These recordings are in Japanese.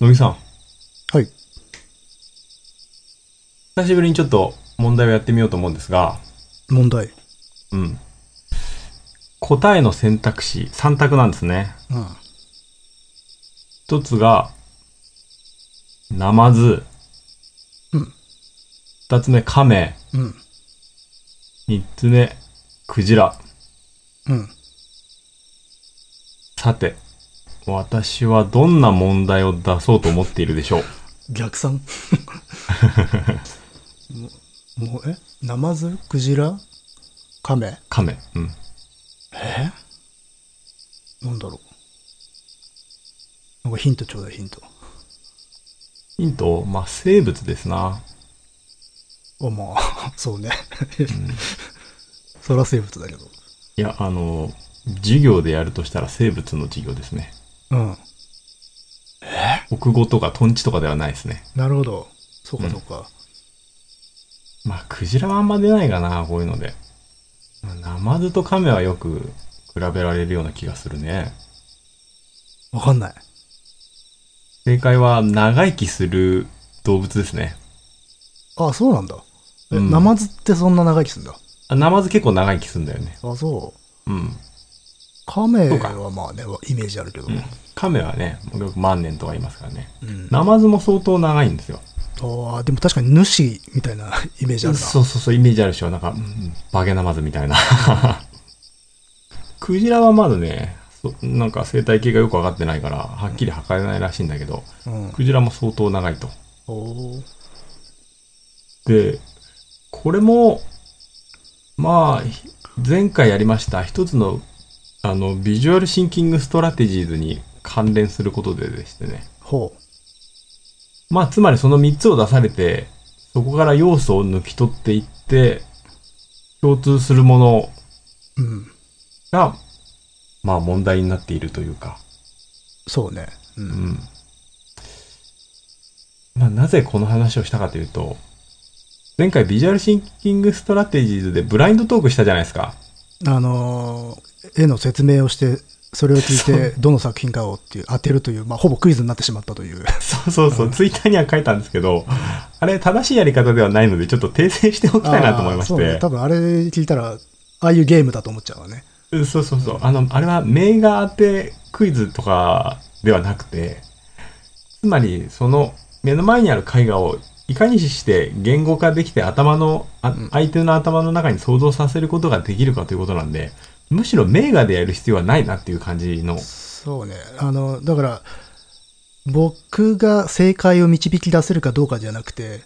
野木さん。はい。久しぶりにちょっと問題をやってみようと思うんですが、問題。うん。答えの選択肢、3択なんですね。うん。一つが、ナマズ。うん。二つ目、カメ。うん。三つ目、クジラ。うん。さて、私はどんな問題を出そうと思っているでしょう？逆算？ももう、え？ナマズ？クジラ？カメ？カメ。うん。え？なんだろう。なんかヒントちょうだい、ヒント。ヒント、まあ、生物ですな。あ、まあ、そうね。そら生物だけど。いや、あの、授業でやるとしたら生物の授業ですね。うん。国語とかトンチとかではないですね。なるほど。そうか、そうか。まあ、クジラはあんま出ないかな、こういうので。まあナマズとカメはよく比べられるような気がするね。わかんない。正解は長生きする動物ですね。あ、そうなんだ。え、うんナマズってそんな長生きすんだ？あナマズ結構長生きするんだよね。あ、そう。うん。カメそうかはまあね、イメージあるけど。うんカメはね、万年とか言いますからね。うんナマズも相当長いんですよ。ああ、でも確かに主みたいなイメージあるな。そうそうそう、イメージあるでしょ。なんか、うんバゲナマズみたいな。クジラはまだね、そなんか生態系がよくわかってないから、はっきり測れないらしいんだけど、うん。クジラも相当長いと。で、これも、まあ、ひ前回やりました一つの、あの、ビジュアルシンキングストラテジーズに関連することででしてね。ほまあ、つまりその3つを出されて、そこから要素を抜き取っていって、共通するものう。うん。が、まあ問題になっているというか、そうね。う。うんん。まあなぜこの話をしたかというと、前回ビジュアルシンキングストラテジーズでブラインドトークしたじゃないですか。あのー絵の説明をして、それを聞いて、どの作品かをっていう、当てるという、まあ、ほぼクイズになってしまったという。そうそうそう、ツイッターには書いたんですけど、あれ正しいやり方ではないのでちょっと訂正しておきたいなと思いましあーそうね。て。多分あれ聞いたら、ああいうゲームだと思っちゃうわね。うんそうそうそう。あの、あれは名画当てクイズとかではなくて、つまり、その目の前にある絵画をいかにして言語化できて頭の、相手の頭の中に想像させることができるかということなんで、むしろ名画でやる必要はないなっていう感じの。そうね。あの、だから、僕が正解を導き出せるかどうかじゃなくて、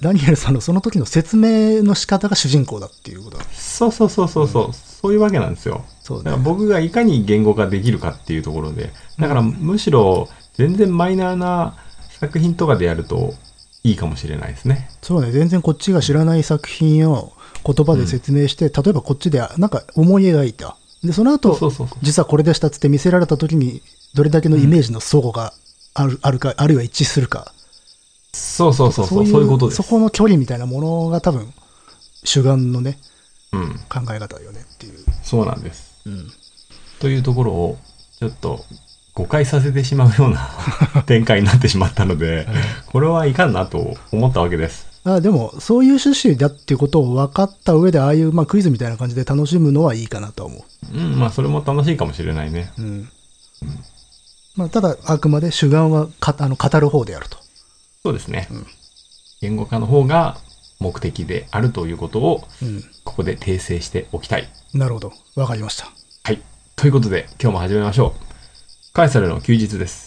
ダニエルさんのその時の説明の仕方が主人公だっていうことだ。そうそうそうそうそう、そういうわけなんですよ。そうねだから。僕がいかに言語化できるかっていうところで、だからむしろ全然マイナーな作品とかでやるといいかもしれないですね。そうね。全然こっちが知らない作品を言葉で説明して、例えばこっちでなんか思い描いた。で、その後、そうそうそう。実はこれでしたっつって見せられた時に、どれだけのイメージの相互がある,、あるか、あるいは一致するか。そうそうそうそう、そういうことです。そこの距離みたいなものが多分、主眼のね、うん。考え方よねっていう。そうなんです。うん。というところを、ちょっと誤解させてしまうような 展開になってしまったので、これはいかんなと思ったわけです。あでも、そういう趣旨だっていうことを分かった上で、ああいう、まあ、クイズみたいな感じで楽しむのはいいかなとは思うん、まあそれも楽しいかもしれないね。う。うん。まあ、ただ、あくまで主眼はかあの語る方であると。そうですね。ん言語化の方が目的であるということを、うん。ここで訂正しておきたい。なるほど。分かりました。はい。ということで、今日も始めましょう。カエサルの休日です。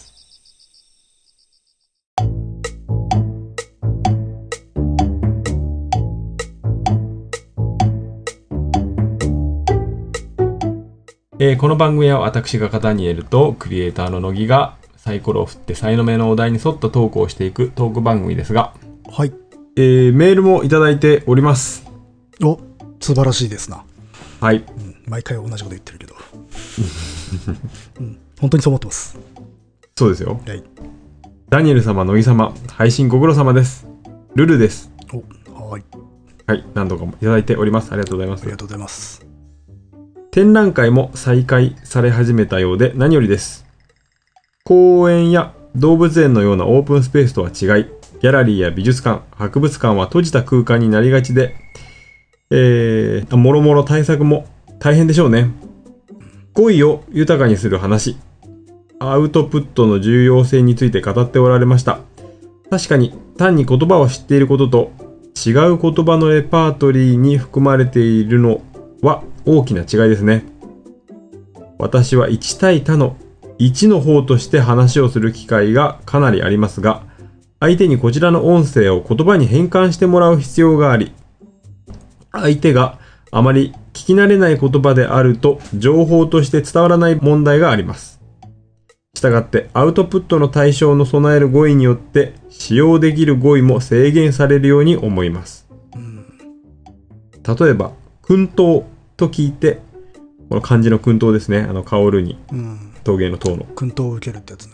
えーこの番組は私がカタニエルとクリエイターの乃木がサイコロを振って才の目のお題に沿ったトークをしていくトーク番組ですが、はい。えーメールもいただいております。お、素晴らしいですな。はい。うん。毎回同じこと言ってるけど。うん。本当にそう思ってます。そうですよ。はい。ダニエル様、乃木様、配信ご苦労様です。ルルです。お、はい。はい、何度かもいただいております。ありがとうございます。ありがとうございます。展覧会も再開され始めたようで何よりです。公園や動物園のようなオープンスペースとは違い、ギャラリーや美術館、博物館は閉じた空間になりがちで、えー、もろもろ対策も大変でしょうね。語彙を豊かにする話、アウトプットの重要性について語っておられました。確かに単に言葉を知っていることと違う言葉のレパートリーに含まれているのは大きな違いですね。私は1対他の1の方として話をする機会がかなりありますが、相手にこちらの音声を言葉に変換してもらう必要があり、相手があまり聞き慣れない言葉であると情報として伝わらない問題があります。したがってアウトプットの対象の備える語彙によって使用できる語彙も制限されるように思います。例えば、訓闘と聞いて、この漢字の訓闘ですね。あの、香るにうん。陶芸の塔の。訓導を受けるってやつね。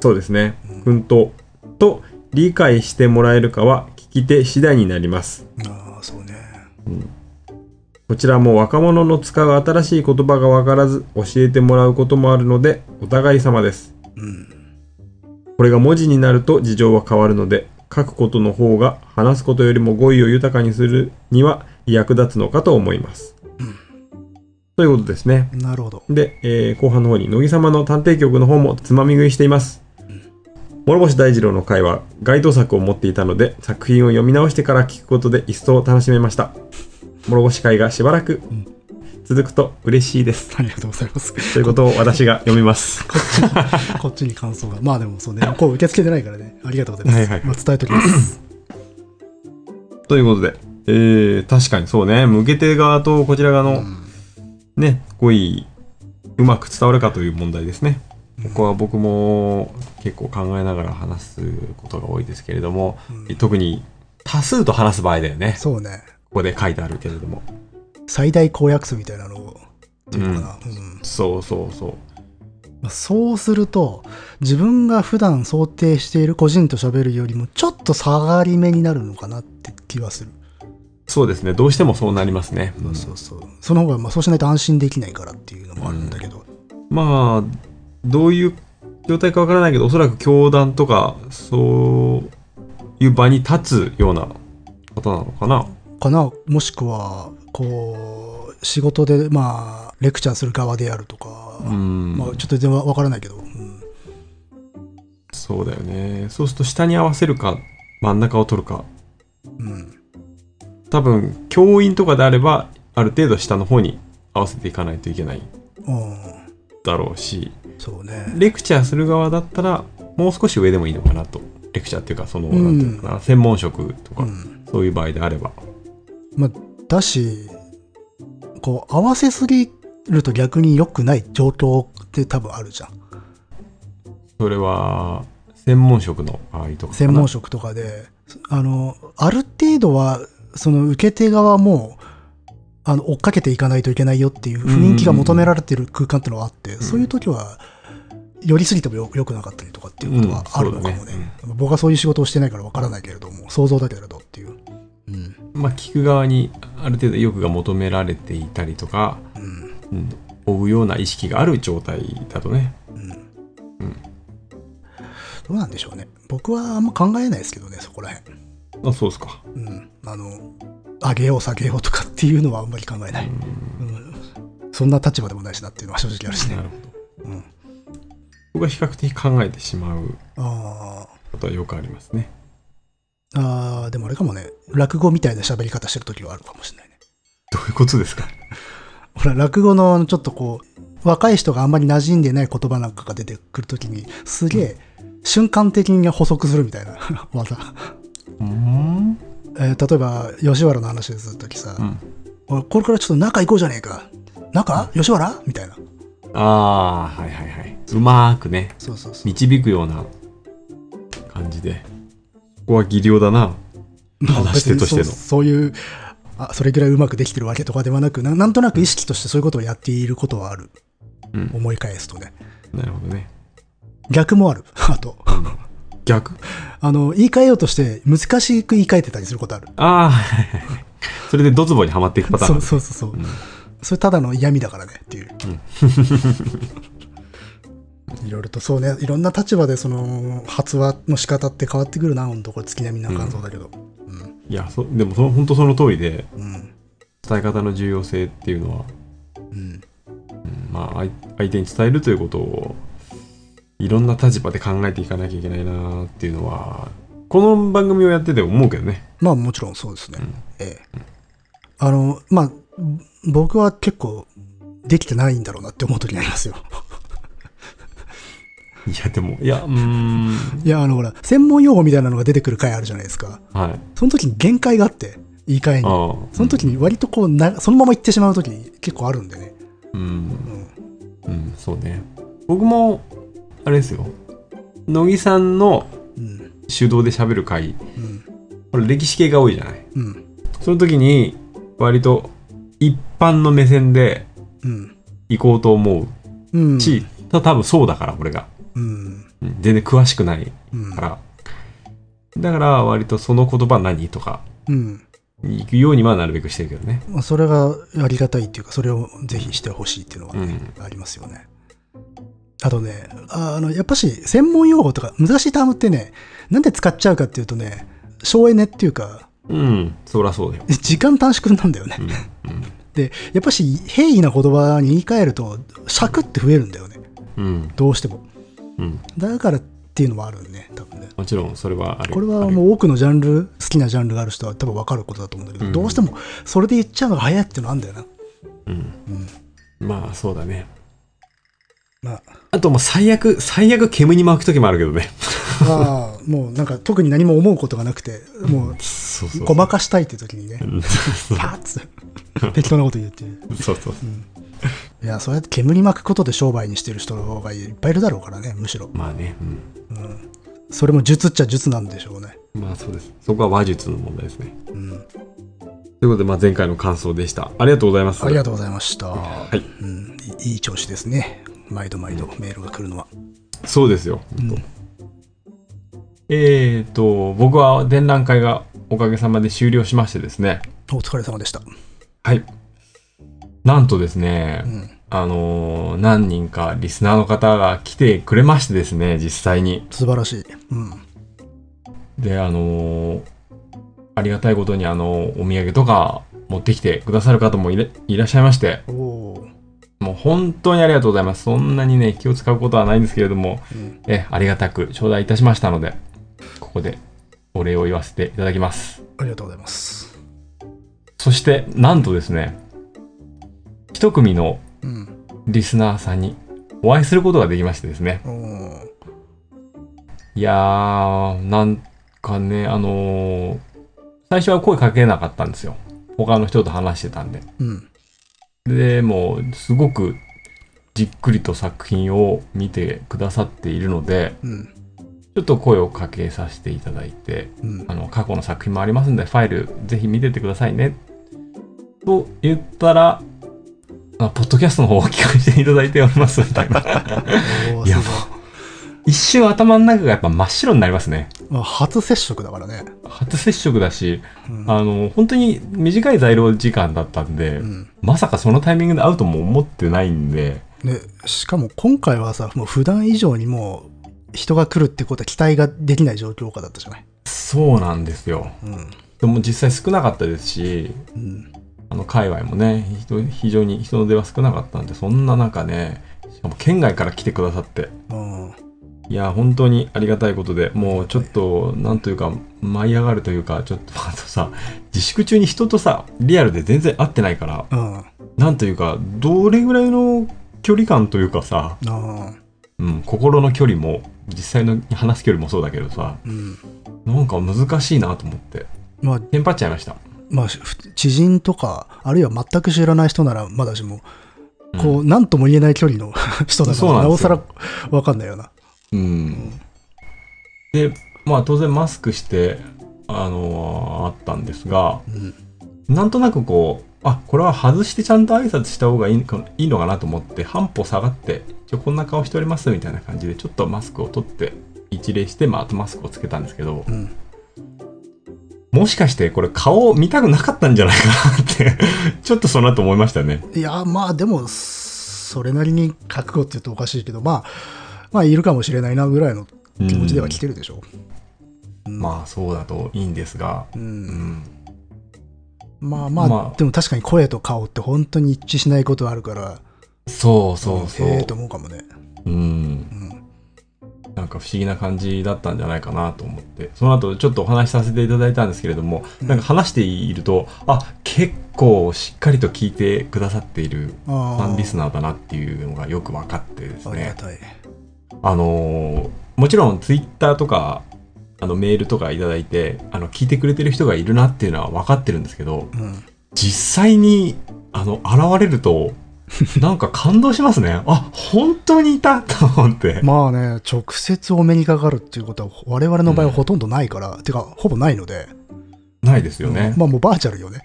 そうですね。訓闘と理解してもらえるかは聞き手次第になります。ああ、そうね。こちらも若者の使う新しい言葉がわからず教えてもらうこともあるのでお互い様です。うん。これが文字になると事情は変わるので書くことの方が話すことよりも語彙を豊かにするには役立つのかと思います。ということですね。なるほど。で、えー後半の方に乃木様の探偵局の方もつまみ食いしています。諸星大二郎の回は該当作を持っていたので作品を読み直してから聞くことで一層楽しめました。諸星会がしばらく続くと嬉しいです。ありがとうございます。ということを私が読みます。こっちに 感想が。まあでもそうね、こう受け付けてないからね。ありがとうございます。はいはいまあ、伝えときます。ということで、えー、確かにそうね、向け手側とこちら側の、ね、語彙、うまく伝わるかという問題ですね。ここは僕も結構考えながら話すことが多いですけれども、特に多数と話す場合だよね。そうね。ここで書いてあるけれども。最大公約数みたいなのを、っていうそうそうそう。まあそうすると、自分が普段想定している個人と喋るよりも、ちょっと下がり目になるのかなって気はする。そうですね。どうしてもそうなりますね。うんそうそう。その方が、まあそうしないと安心できないからっていうのもあるんだけど。まあ、どういう状態かわからないけど、おそらく教団とか、そういう場に立つような方なのかな。かなもしくは、こう、仕事で、まあ、レクチャーする側であるとか、うん。まあちょっと全然わからないけど、うんそうだよね。そうすると下に合わせるか、真ん中を取るか。うん。多分、教員とかであれば、ある程度下の方に合わせていかないといけないうん。だろうし、そうね。レクチャーする側だったら、もう少し上でもいいのかなと。レクチャーっていうか、その、うんていうのかな、専門職とか、うん。そういう場合であれば。まあ、だし、こう、合わせすぎると逆に良くない状況って多分あるじゃん。それは、専門職の場合とか。専門職とかで、あの、ある程度は、その受け手側も、あの、追っかけていかないといけないよっていう雰囲気が求められてる空間ってのがあって、そういう時は、寄りすぎてもよ良くなかったりとかっていうことはあるのかもね。うんそう僕はそういう仕事をしてないからわからないけれども、想像だけれどっていう。うん。まあ、聞く側にある程度意欲が求められていたりとか、うん。うん、追うような意識がある状態だとね。どうなんでしょうね。僕はあんま考えないですけどね、そこら辺。あ、そうですか。うん。あの、上げよう下げようとかっていうのはあんまり考えない。うん。そんな立場でもないしなっていうのは正直あるしねな。るほど。うん。僕は比較的考えてしまうあことはよくありますね。ーあー、でもあれかもね、落語みたいな喋り方してる時はあるかもしれないね。どういうことですか？ほら、落語のちょっとこう、若い人があんまり馴染んでない言葉なんかが出てくるときに、すげえ、瞬間的に補足するみたいな 技。うん。えー例えば、吉原の話するときさ、うん。これからちょっと仲行こうじゃねえか。仲？吉原？みたいな。ああ、はいはいはい。うまーくね、そうそうそう。導くような感じで。ここは技量だな。話し手としてのそういう、あ、それぐらいうまくできてるわけとかではなくな、なんとなく意識としてそういうことをやっていることはある。うん。思い返すとね。なるほどね。逆もある。あと、逆あの、言い換えようとして難しく言い換えてたりすることある。ああ、はいはいはいそれでドツボにはまっていくパターン。そうそうそうそう。んそれただの嫌味だからねっていう。いろいろとそうね、いろんな立場でその発話の仕方って変わってくるな、ほんとこれ月並みな感想だけど。いや、そでもその本当その通りで、うん。伝え方の重要性っていうのは、うん。うんまあ、相相手に伝えるということを、いろんな立場で考えていかなきゃいけないなっていうのは、この番組をやってて思うけどね。まあもちろんそうですね。うんええ。あの、まあ、僕は結構できてないんだろうなって思う時ありますよ。いや、でも、いや、うーん。いや、あのほら、専門用語みたいなのが出てくる回あるじゃないですか。はい。その時に限界があって、言い換えに。その時に割とこうな、そのまま言ってしまう時結構あるんでね。うん。うん。うん、そうね。僕も、あれですよ。乃木さんのうん。手動で喋る回、うん。これ歴史系が多いじゃない。うん。その時に、割と一般の目線でうん。行こうと思うん。うし、た多分そうだから、俺が。うん。うん全然詳しくないうんから。だから、割とその言葉何とか、うん。行くようにはなるべくしてるけどね。まあそれがありがたいっていうか、それをぜひしてほしいっていうのはうね、ん。ありますよね。あとね、ああの、やっぱし、専門用語とか難しいタームってね、なんで使っちゃうかっていうとね、省エネっていうか、うん。そりゃそうだよ。時間短縮なんだよねう。ん。うん。で、やっぱし、平易な言葉に言い換えると、尺って増えるんだよね。うん。どうしても。うん。だからっていうのもあるね、多分ね。もちろん、それはある。これはもう多くのジャンル、好きなジャンルがある人は多分分かることだと思うんだけど、うんどうしてもそれで言っちゃうのが早いっていうのあるんだよな。うん。うん。まあ、そうだね。まあ、あともう最悪、最悪煙に巻く時もあるけどね。まあ、もうなんか特に何も思うことがなくて、もそうごまかしたいっていう時にねう、んパッツ適当なこと言うっていう。そうそう。いや、そうやって煙巻くことで商売にしてる人がいっぱいいるだろうからね、むしろ。まあね。うん。それも術っちゃ術なんでしょうね。うん。まあそうです。そこは話術の問題ですね。うん。ということで、まあ前回の感想でした。ありがとうございます。ありがとうございました。はい。うん、いいい調子ですね。毎度毎度メールが来るのは。そうですよ。うんえーと、僕は展覧会がおかげさまで終了しましてですね。お疲れ様でした。はい。なんとですね、うん。あのー何人かリスナーの方が来てくれましてですね、実際に。素晴らしい。うん。で、あのーありがたいことにあの、お土産とか持ってきてくださる方もいれいらっしゃいまして、おおー。もう本当にありがとうございます。そんなにね、気を使うことはないんですけれども、うん。え、ありがたく頂戴いたしましたので、ここでお礼を言わせていただきます。ありがとうございます。そして、なんとですね、一組のうん。リスナーさんにお会いすることができましてですね。おーいやー、なんかね、あのー最初は声かけなかったんですよ。他の人と話してたんで。うん。で、もう、すごくじっくりと作品を見てくださっているので、うん。ちょっと声をかけさせていただいて、うんあ。の、過去の作品もありますんで、ファイルぜひ見ててくださいね。と言ったら、あポッドキャストの方を聞かせていただいております みたいな。いやおーす一瞬頭の中がやっぱ真っ白になりますね。まあ、初接触だからね。初接触だし、うん。あの、本当に短い在労時間だったんで、うん。まさかそのタイミングで会うとも思ってないんで、で、しかも今回はさ、もう普段以上にもう人が来るってことは期待ができない状況下だったじゃない？そうなんですよ。うん。でも実際少なかったですし、うん。あの、界隈もね、人非常に人の出は少なかったんで、そんな中ね、しかも県外から来てくださって、うん。いや、本当にありがたいことで、もうちょっと、なんというか、舞い上がるというか、ちょっと、あとさ、自粛中に人とさ、リアルで全然会ってないから、うん。なんというか、どれぐらいの距離感というかさ、あうん、心の距離も、実際の話す距離もそうだけどさ、うん。なんか難しいなと思って、まあ、テンパっちゃいました。まあ、ふ知人とか、あるいは全く知らない人ならまだしも、うんこう、なんとも言えない距離の 人だから、なおさらわかんないよな。うん。で、まあ当然マスクして、あのあったんですが、うん。なんとなくこう、あ、これは外してちゃんと挨拶した方がいいかいいのかなと思って、半歩下がって、ちょこんな顔しておりますみたいな感じで、ちょっとマスクを取って、一礼して、まあ、あとマスクをつけたんですけど、うん。もしかしてこれ顔見たくなかったんじゃないかなって、ちょっとその後思いましたね。いや、まあでも、それなりに覚悟って言うとおかしいけど、まあ、まあいるかもしれないなぐらいの気持ちでは来てるでしょ。う。うん。まあそうだといいんですが、う。うん。ん、まあまあ、まあ。でも確かに声と顔って本当に一致しないことあるから、そうそうそう、へえと思うかもね。うん、うん。なんか不思議な感じだったんじゃないかなと思って。その後ちょっとお話しさせていただいたんですけれども、うん。なんか話しているとあ結構しっかりと聞いてくださっているフファンリスナーだなっていうのがよく分かってですね。ありがたい。あのーもちろんツイッターとかあのメールとかいただいてあの聞いてくれてる人がいるなっていうのは分かってるんですけどうん。実際にあの現れると なんか感動しますね。あ本当にいたと思って、まあね、直接お目にかかるっていうことは我々の場合はほとんどないから、てかほぼないので、ないですよね。まあもうバーチャルよね。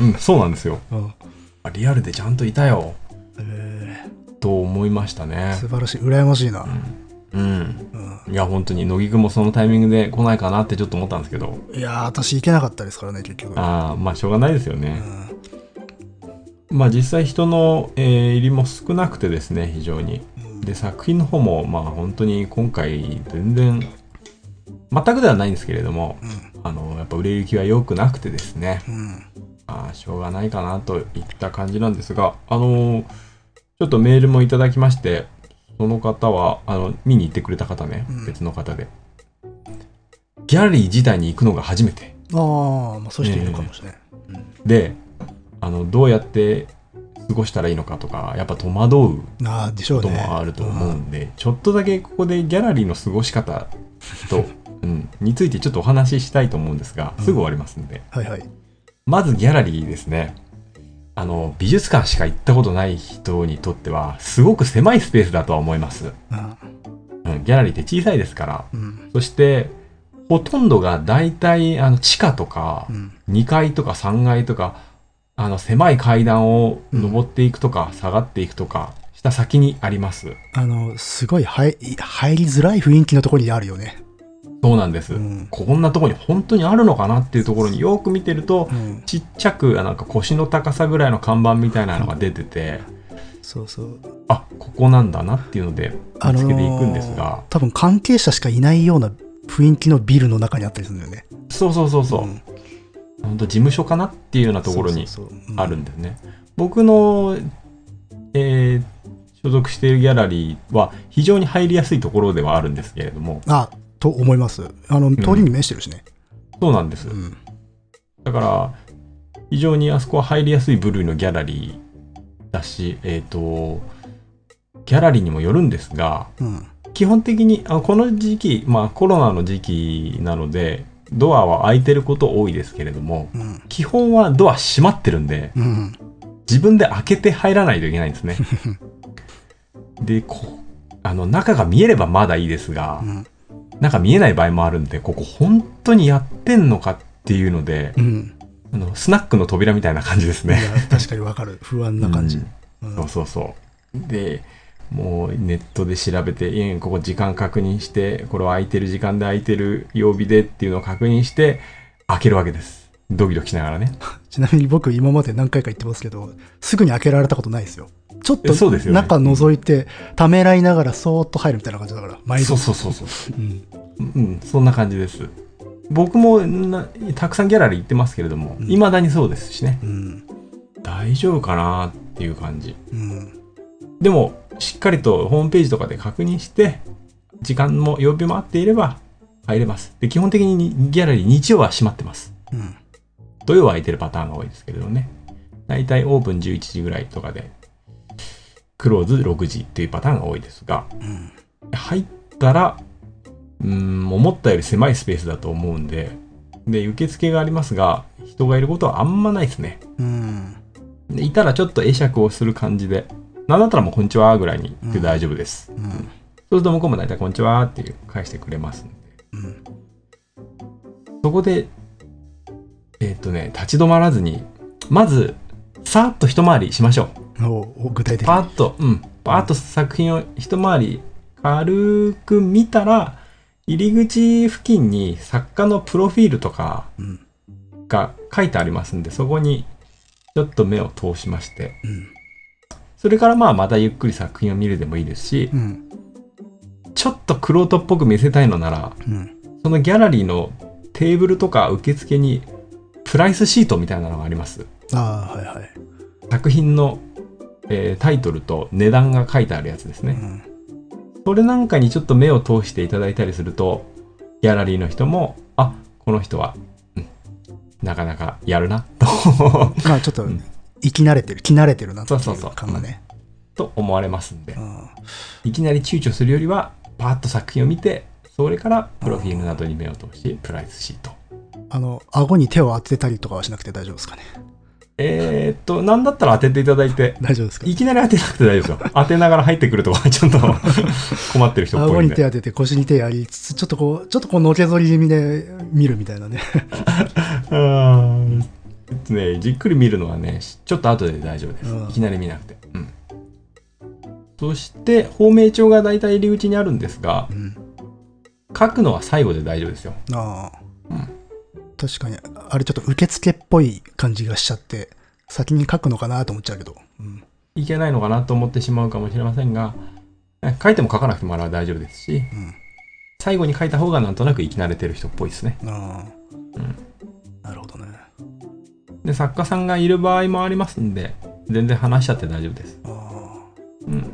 うんそうなんですよ。うん。あリアルでちゃんといたよ。えと思いましたーね。素晴らしい、羨ましいな。うん。うん。いや本当に乃木くんもそのタイミングで来ないかなってちょっと思ったんですけど。いやー、私行けなかったですからね、結局。ああまあしょうがないですようね、ん。まあ実際人の、えー入りも少なくてですね非常に。うん。で作品の方もまあ本当に今回全然全くではないんですけれどもあのやっぱ売れ行きは良くなくてですね。うん。あーしょうがないかなといった感じなんですがあのーちょっとメールもいただきましてその方はあの見に行ってくれた方ね、うん別の方でギャラリー自体に行くのが初めてああ、まあそういう人いるかもしれない。であのどうやって過ごしたらいいのかとかやっぱ戸惑うことね。もあると思うんで、ちょっとだけここでギャラリーの過ごし方と、うん、についてちょっとお話ししたいと思うんですが、すぐ終わりますんで。はいはい。まずギャラリーですね。あの、美術館しか行ったことない人にとっては、すごく狭いスペースだとは思います。うん、ギャラリーって小さいですから。うん。そして、ほとんどが大体、あの、地下とかう、ん。2階とか3階とか、あの、狭い階段を登っていくとか、下がっていくとか、した先にあります。あの、すごい入入りづらい雰囲気のところにあるよね。そうなんです。うん。こんなとこに本当にあるのかなっていうところによく見てると、うん。ちっちゃく、あなんか腰の高さぐらいの看板みたいなのが出てて、そうそう。あ、ここなんだなっていうので見つけていくんですが、多分関係者しかいないような雰囲気のビルの中にあったりするんだよね。そうそうそうそう、ん本当事務所かなっていうようなところにあるんですね。僕の、えー所属しているギャラリーは非常に入りやすいところではあるんですけれども、あ、と思います。あの、通りに面してるしね。そうなんです。うん。だから、非常にあそこは入りやすい部類のギャラリーだし、えっ、と、ギャラリーにもよるんですが、うん。基本的にあこの時期、まあコロナの時期なので、ドアは開いてること多いですけれども、うん。基本はドア閉まってるんで、うん。自分で開けて入らないといけないんですね。で、こあの、中が見えればまだいいですがう、ん。中見えない場合もあるんで、ここ本当にやってんのかっていうので、うん。あのスナックの扉みたいな感じですね。、確かにわかる。不安な感じ。う んそうそうそう。で、もうネットで調べて、いやここ時間確認して、これは空いてる時間で空いてる曜日でっていうのを確認して、開けるわけです。ドキドキしながらね。ちなみに僕今まで何回か言ってますけど、すぐに開けられたことないですよ。ちょっと中覗いて、ためらいながらそーっと入るみたいな感じだから、毎度。そうそうそうそう。うん。うん、そんな感じです。僕もなたくさんギャラリー行ってますけれども、うん未だにそうですしね。うん。大丈夫かなっていう感じ。うん。でも、しっかりとホームページとかで確認して、時間も曜日も合っていれば入れます。で、基本的にギャラリー日曜は閉まってます。うん。土曜は空いてるパターンが多いですけれどね。だいたいオープン11時ぐらいとかで、クローズ6時っていうパターンが多いですが、うん。入ったら、うーん、思ったより狭いスペースだと思うんで、で、受付がありますが、人がいることはあんまないですね。うん。でいたらちょっと会釈をする感じで、なんだったらもうこんにちはぐらいに言って大丈夫です。うん。そうすると向こうも大体こんにちはっていう返してくれますんで。うん。そこで、えっ、とね、立ち止まらずに、まず、さーっと一回りしましょう。おお具体的に。パーッと、うん、パーッと作品を一回り軽く見たら、入り口付近に作家のプロフィールとかうん。が書いてありますんで、そこにちょっと目を通しまして、うん。それからまあまたゆっくり作品を見るでもいいですし、うん。ちょっとクロートっぽく見せたいのなら、うん。そのギャラリーのテーブルとか受付にプライスシートみたいなのがあります。ああ、はいはい。作品の、えータイトルと値段が書いてあるやつですね。うん。それなんかにちょっと目を通していただいたりすると、ギャラリーの人も、あ、この人は、うんなかなかやるな、と、まあちょっとん、生き慣れてる、着慣れてるなっていうそうそうそう感がね。と思われますんでう、ん。いきなり躊躇するよりは、パーッと作品を見て、それからプロフィールなどに目を通し、プライスシート。あの、顎に手を当てたりとかはしなくて大丈夫ですかね？えー、っと、なんだったら当てていただいて、大丈夫ですか？いきなり当てなくて大丈夫ですよ。当てながら入ってくるとか、ちょっと困ってる人っぽ顎いんで。に手当てて腰に手やりつつ、ちょっとこう、ちょっとこう、のけぞり気味で見るみたいなね。うーんえっとね、じっくり見るのはね、ちょっと後で大丈夫です。うんいきなり見なくて。うん。そして、芳名帳が大体入り口にあるんですがう、ん。書くのは最後で大丈夫ですよ。ああ。うん確かに、あれちょっと受付っぽい感じがしちゃって、先に書くのかなと思っちゃうけど。うん。いけないのかなと思ってしまうかもしれませんが、え書いても書かなくてもあれは大丈夫ですし、うん。最後に書いた方がなんとなく生き慣れてる人っぽいですね。うん。なるほどね。で、作家さんがいる場合もありますんで、全然話しちゃって大丈夫です。ああ。うん。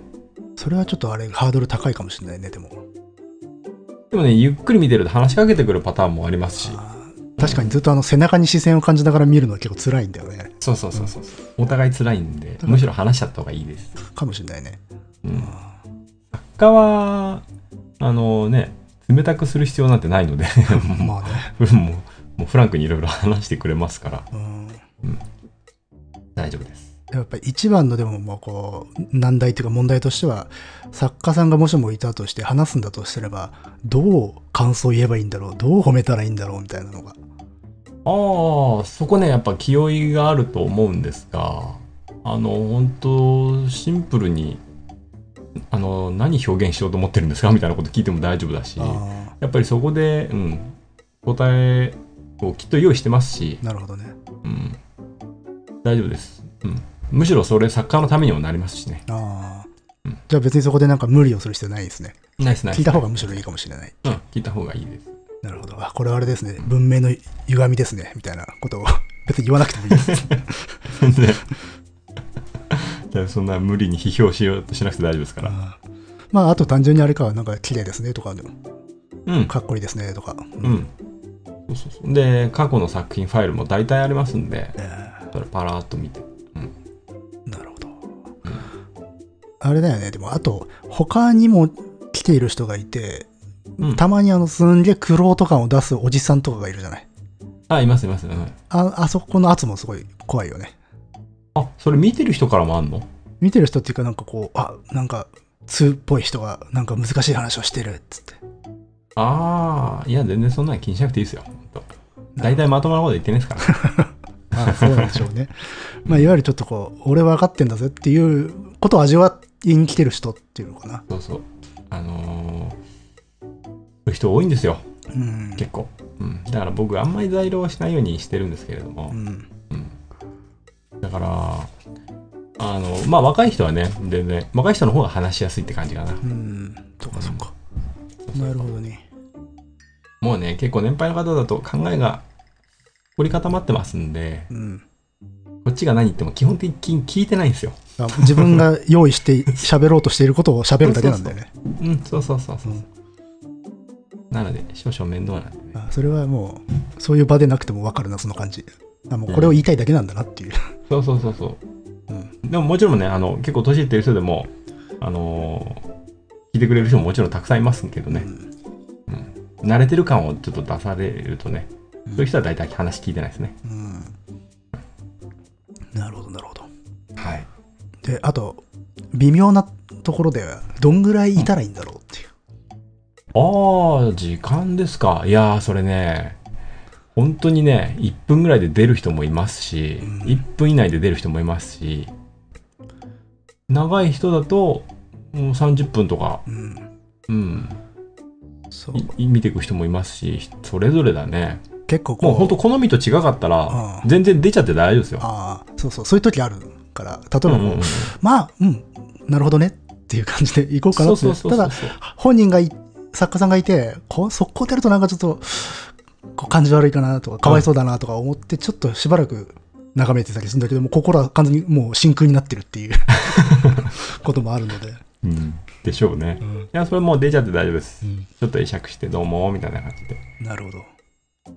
それはちょっとあれ、ハードル高いかもしれないね、でも。でもね、ゆっくり見てると話しかけてくるパターンもありますし、確かにずっとあの背中に視線を感じながら見るのは結構辛いんだよね。そうそうそうそう。お互い辛いんで、むしろ話しちゃった方がいいです。かもしれないね。うん。あ作家は、あのね、冷たくする必要なんてないので、ーまあね。もう、もうフランクにいろいろ話してくれますから、うん大丈夫です。やっぱり一番のでももうこう難題というか問題としては作家さんがもしもいたとして話すんだとすればどう感想を言えばいいんだろうどう褒めたらいいんだろうみたいなのがああ、そこね、やっぱ気負いがあると思うんですが、あの、本当シンプルに、あの、何表現しようと思ってるんですかみたいなこと聞いても大丈夫だし、あやっぱりそこで、うん、答えをきっと用意してますしあ、なるほどねうん、大丈夫です。うん。むしろそれ作家のためにもなりますしね。ああ、うんじゃあ別にそこでなんか無理をする必要ないですねナイスナイス。聞いた方がむしろいいかもしれないうん、聞いた方がいいです。なるほど。あこれはあれですね。文明の歪みですね。みたいなことを。別に言わなくてもいいです。全 然。じゃあそんな無理に批評しようとしなくて大丈夫ですから。あー。まああと単純にあれかなんか綺麗ですねとか。うん。かっこいいですねとか、ううん。そうそうそう。で、過去の作品ファイルも大体ありますんで、えそれパラーっと見て。ーなるほど。あれだよね。でもあと他にも来ている人がいてうん。たまにあのすんげえ苦労とかを出すおじさんとかがいるじゃないあ、いますいます。うん。ああそこの圧もすごい怖いよねあ、それ見てる人からもあんの？見てる人っていうかなんかこうあなんか通っぽい人がなんか難しい話をしてるっつってああ、いや、全然そんなの気にしなくていいですよ。大体まともなこと言ってないですから。あそうなんでしょうねまあいわゆるちょっとこう俺分かってんだぜっていうことを味わいに来てる人っていうのかなそうそう。あのー、人多いんですよ。うん結構。うん。だから僕、あんまり在労はしないようにしてるんですけれどもう。んだから、あの、まあ、若い人はね、全然、若い人の方が話しやすいって感じかな。うんそうかそうかなるほどねもうね、結構年配の方だと考えが凝り固まってますんで、うんこっちが何言っても基本的に聞いてないんですよ。あ自分が用意して喋ろうとしていることを喋るだけなんだよね うん、そうそうそうそう。うんなので、少々面倒な。んでね。あそれはもうそういう場でなくても分かるなその感じ。あもうこれを言いたいだけなんだなっていう、そうそうそうそう。うん。でももちろんね、あの、結構年いってる人でも、あのー聞いてくれる人ももちろんたくさんいますけどね、慣れてる感をちょっと出されるとね、うん。そういう人は大体話聞いてないですね。うん。なるほどなるほど。はい。であと微妙なところではどんぐらいいたらいいんだろうっていう、ああ、時間ですか。いやー、それね、本当にね、1分ぐらいで出る人もいますし、うん。1分以内で出る人もいますし、長い人だと、もう30分とか、うん。うん、そう。い見ていく人もいますし、それぞれだね。結構こう。もう本当好みと違かったら全然出ちゃって大丈夫ですよ。ああそうそう。そういう時あるから。例えばこう、うんうん。うんまあうん。なるほどね。っっていう感じで行こうかなって。そうそうそうただ、本人がい、作家さんがいて、こう速攻でやるとなんかちょっと、こう感じ悪いかなとか、かわいそうだなとか思って、ちょっとしばらく眺めてたりするんだけども、心は完全にもう真空になってるっていう こともあるので。うん。でしょうね。うんいや、それもう出ちゃって大丈夫です。うんちょっと会釈してどうも、みたいな感じで。なるほど。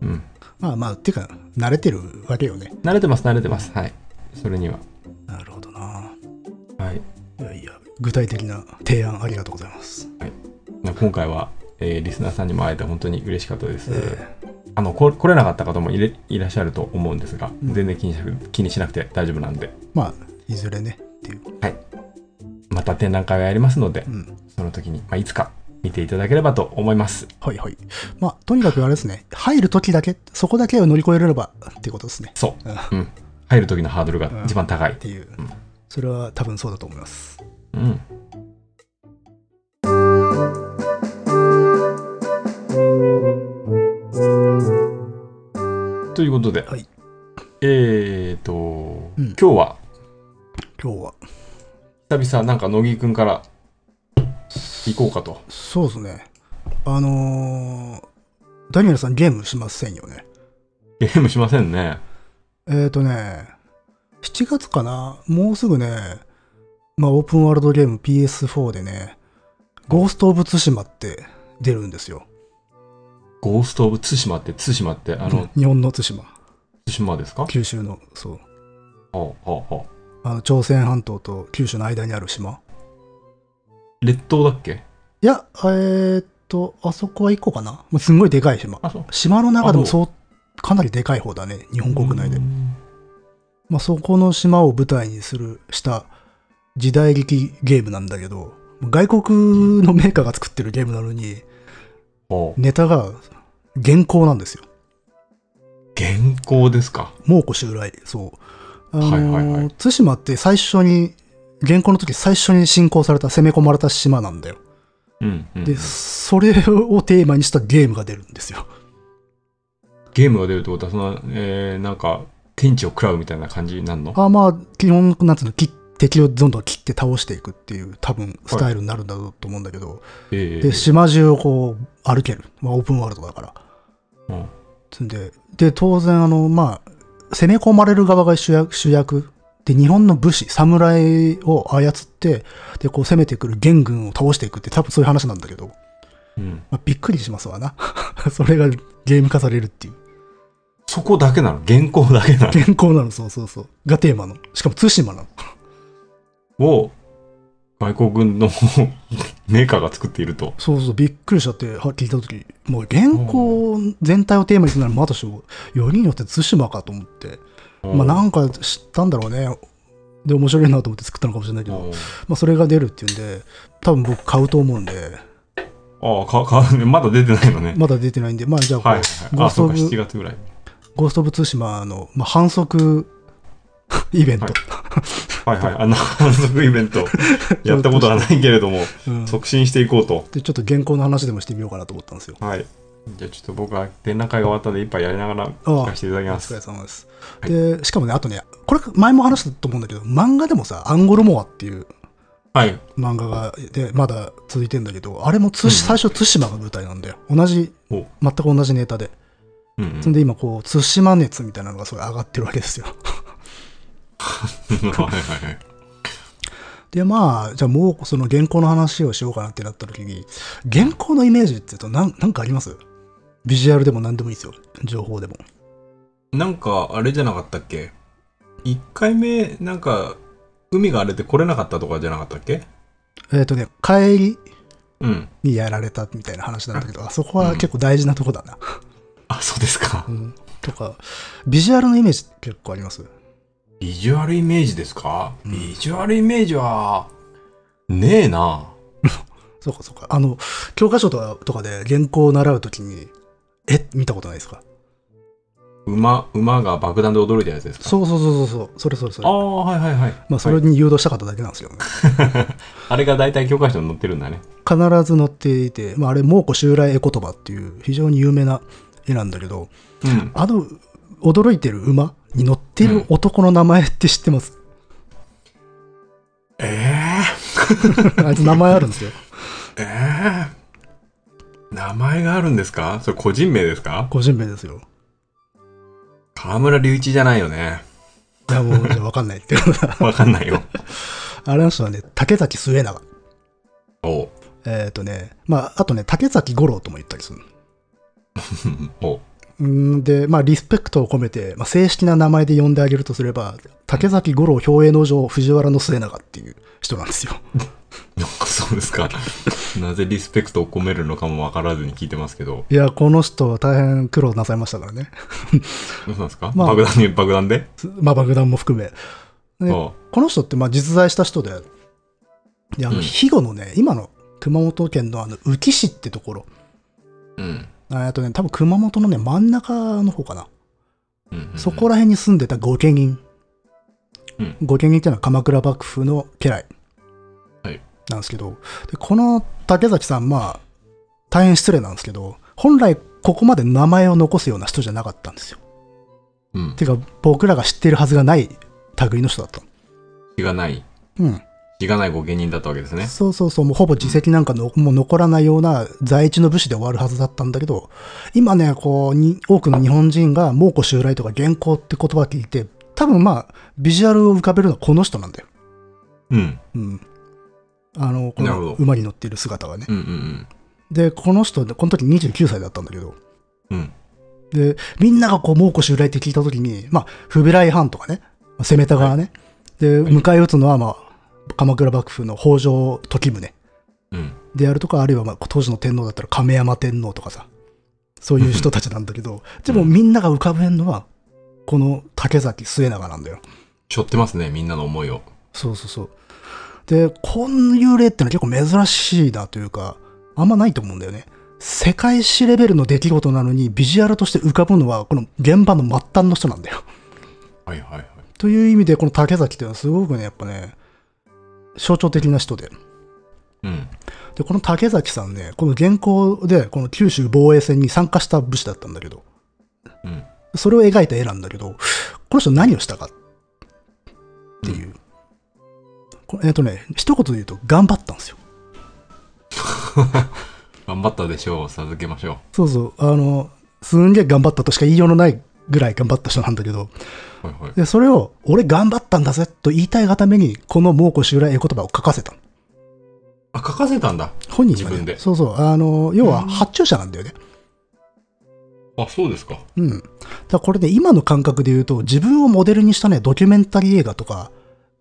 うん。まあまあ、てか、慣れてるわけよね。慣れてます、慣れてます。はい。それには。なるほどな。はい。いやいや、具体的な提案ありがとうございます。まあ今回は、えーリスナーさんにも会えて本当に嬉しかったです。えあのこ来れなかった方もいれいらっしゃると思うんですが、うん全然気にしなく気にしなくて大丈夫なんで、まあ、いずれね、っていう。また展覧会をやりますのでう、ん。その時に、まあ、いつか見ていただければと思います。はいはい。まあ、とにかくあれですね、入るときだけ、そこだけを乗り越えれればっていうことですね。そう。うんうん。入る時のハードルが一番高いっ。ていううん。それは多分そうだと思います。うん。ということで、はいえーと、うん今日は今日は。久々なんか乃木くんから行こうかと。そうですね。あのーダニエルさんゲームしませんよね。ゲームしませんね。えっ、ー、とね、7月かな？もうすぐね、まあオープンワールドゲーム PS4 でね、ゴースト・オブ・ツシマって出るんですよ。ゴースト・オブ・ツシマって、ツシマって、あの、日本の対馬。ツシマですか？九州の、そう。ほうほうほあの朝鮮半島と九州の間にある島。う列島だっけ？いや、えーっと、あそこは1個かなすんごいでかい島。島の中でもあそう、かなりでかい方だね。日本国内でう。んまあ、そこの島を舞台にする、した時代劇ゲームなんだけど、外国のメーカーが作ってるゲームなのに、ネタが原稿なんですよ。原稿ですか？猛虎襲来。そう。あのーはいはいはい対馬って最初に、原稿の時最初に侵攻された、攻め込まれた島なんだよ。うん、うん。で、それをテーマにしたゲームが出るんですよ。ゲームが出るってことは、その、えー、なんか、天地を食らうみたいな感じになるの？あまあ、基本、なんつうの、切敵をどんどん切って倒していくっていう、多分、スタイルになるんだろうと思うんだけど、えーで、島中をこう、歩ける。まあ、オープンワールドだから。うんつんで、で、当然、あの、まあ、攻め込まれる側が主役、主役。で、日本の武士、侍を操って、で、こう攻めてくる元軍を倒していくって、多分そういう話なんだけど、うん。まあ、びっくりしますわな。それがゲーム化されるっていう。そこだけなの？原稿だけな原稿なの、そうそうそう。がテーマの。しかも、対馬なの。のを、外国の メーカーが作っていると。そうそう、びっくりしちゃって、は聞いたとき、もう原稿全体をテーマにするなら、またしも、よりによって対馬かと思って、まあなんか知ったんだろうね。で、面白いなと思って作ったのかもしれないけど、うんまあそれが出るっていうんで、多分僕買うと思うんで、ああ、か、か、まだ出てないのね。まだ出てないんで、まあじゃあこう、はい。あ、ゴーストオブそうか、7月ぐらい。ゴースト・オブ・ツシマの、まあ、反則 イベント、はいはい。あの、反 則イベント、やったことはないけれども、うん促進していこうと。で、ちょっと原稿の話でもしてみようかなと思ったんですよ。はい。じゃあちょっと僕は展覧会が終わったので一杯やりながら聞かせていただきおます。疲れ様です。で、しかもね、あとね、これ前も話したと思うんだけど、漫画でもさ、アンゴルモアっていうはい。漫画が、で、まだ続いてんだけど、あれもつ、最初、対馬が舞台なんだよ。同じ、お全く同じネタで。うんうんそんで今、こう、対馬熱みたいなのがすごい上がってるわけですよ。はいはいはい。で、まあ、じゃあもうその原稿の話をしようかなってなった時に、原稿のイメージって言うとなん、なんかあります？ビジュアルでも何でもいいですよ。情報でも。なんか、あれじゃなかったっけ？一回目、なんか、海が荒れて来れなかったとかじゃなかったっけ？えっ、とね、帰りうん。にやられたみたいな話なんだけど、あそこは結構大事なとこだな。あ、そうですかう。んとか、ビジュアルのイメージ結構あります？ビジュアルイメージですか、うんビジュアルイメージは、ねえな。そうかそうか。あの、教科書とかで原稿を習うときに、え？見たことないですか？馬、馬が爆弾で驚いたやつですか？そうそうそうそうそう。それそれそれ。ああ、はいはいはい。まあ、それに誘導したかっただけなんですよね。あれが大体教科書に載ってるんだね。必ず載っていて、まあ、あれ、猛虎襲来絵言葉っていう非常に有名な絵なんだけど、うん。あの、驚いてる馬に乗ってる男の名前って知ってます、ええ あいつ名前あるんですよ。ええ名前があるんですか？それ個人名ですか？個人名ですよ。河村隆一じゃないよね。いや、もう、じゃあわかんないってことだわかんないよ。あれの人はね、竹崎末永。おう。えっ、とね、まあ、あとね、竹崎五郎とも言ったりする。おう。うんで、まあ、リスペクトを込めて、まあ、正式な名前で呼んであげるとすれば、竹崎五郎表栄の城藤原の末永っていう人なんですよ。そうですか。なぜリスペクトを込めるのかもわからずに聞いてますけど。いや、この人大変苦労なさいましたからね。どうなんですか、まあ爆弾に爆弾で？まあ、爆弾も含め。この人ってまあ実在した人で、であのうん肥後のね、今の熊本県のあの宇城市ってところ、うん。ああとね、多分熊本のね、真ん中の方かな。うんうんうんそこら辺に住んでた御家人。うん御家人っていうのは鎌倉幕府の家来。はいなんですけど、でこの竹崎さん、まあ、大変失礼なんですけど、本来ここまで名前を残すような人じゃなかったんですよ。うん。てか、僕らが知ってるはずがない類の人だった。血がない。うん。血がないご芸人だったわけですね。そうそうそう、もうほぼ自責なんかの、もう残らないような在地の武士で終わるはずだったんだけど、今ね、こう、に多くの日本人が猛虎襲来とか元寇って言葉を聞いて、多分まあ、ビジュアルを浮かべるのはこの人なんだよ。うん。うん。あの、この馬に乗っている姿がね。うんうんで、この人、この時29歳だったんだけど、うん。うん。で、みんながこう、猛虎襲来って聞いた時に、まあ、不備来藩とかね、まあ攻めた側ね。で、はい迎え撃つのは、まあ、鎌倉幕府の北条時宗。うん。であるとか、あるいはまあ当時の天皇だったら亀山天皇とかさ、そういう人たちなんだけど、でもみんなが浮かべるのは、この竹崎末永なんだよ。しょってますね、みんなの思いを。そうそうそう。で、こういう例ってのは結構珍しいなというか、あんまないと思うんだよね。世界史レベルの出来事なのに、ビジュアルとして浮かぶのは、この現場の末端の人なんだよ。はいはいはい。という意味で、この竹崎っていうのはすごくね、やっぱね、象徴的な人で。うん。で、この竹崎さんね、この現行で、この九州防衛戦に参加した武士だったんだけど、うん。それを描いた絵なんだけど、この人何をしたかっていう。これえっ、とね、一言で言うと、頑張ったんですよ。頑張ったでしょう。授けましょそうそう、あの、すんげえ頑張ったとしか言いようのないぐらい頑張った人なんだけど、う。はいはい。で、それを、俺頑張ったんだぜと言いたいがために、この猛虎襲来絵言葉を書かせたの。あ、書かせたんだ。本人はね、自分でそうそう、あの、要は発注者なんだよね。あ、そうですか。うん。だこれね、今の感覚で言うと、自分をモデルにしたね、ドキュメンタリー映画とか、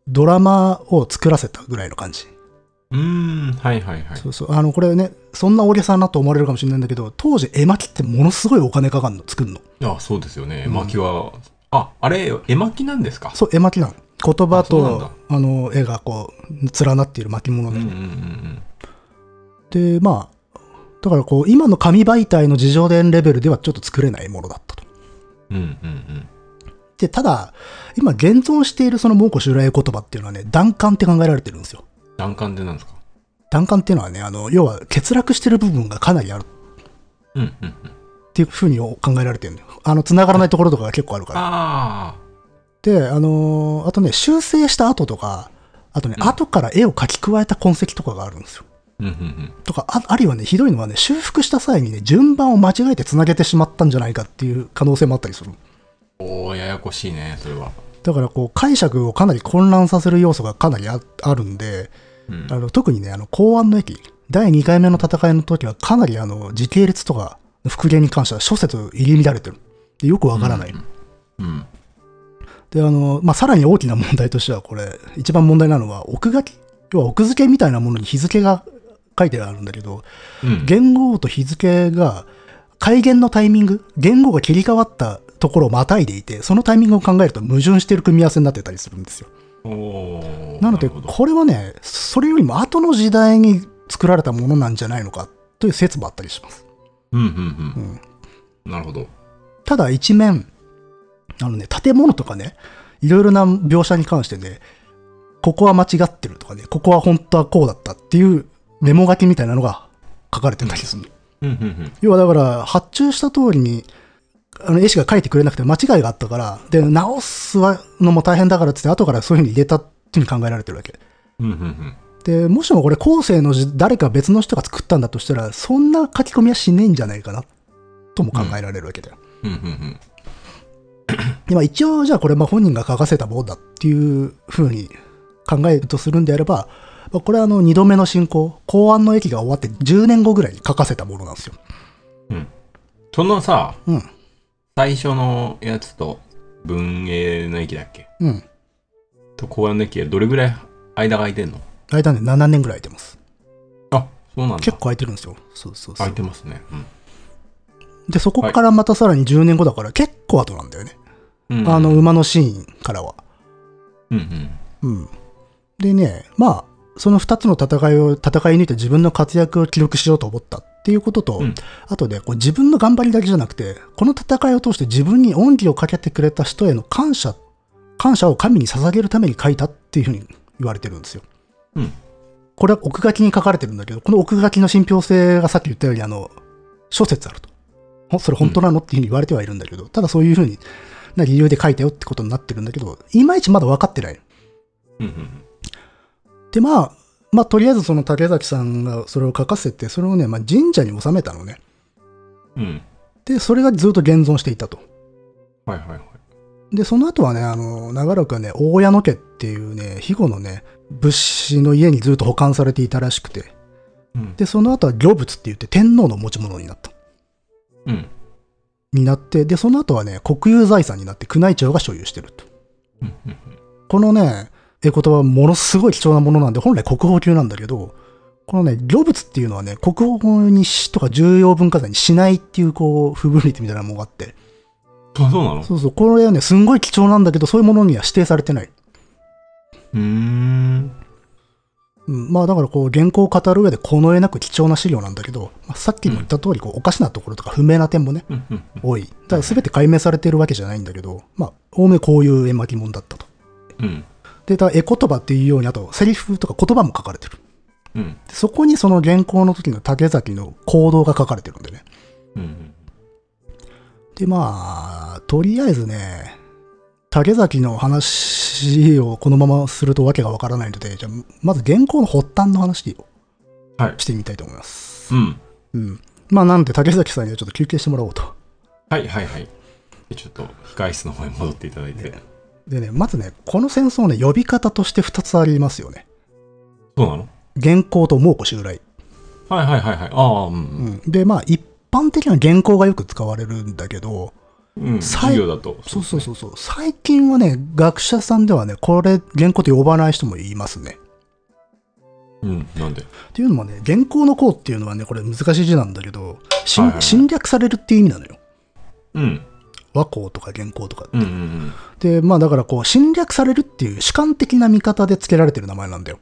ドラマを作らせたぐらいの感じ。うーん。はいはいはい。そうそう。あの、これね、そんな大げさなと思われるかもしれないんだけど、当時絵巻ってものすごいお金かかるの、作るの。あ、そうですよね。絵うん巻は、あ、あれ、絵巻なんですか？そう、絵巻なの。言葉と、あの、絵がこう、連なっている巻物で。うんうんうんで、まあ、だからこう、今の紙媒体の自叙伝レベルではちょっと作れないものだったと。うん。うんうんうん。で、ただ、今現存しているその猛虎襲来言葉っていうのはね、弾丸って考えられてるんですよ。弾丸ってなんですか？弾丸っていうのはね、あの、要は欠落してる部分がかなりあるうんうんうん。っていうふうに考えられてるんだよ。あの、繋がらないところとかが結構あるから。あで、あのーあとね、修正した後とか、あとね、うん後から絵を描き加えた痕跡とかがあるんですよ。あ。うんうんうん。とか、ああるいはね、ひどいのはね、修復した際にね、順番を間違えて繋げてしまったんじゃないかっていう可能性もあったりする。おー、ややこしいね、それは。だから、こう、解釈をかなり混乱させる要素がかなりああるんで、うんあ。の特にね、あの、公安の駅、第2回目の戦いの時はかなりあの、時系列とか復元に関しては諸説入り乱れてる。でよくわからない。うん。で、あの、まあ、さらに大きな問題としては、これ、一番問題なのは、奥書き、要は奥付けみたいなものに日付が書いてあるんだけど、うん。元号と日付が、改元のタイミング、元号が切り替わったところをまたいでいて、そのタイミングを考えると矛盾している組み合わせになってたりするんですよ。なので、これはね、それよりも後の時代に作られたものなんじゃないのかという説もあったりします。うんうんううん。ん、なるほど。ただ一面、あのね、建物とかね、いろいろな描写に関してね、ここは間違ってるとかね、ここは本当はこうだったっていうメモ書きみたいなのが書かれてたりするの。うんうんうん。要はだから、発注した通りに、あの絵師が書いてくれなくて間違いがあったから、で、直すのも大変だからっつって、後からそういうふうに入れたっていうふうに考えられてるわけ。で、もしもこれ後世のじ誰か別の人が作ったんだとしたら、そんな書き込みはしねえんじゃないかな、とも考えられるわけだよ。うんうんでまあ一応じゃあこれまあ本人が書かせたものだっていうふうに考えるとするんであれば、まあこれはあの二度目の進行、公安の駅が終わって10年後ぐらいに書かせたものなんですよ。うん。うん。そのさ、うん。最初のやつと、文英の駅だっけ？うん。と公安の駅はどれぐらい間が空いてんの？間ね、7年ぐらい空いてます。あ、そうなんだ。結構空いてるんですよ。そうそうそ空いうて。ますね。で、そこからまたさらに10年後だから結構後なんだよね。うん。あの、うん馬のシーンからは。うん。うん。でね、まあ、その2つの戦いを、戦い抜いて自分の活躍を記録しようと思ったっていうことと、うんあとでこう自分の頑張りだけじゃなくて、この戦いを通して自分に恩義をかけてくれた人への感謝、感謝を神に捧げるために書いたっていうふうに言われてるんですよ。うん。これは奥書きに書かれてるんだけど、この奥書きの信憑性がさっき言ったように、あの、諸説あると。ほそれ本当なのっていうふうに言われてはいるんだけど、ただそういうふうにな理由で書いたよってことになってるんだけど、いまいちまだ分かってない。うんうん。で、まあ、まあ、とりあえずその竹崎さんがそれを書かせて、それをね、まあ、神社に収めたのね。うん。で、それがずっと現存していたと。はいはいはい。で、その後はね、あの、長らくはね、大矢野家っていうね、肥後のね、物資の家にずっと保管されていたらしくて、うん。で、その後は行物って言って天皇の持ち物になった。うん。になって、で、その後はね、国有財産になって宮内庁が所有してると。うんうんこのね、えことはものすごい貴重なものなんで、本来国宝級なんだけど、このね、行物っていうのはね、国宝にしとか重要文化財にしないっていう、こう、不分率みたいなものがあって、あ、そうなの？そうそう、これはね、すんごい貴重なんだけど、そういうものには指定されてない。うーん。うん、まあだからこう、原稿を語る上でこの上なく貴重な資料なんだけど、まあ、さっきも言った通り、こう、おかしなところとか不明な点もね、うんうん多い。ただ全て解明されてるわけじゃないんだけど、まあ、おおめこういう絵巻物だったと。うん。で、ただ絵言葉っていうように、あと、セリフとか言葉も書かれてる。うん。でそこにその原稿の時の竹崎の行動が書かれてるんでね。うん。で、まあ、とりあえずね、竹崎の話をこのままするとわけがわからないので、じゃあ、まず原稿の発端の話をはい。してみたいと思います。うん。うん。まあ、なんで竹崎さんにはちょっと休憩してもらおうと。はいはいはい。でちょっと控室の方に戻っていただいて。でね、まずね、この戦争ね、呼び方として2つありますよね。そうなの？原稿と猛虎襲来。はいはいはいはい。ああ、うんうん。で、まあ、一般的な原稿がよく使われるんだけど、うん。授業だと。そうそうそうそう。最近はね、学者さんではね、これ、原稿と呼ばない人もいますね。う。うん。なんで？っていうのもね、原稿の項っていうのはね、これ難しい字なんだけど、はいはい侵略されるっていう意味なのよ。うん。和光とか原稿とか。うんうんうん。で、まあだからこう、侵略されるっていう主観的な見方で付けられてる名前なんだよ。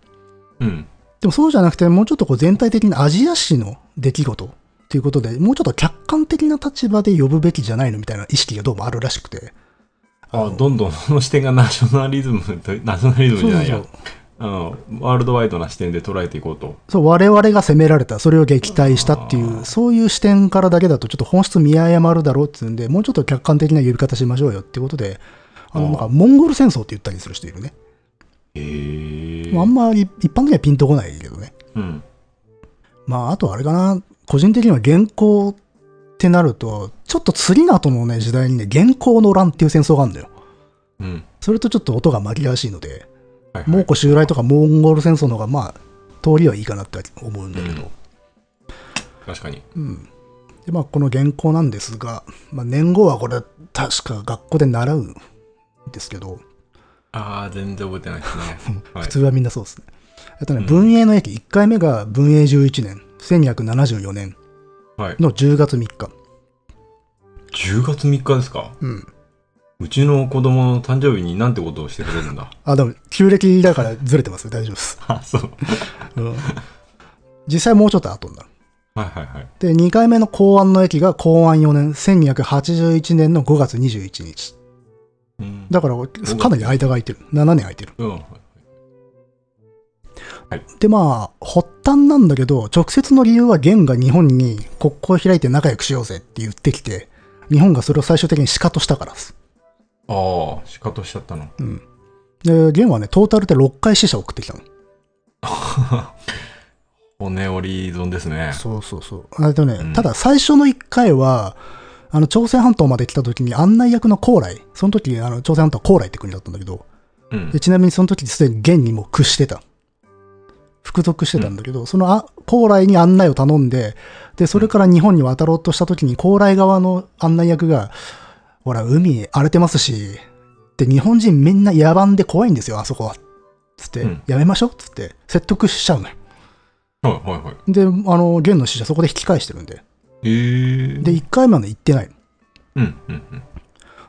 うん。でもそうじゃなくて、もうちょっとこう全体的にアジア史の出来事っていうことで、もうちょっと客観的な立場で呼ぶべきじゃないのみたいな意識がどうもあるらしくて。ああ、どんどんその視点がナショナリズムと、ナショナリズムじゃないや。そうそうあの、ワールドワイドな視点で捉えていこうと。そう、我々が攻められた、それを撃退したっていう、そういう視点からだけだとちょっと本質見誤るだろうっていうんで、もうちょっと客観的な呼び方しましょうよっていうことで、あの、なんか、モンゴル戦争って言ったりする人いるね。へえ。まああんまり一般的にはピンとこないけどね。うん。まあ、あとあれかな、個人的には原稿ってなると、ちょっと次の後のね、時代にね、原稿の乱っていう戦争があるんだよ。うん。それとちょっと音が紛らわしいので、はいはい。蒙古襲来とかモンゴル戦争の方が、まあ、通りはいいかなって思うんだけど。確かに。うん。で、まあ、この原稿なんですが、まあ、年号はこれ、確か学校で習うんですけど、ああ、全然覚えてないですね。はい普通はみんなそうですね。あとね、うん文永の駅、1回目が文永11年、1274年はい。の10月3日。10月3日ですか？うん。うちの子供の誕生日になんてことをしてくれるんだ？あ、でも、旧暦だからずれてますよ。大丈夫です。あ、そう。うん。実際もうちょっと後になる。はいはいはい。で、2回目の公安の駅が公安4年、1281年の5月21日。うん。だから、かなり間が空いてる。7年空いてる。うん。はいで、まあ、発端なんだけど、直接の理由は元が日本に国交を開いて仲良くしようぜって言ってきて、日本がそれを最終的にシカとしたからです。ああ、仕方しちゃったの。うん。で、元はね、トータルで6回死者を送ってきたの。骨折り損ですね。そうそうそう。あとね、うんただ最初の1回は、あの、朝鮮半島まで来た時に案内役の高麗、その時、あの、朝鮮半島は高麗って国だったんだけど、うんで。ちなみにその時すでに元にも屈してた。服属してたんだけど、そのあ高麗に案内を頼んで、で、それから日本に渡ろうとした時に高麗側の案内役が、ほら、海荒れてますし、で、日本人みんな野蛮で怖いんですよ、あそこは。つって、うんやめましょうつって、説得しちゃうのよ。はいはいはい。で、あの、元の使者そこで引き返してるんで。えー。で、1回まで行ってないの。うんうんうん。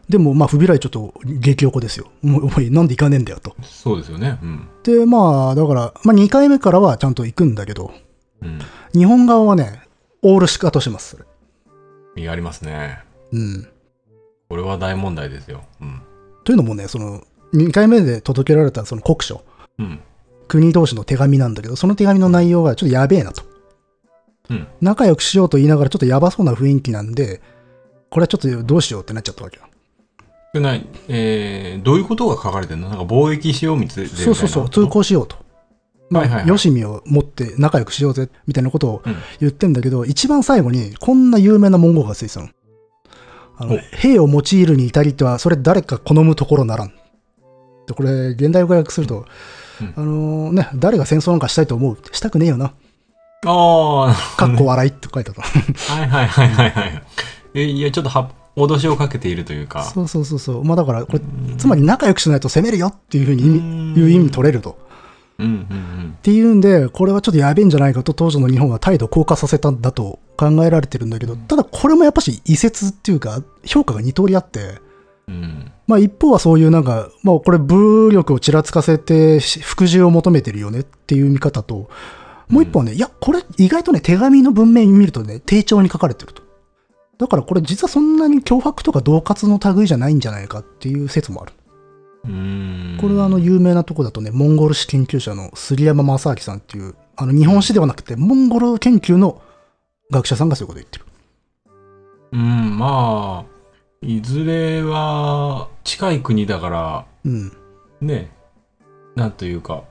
でも、まあ、不備来ちょっと激おこですよ。もう、おいなんで行かねえんだよと。そうですよね。うん。で、まあ、だから、まあ、2回目からはちゃんと行くんだけど、うん。日本側はね、オールシカとします、それ。やりますね。うん。これは大問題ですよ。うん。というのもね、その、2回目で届けられたその国書、うん。国同士の手紙なんだけど、その手紙の内容がちょっとやべえなと。うん。仲良くしようと言いながらちょっとやばそうな雰囲気なんで、これはちょっとどうしようってなっちゃったわけよ。でない、えー、どういうことが書かれてるの？なんか貿易しようみたいな。そうそうそう、通行しようと。まあ、はいはいはいよしみを持って仲良くしようぜ、みたいなことをうん言ってんだけど、一番最後にこんな有名な文言がついてたの。あのお兵を用いるに至りては、それ誰か好むところならん。でこれ、現代語訳すると、うんあのね、誰が戦争なんかしたいと思う？したくねえよな。あかっこ笑いって書いてあった。あ、はいはいはいはいはい。え、いや、ちょっとは、脅しをかけているというか。そうそうそうそう。まあだから、これ、つまり仲良くしないと攻めるよっていうふうにいう意味取れると。うんうんうん。っていうんで、これはちょっとやべえんじゃないかと当時の日本は態度を硬化させたんだと考えられてるんだけど、ただこれもやっぱし異説っていうか、評価が二通りあって、うん。まあ一方はそういうなんか、まあこれ武力をちらつかせてし服従を求めてるよねっていう見方と、もう一方はね、いや、これ意外とね、手紙の文面見るとね、丁重に書かれてると。だからこれ実はそんなに脅迫とか恫喝の類じゃないんじゃないかっていう説もある。うん。これはあの有名なとこだとね、モンゴル史研究者の杉山正明さんっていう、あの日本史ではなくて、モンゴル研究の学者さんがそういうことを言ってる。うん、まあ、いずれは、近い国だから、うん。ね、なんというか、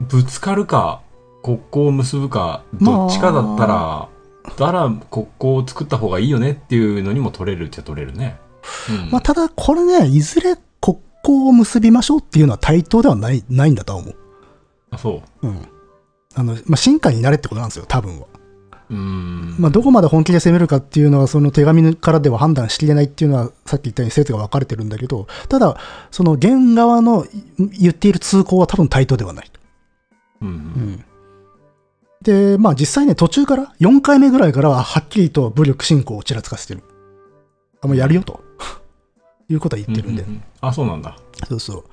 ぶつかるか、国交を結ぶか、どっちかだったら、だら国交を作った方がいいよねっていうのにも取れるっちゃ取れるね。うん。まあただこれね、いずれ国交を結びましょうっていうのは対等ではない、ないんだとは思う。あそう。うん。あの、まあ進化になれってことなんですよ、多分は。うん。まあどこまで本気で攻めるかっていうのは、その手紙からでは判断しきれないっていうのは、さっき言ったように説が分かれてるんだけど、ただ、その原側の言っている通行は多分対等ではない。うん。うんで、まあ実際ね、途中から、4回目ぐらいからははっきりと武力侵攻をちらつかせてる。あ、もうやるよと。いうことは言ってるんで。うううあ、そうなんだ。そうそ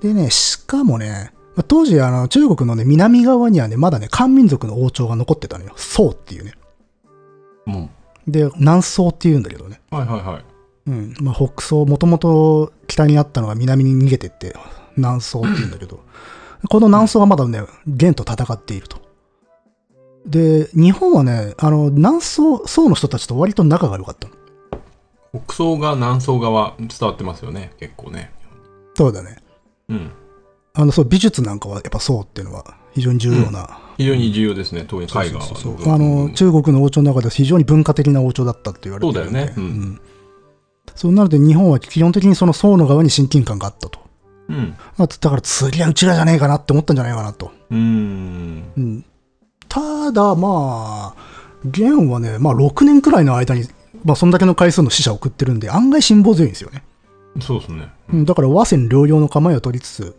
う。でね、しかもね、まあ当時、あの、中国のね、南側にはね、まだね、漢民族の王朝が残ってたのよ。宋っていうね。もで、南宋っていうんだけどね。う。はいはいはい。うん。まあ北宋、もともと北にあったのが南に逃げてって、南宋っていうんだけど、この南宋はまだね、元と戦っていると。で、日本はね、あの、南宋、宋の人たちと割と仲が良かったの。北宋が南宋側伝わってますよね、結構ね。そうだね。うん。あの、そう、美術なんかはやっぱ宋っていうのは非常に重要な。非常に重要ですね、特に絵画は。そうそうそうあの、中国の王朝の中では非常に文化的な王朝だったって言われてるんでそうだよねうんんそうなので日本は基本的にその宋の側に親近感があったと。うん。まあだから次はうちらじゃねえかなって思ったんじゃないかなと。うーん。うん、ただまあ、元はね、まあ6年くらいの間に、まあそんだけの回数の死者を送ってるんで、案外辛抱強いんですよね。そうですね。うんだから和戦両用の構えを取りつつ、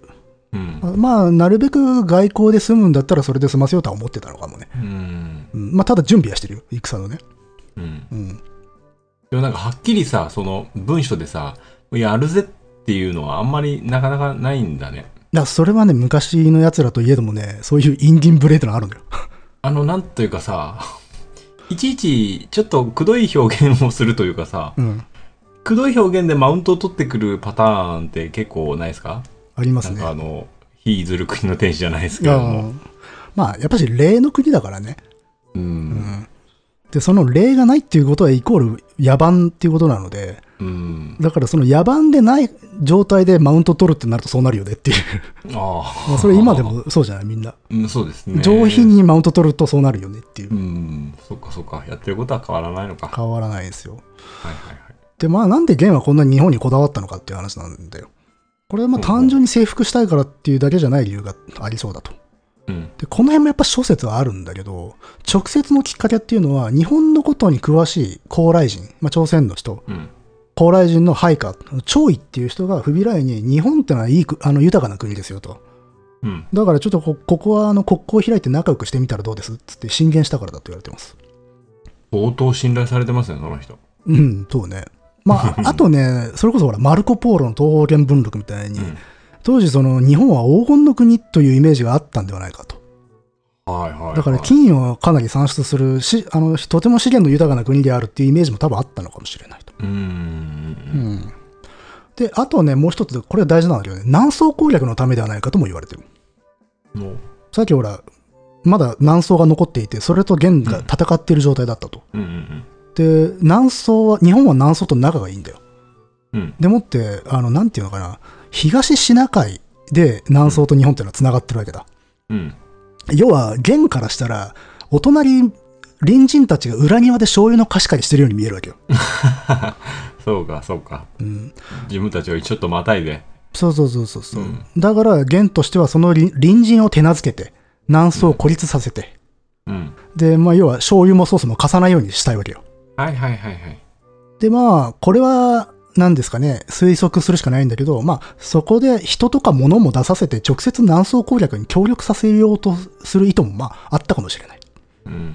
うん。まあなるべく外交で済むんだったらそれで済ませようとは思ってたのかもね。うん。うん、まあただ準備はしてるよ、戦のね。うん。うん。でもなんかはっきりさ、その文書でさ、やるぜっていうのはあんまりなかなかないんだね。だそれはね、昔の奴らといえどもね、そういうインディンブレードがあるのよ。あの、なんというかさ、いちいちちょっとくどい表現をするというかさ、うん。くどい表現でマウントを取ってくるパターンって結構ないですか？ありますね。かあの、非ずる国の天使じゃないですけども。まあ、やっぱし例の国だからね。う。うんん。で、その例がないっていうことはイコール野蛮っていうことなので、うん。だからその野蛮でない状態でマウント取るってなるとそうなるよねっていう。ああ。まあそれ今で。もそうじゃない？みんな。うん、そうですね。上品にマウント取るとそうなるよねっていうう。ん。そっかそっか。やってることは変わらないのか。変わらないですよ。はいはいはい。で、まあなんでゲンはこんなに日本にこだわったのかっていう話なんだよ。これはまあ単純に征服したいからっていうだけじゃない理由がありそうだと。うん。で、この辺もやっぱ諸説はあるんだけど、直接のきっかけっていうのは、日本のことに詳しい高麗人、まあ、朝鮮の人、うん。高麗人の配下、張位っていう人が不備来に、日本ってのはいいくあの豊かな国ですよと。うん。だからちょっとこここはあの国交を開いて仲良くしてみたらどうですっつって進言したからだと言われてます。相当信頼されてますね、その人。うん、そうね。まあ、あとね、それこそほら、マルコ・ポーロの東方見聞録みたいに、うん。当時その日本は黄金の国というイメージがあったんではないかと。はいはい、はい。だから金をかなり産出するし、あの、とても資源の豊かな国であるっていうイメージも多分あったのかもしれないと。うんん。で、あとね、もう一つ、これは大事なんだけどね、南宋攻略のためではないかとも言われてる。さっきほら、まだ南宋が残っていて、それと元が戦っている状態だったと。うんうんで、南宋は、日本は南宋と仲がいいんだよ。うん。うん。でもって、あの、なんていうのかな、東シナ海で南宋と日本っていうのは繋がってるわけだ。うん。要は、元からしたら、お隣、隣人たちが裏庭で醤油の貸し借りしてるように見えるわけよ。そうか、そうか。うん。自分たちをちょっとまたいで。そうそうそうそうそう、うんだから、元としてはその隣隣人を手なずけて、南宋を孤立させて、うん。で、まあ、要は醤油もソースも貸さないようにしたいわけよ。はいはいはいはい。で、まあ、これは、何ですかね、推測するしかないんだけど、まあ、そこで人とか物も出させて、直接南宋攻略に協力させようとする意図も、まあ、あったかもしれない。うんうん。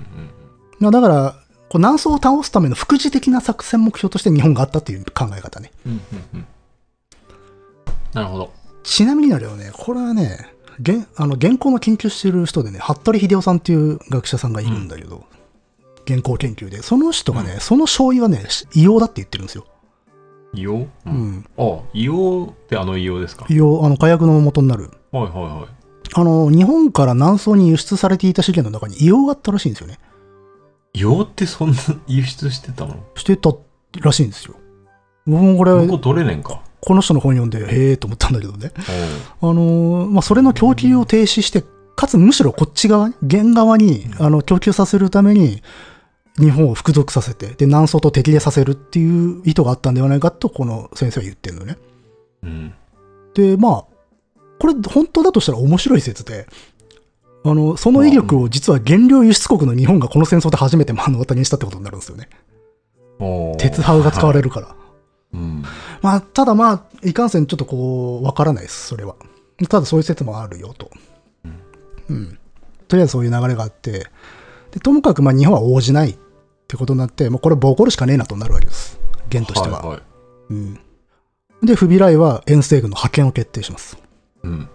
まあ、だから、こう南宋を倒すための副次的な作戦目標として日本があったっていう考え方ね。うんうんうん。なるほど。ちなみにだけどね、これはね、現あの原稿の研究してる人でね、服部秀夫さんっていう学者さんがいるんだけど、原稿研究で、その人がね、その醤油はね、異様だって言ってるんですよ。硫黄？う。うんん。あ、硫黄ってあの硫黄ですか？異様、あの火薬の元になる。はいはいはい。あの、日本から南宋に輸出されていた資源の中に硫黄があったらしいんですよね。硫黄ってそんな輸出してたの？してたらしいんですよ。僕もこれ、ここ取れねんか。この人の本読んで、へえと思ったんだけどね。あのーまあ、それの供給を停止して、かつむしろこっち側に、原側に、あの、供給させるために、日本を服属させて、で、南宋と敵でさせるっていう意図があったんではないかと、この先生は言ってるのね。うん。で、まあ、これ本当だとしたら面白い説で、あの、その威力を実は原料輸出国の日本がこの戦争で初めて目の当たりにしたってことになるんですよね。鉄ハウが使われるから。うん。まあ、ただまあ、いかんせんちょっとこう、わからないです、それは。ただそういう説もあるよと。うん。とりあえずそういう流れがあって、でともかくまあ日本は応じないってことになって、もうこれボコるしかねえなとなるわけです。元としては。はいはい。うん。で、不備来は遠征軍の派遣を決定します。うん。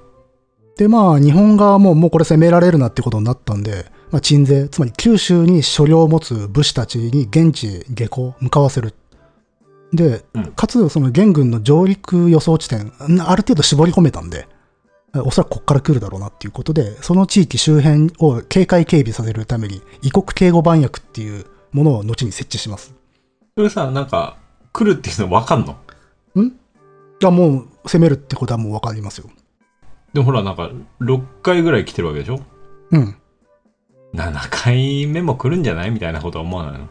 で、まあ、日本側ももうこれ攻められるなってことになったんで、まあ、鎮西、つまり九州に所領を持つ武士たちに現地下校、向かわせる。でうん、かつ、その元軍の上陸予想地点、ある程度絞り込めたんで、おそらくこっから来るだろうなっていうことで、その地域周辺を警戒警備させるために、異国警護番役っていうものを後に設置します。それさ、なんか、来るっていうの分かんの？ん？がもう攻めるってことはもうわかりますよ。でもほら、なんか、6回ぐらい来てるわけでしょ？うん。7回目も来るんじゃない？みたいなことは思わないの？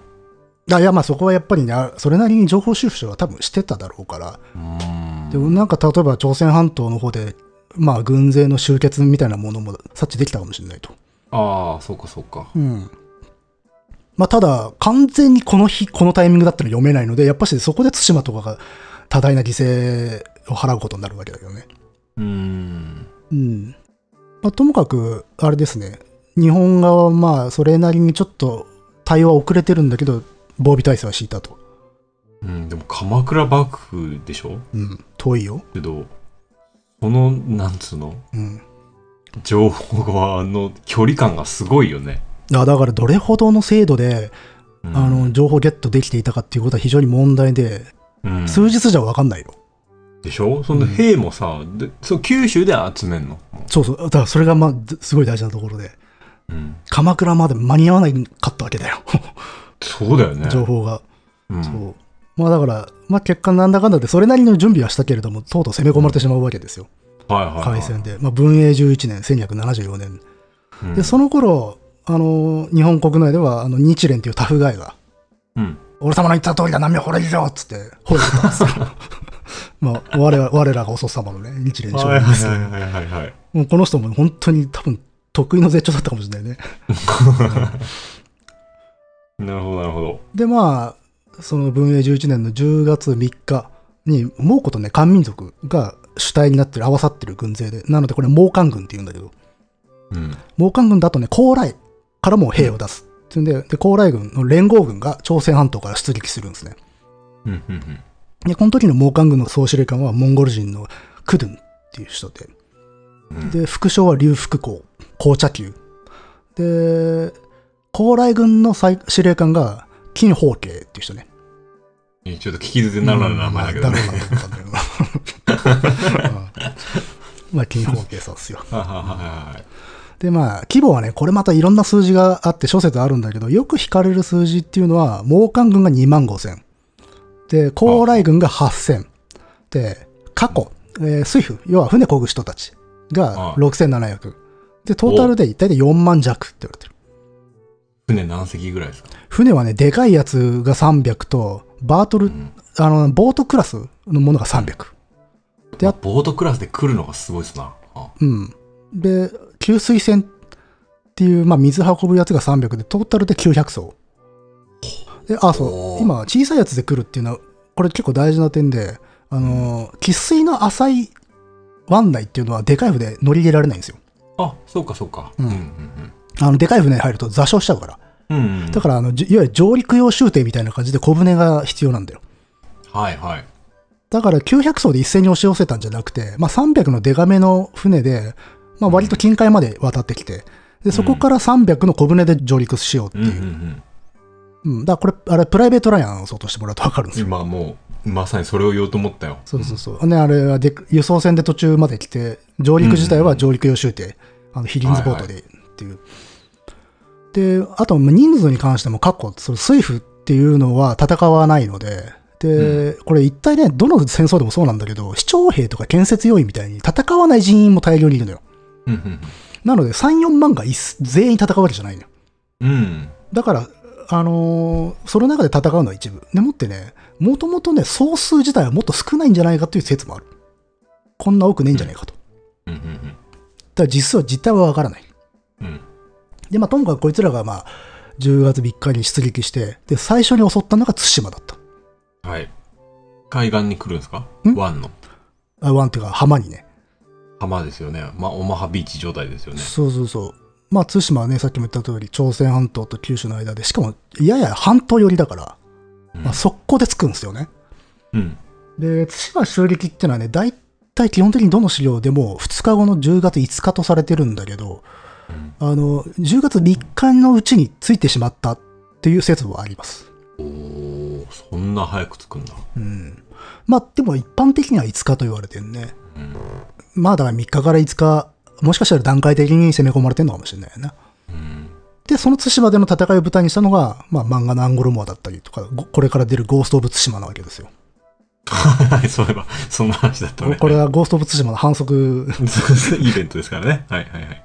あいや、まあそこはやっぱりね、あそれなりに情報収集は多分してただろうから、うーんでもなんか例えば朝鮮半島の方で、まあ軍勢の集結みたいなものも察知できたかもしれないと。ああ、そうかそうか。うん。まあただ、完全にこの日、このタイミングだったら読めないので、やっぱしそこで対馬とかが多大な犠牲を払うことになるわけだけどね。うーん。うん。まあともかく、あれですね、日本側はまあそれなりにちょっと対応は遅れてるんだけど、防備体制は敷いたと。うん、でも鎌倉幕府でしょ？うん。遠いよ。けど、その、なんつうの、うん。情報側の距離感がすごいよね。あだからどれほどの精度で、うんあの情報ゲットできていたかっていうことは非常に問題で、うん、数日じゃ分かんないよ。でしょ？その兵もさ、でそう九州で集めんの？そうそう。だからそれがまあ、ずすごい大事なところで、うん。鎌倉まで間に合わないかったわけだよ。そうだよね。情報が。うん、そう。まあだから、まあ結果なんだかんだでそれなりの準備はしたけれども、とうとう攻め込まれてしまうわけですよ。はいはい、はい。海戦で。まあ文永11年、1274年。うんで、その頃、あの、日本国内では、あの、日蓮っていうタフガイが、うん。俺様の言った通りだ、南明ほれ以上っつって、吠えてたんですよ。まあ、我ら我らがお父様のね、日蓮はい将軍ですよはいはいはいはい。もうこの人も本当に多分得意の絶頂だったかもしれないね。なるほどなるほど。で、まあ、その文永11年の10月3日に、蒙古とね、漢民族が主体になってる、合わさってる軍勢で、なのでこれ、蒙漢軍って言うんだけど、うん。蒙漢軍だとね、高麗からも兵を出す。っていうんで、で、高麗軍の連合軍が朝鮮半島から出撃するんですね。うんうんうん。で、この時の蒙漢軍の総司令官はモンゴル人のクドゥンっていう人で、うんで、副将は劉福公、紅茶球。で、高麗軍の最司令官が金宝慶っていう人ね。えちょっと聞き捨てならぬ名前だけどね。まあ金宝慶さんですよ。はいはいはいはい。で、まあ、規模はね、これまたいろんな数字があって諸説あるんだけど、よく引かれる数字っていうのは、蒙漢軍が2万5千。で、高麗軍が8千。で、過去、えー水夫、要は船漕ぐ人たちがはい6700。で、トータルで大体4万弱って言われてる。船何隻ぐらいですか？船はね、でかいやつが300と、バートル、んあの、ボートクラスのものが300。であボートクラスで来るのがすごいっすな。あうん。で、給水船っていう、まあ、水運ぶやつが300で、トータルで900艘。で、あ、そう。今、小さいやつで来るっていうのは、これ結構大事な点で、あの、喫水の浅い湾内っていうのは、でかい船乗り入れられないんですよ。あ、そうかそうか。うんうんあの、でかい船に入ると座礁しちゃうから。うんうん。うんうん。だから、あの、じいわゆる上陸用終艇みたいな感じで小舟が必要なんだよ。はいはい。だから900艘で一斉に押し寄せたんじゃなくて、まあ、300のデカめの船で、まあ、割と近海まで渡ってきて、でそこから300の小舟で上陸しようってうんういう。んうん、だからこれ、あれ、プライベートライアンを想としてもらうと分かるんですうん。よ。今もう、まさにそれを言おうと思ったよ。そうそうそう。ね、あれはで輸送船で途中まで来て、上陸自体は上陸用終艇、あの、ヒリンズボートでっていう。で、あと、まあ人数に関しても過去、その水夫っていうのは戦わないので、で、これ一体ね、どの戦争でもそうなんだけど、市長兵とか建設要員みたいに戦わない人員も大量にいるのよ。うんうんなので、3、4万が全員戦うわけじゃないのよ。うん。うん。だから、あのーその中で戦うのは一部。でもってね、もともとね、総数自体はもっと少ないんじゃないかという説もある。こんな多くねえんじゃないかと。うんうんだから実は実態はわからない。うん。うん。で、まあ、ともかくこいつらがまあ、10月3日に出撃して、で、最初に襲ったのが対馬だった。はい。海岸に来るんですか？ん？湾の。あ、湾っていうか浜にね。浜ですよね。まあ、オマハビーチ状態ですよね。そうそうそう。まあ、対馬はね、さっきも言った通り、朝鮮半島と九州の間で、しかも、やや半島寄りだから、うんまあ、速攻で着くんですよね。うん。で、対馬襲撃っていうのはね、大体基本的にどの資料でも2日後の10月5日とされてるんだけど、うんあの、10月3日のうちに着いてしまったっていう説もあります。おー、そんな早く着くんだ。うん。まあ、でも一般的には5日と言われてるね。うん。まあ、だから3日から5日、もしかしたら段階的に攻め込まれてるのかもしれないよな。うん。で、その対馬での戦いを舞台にしたのが、まあ、漫画のアンゴルモアだったりとか、ごこれから出るゴースト・オブ・対馬なわけですよ。はい、そういえば、そんな話だったね。これはゴースト・オブ・対馬の反則 イベントですからね。はいはいはい。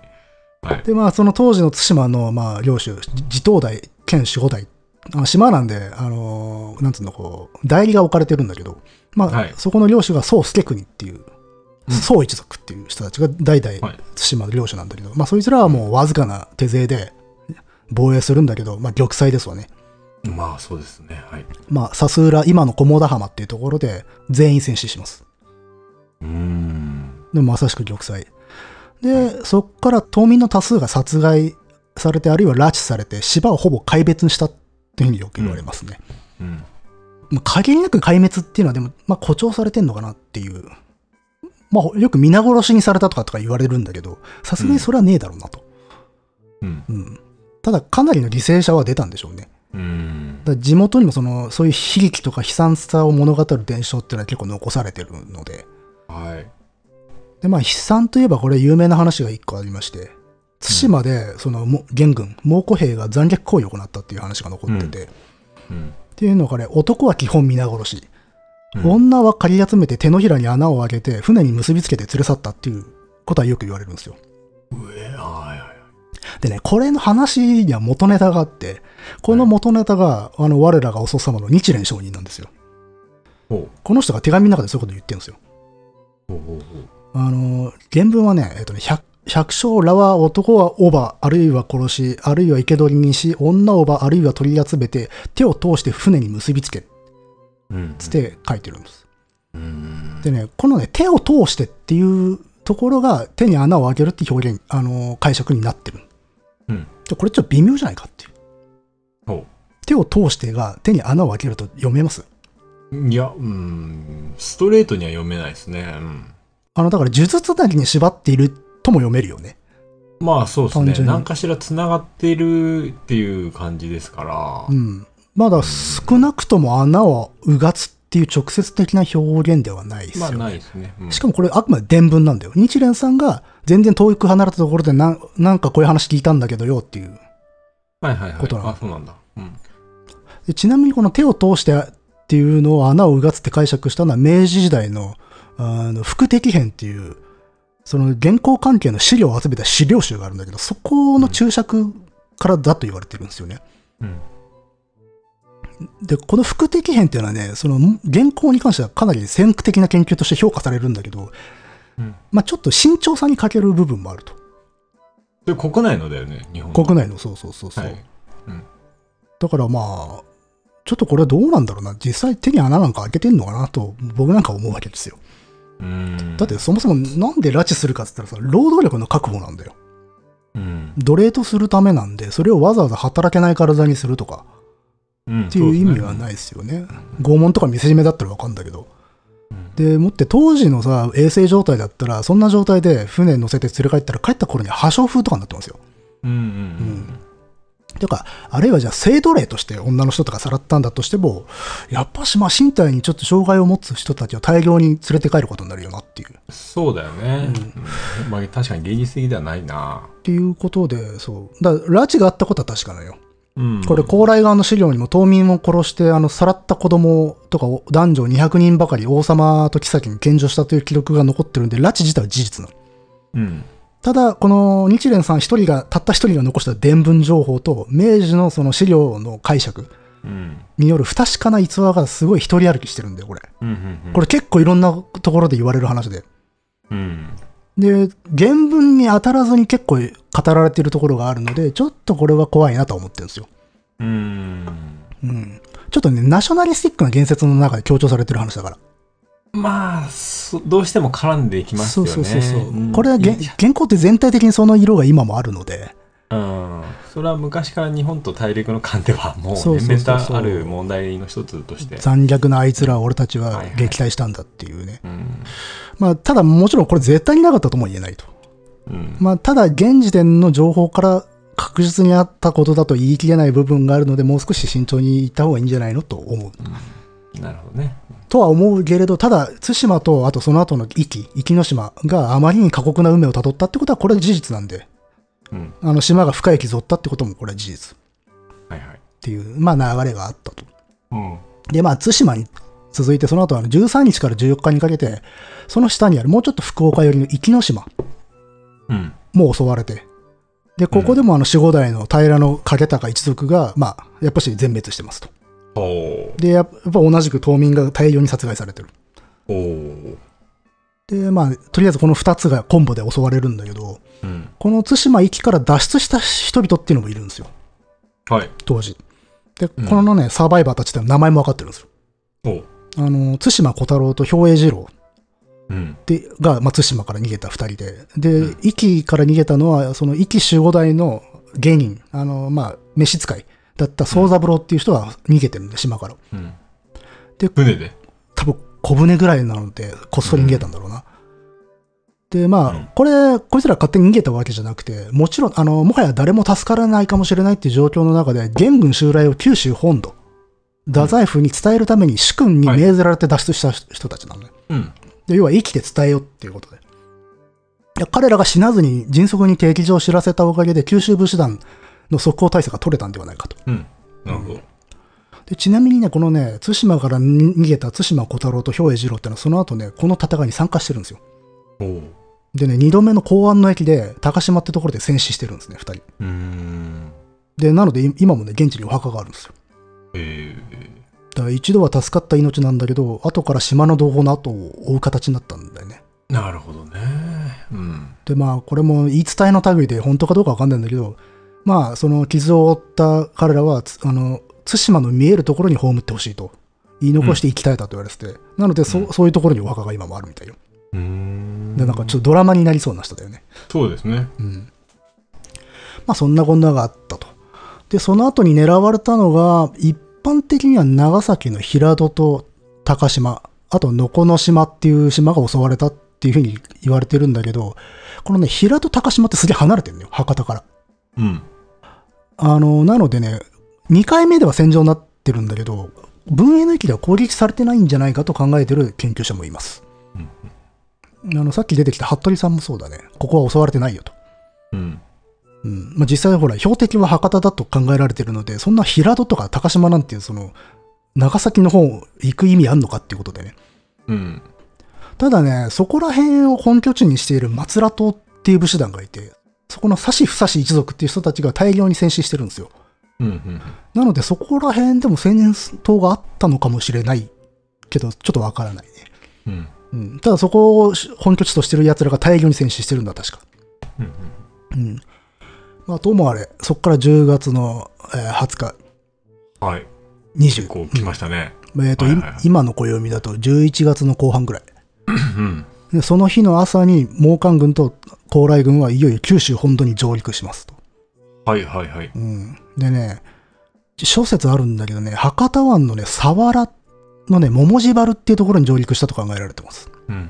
はい。で、まあ、その当時の対馬の、まあ、領主、地頭代、兼守護代、あ島なんで、あのーなんつうの、こう、代理が置かれてるんだけど、まあ、はいそこの領主が宗助国っていう、うん宗一族っていう人たちが代々はい対馬の領主なんだけど、まあ、そいつらはもうわずかな手勢で防衛するんだけど、まあ、玉砕ですわね。まあ、そうですね。はい。まあ、笹浦、今の菰田浜っていうところで全員戦死します。うーん。でもまさしく玉砕。で、そこから島民の多数が殺害されて、あるいは拉致されて、島をほぼ壊滅にしたっていうふうによく言われますね。うん。まあ、限りなく壊滅っていうのはでも、まあ、誇張されてんのかなっていう。まあ、よく皆殺しにされたとかとか言われるんだけど、さすがにそれはねえだろうなと。うん。うん。ただ、かなりの犠牲者は出たんでしょうね。うん。だ地元にもその、そういう悲劇とか悲惨さを物語る伝承っていうのは結構残されてるので。はい。で、まあ、悲惨といえばこれ有名な話が一個ありまして、対馬で、その、も元軍、蒙古兵が残虐行為を行ったっていう話が残ってて、うん。っていうのがね、男は基本皆殺し。うん女は借り集めて手のひらに穴を開けて船に結びつけて連れ去ったっていうことはよく言われるんですよ。でね、これの話には元ネタがあって、この元ネタが、あの、我らがお父様の日蓮上人なんですよ。ほこの人が手紙の中でそういうこと言ってるんですよ。あの、原文はね、えっとね、百百姓らは男はおば、あるいは殺し、あるいは生け捕りにし、女をば、あるいは取り集めて、手を通して船に結びつけ、うん。つって書いてるんです。うん。でね、このね、手を通してっていうところが手に穴を開けるって表現、あの、解釈になってる。うん。でこれちょっと微妙じゃないかっていう。ほ手を通してが手に穴を開けると読めます？う。いや、うん。ストレートには読めないですね。うん。あの、だから、呪術つなぎに縛っているとも読めるよね。まあそうですね。何かしら繋がっているっていう感じですから。うん。まだ少なくとも穴をうがつっていう直接的な表現ではないですよね。まあないですね。うんしかもこれあくまで伝聞なんだよ。日蓮さんが全然遠く離れたところでなんなんかこういう話聞いたんだけどよっていう。はいはいはい。ことなのあ、そうなんだ。うん。でちなみにこの手を通してっていうのを穴をうがつって解釈したのは明治時代のあの福敵編っていうその原稿関係の資料を集めた資料集があるんだけどそこの注釈からだと言われてるんですよね。うん。で、この福敵編っていうのはね、その原稿に関してはかなり先駆的な研究として評価されるんだけど、うん。まあちょっと慎重さに欠ける部分もあると。で、国内のだよね、日本の。国内の、そうそうそうそう。はい。うん。だからまあ、ちょっとこれはどうなんだろうな。実際手に穴なんか開けてんのかなと、僕なんか思うわけですよ。うん。だってそもそもなんで拉致するかって言ったらさ、労働力の確保なんだよ。うん。奴隷とするためなんで、それをわざわざ働けない体にするとかうん。っていう意味はないですよね。拷問とか見せしめだったらわかんだけど。で、もって当時のさ、衛生状態だったら、そんな状態で船乗せて連れ帰ったら、帰った頃に破傷風とかになってますよ。うんうんうん。てか、あるいはじゃあ性奴隷として女の人とかさらったんだとしても、やっぱしまあ身体にちょっと障害を持つ人たちを大量に連れて帰ることになるよなっていう。そうだよね。うんまあ確かに現実的ではないな。っていうことで、そう。だから、拉致があったことは確かなのよ。うん。これ、高麗側の資料にも島民を殺して、あの、さらった子供とかを男女200人ばかり王様と妃に献上したという記録が残ってるんで、拉致自体は事実なの。うん。ただ、この日蓮さん一人が、たった一人が残した伝聞情報と、明治のその資料の解釈うん。による不確かな逸話がすごい一人歩きしてるんだよ、これ。これ結構いろんなところで言われる話で。うん。で、原文に当たらずに結構語られているところがあるので、ちょっとこれは怖いなとは思ってるんですよ。うん。うん。ちょっとね、ナショナリスティックな言説の中で強調されてる話だから。まあ、そどうしても絡んできますよね。そうそうそうそう。んこれは原稿って全体的にその色が今もあるので、うん。それは昔から日本と大陸の間ではもうそうそう連そうそう綿とある問題の一つとして。残虐なあいつらを俺たちは撃退したんだっていうね。うん。まあ、ただもちろんこれ絶対になかったとも言えないと。うん。まあ、ただ現時点の情報から確実にあったことだと言い切れない部分があるので、もう少し慎重にいった方がいいんじゃないのと思う。なるほどね。とは思うけれど、ただ、対馬と、あとその後の壱岐、壱岐の島があまりに過酷な運命をたどったってことは、これは事実なんで、うん。あの島が深い傷を負ったってこともこれは事実いはい。ていう、まあ流れがあったと。うん。で、まあ、対馬に続いて、その後あの13日から14日にかけて、その下にあるもうちょっと福岡寄りの壱岐の島うん。も襲われて、で、ここでもあの守護代の平の景高一族が、まあ、やっぱし全滅してますと。で、やっぱ同じく島民が大量に殺害されてる。で、まあ、とりあえずこの2つがコンボで襲われるんだけど、うん。この対馬域から脱出した人々っていうのもいるんですよ、はい。当時。で、うんこのね、サバイバーたちって名前も分かってるんですよ。あの、対馬小太郎と兵衛二郎うん。でが、まあ、対馬から逃げた2人で、で、うん壱岐から逃げたのは、その壱岐守護代の芸人、あの、まあ、召使いだった宗三郎っていう人が逃げてるんで、島から。うん。で船で。小舟ぐらいなので、こっそり逃げたんだろうな。で、まあ、うんこれ、こいつら勝手に逃げたわけじゃなくて、もちろん、あの、もはや誰も助からないかもしれないっていう状況の中で、元軍襲来を九州本土、太宰府に伝えるために主君に命ぜられて脱出した人たちなのね。うん。で、要は生きて伝えよっていうことで。で彼らが死なずに迅速に敵情を知らせたおかげで九州武士団の即行体制が取れたんではないかと。うん。なるほど。でちなみにね、このね、対馬から逃げた対馬小太郎と兵衛二郎ってのは、その後ね、この戦いに参加してるんですよ。でね、二度目の公安の駅で、高島ってところで戦死してるんですね、二人。うーん。で、なので、い今もね、現地にお墓があるんですよ。えだから一度は助かった命なんだけど、後から島の同胞の後を追う形になったんだよね。ー、なるほどね。うん。で、まあ、これも言い伝えの類で本当かどうかわかんないんだけど、まあ、その傷を負った彼らは、つあの、対馬の見えるところに葬ってほしいと言い残して生き絶えたと言われてて、なのでそ、そういうところにお墓が今もあるみたいよ。うーん。で、なんかちょっとドラマになりそうな人だよね。そうですね。うん。まあ、そんなこんながあったと。で、その後に狙われたのが、一般的には長崎の平戸と高島、あと能古の島っていう島が襲われたっていうふうに言われてるんだけど、このね、平戸高島ってすげえ離れてるのよ、博多から。うん。あの、なのでね、2回目では戦場になってるんだけど、文英の駅では攻撃されてないんじゃないかと考えてる研究者もいます。あの、さっき出てきた服部さんもそうだね。ここは襲われてないよと。うん。うん。まあ、実際ほら、標的は博多だと考えられてるので、そんな平戸とか高島なんていう、その、長崎の方行く意味あんのかっていうことでね。うん。ただね、そこら辺を本拠地にしている松良党っていう武士団がいて、そこの指し不指し一族っていう人たちが大量に戦死してるんですよ。うん。うん。なのでそこら辺でも戦闘があったのかもしれないけど、ちょっとわからないね。うん。うん。ただそこを本拠地としてる奴らが大量に戦死してるんだ、確か。うん。うん。まあ、ともあれ、そこから10月の、えー20日、はい。20。こう来ましたね。えーとはいはいはい今の暦だと11月の後半ぐらい。うん。でその日の朝に、猛艦軍と高麗軍はいよいよ九州本土に上陸しますと。はいはいはい。うん。でね、諸説あるんだけどね、博多湾のね、佐原のね、桃地原っていうところに上陸したと考えられてます。うん。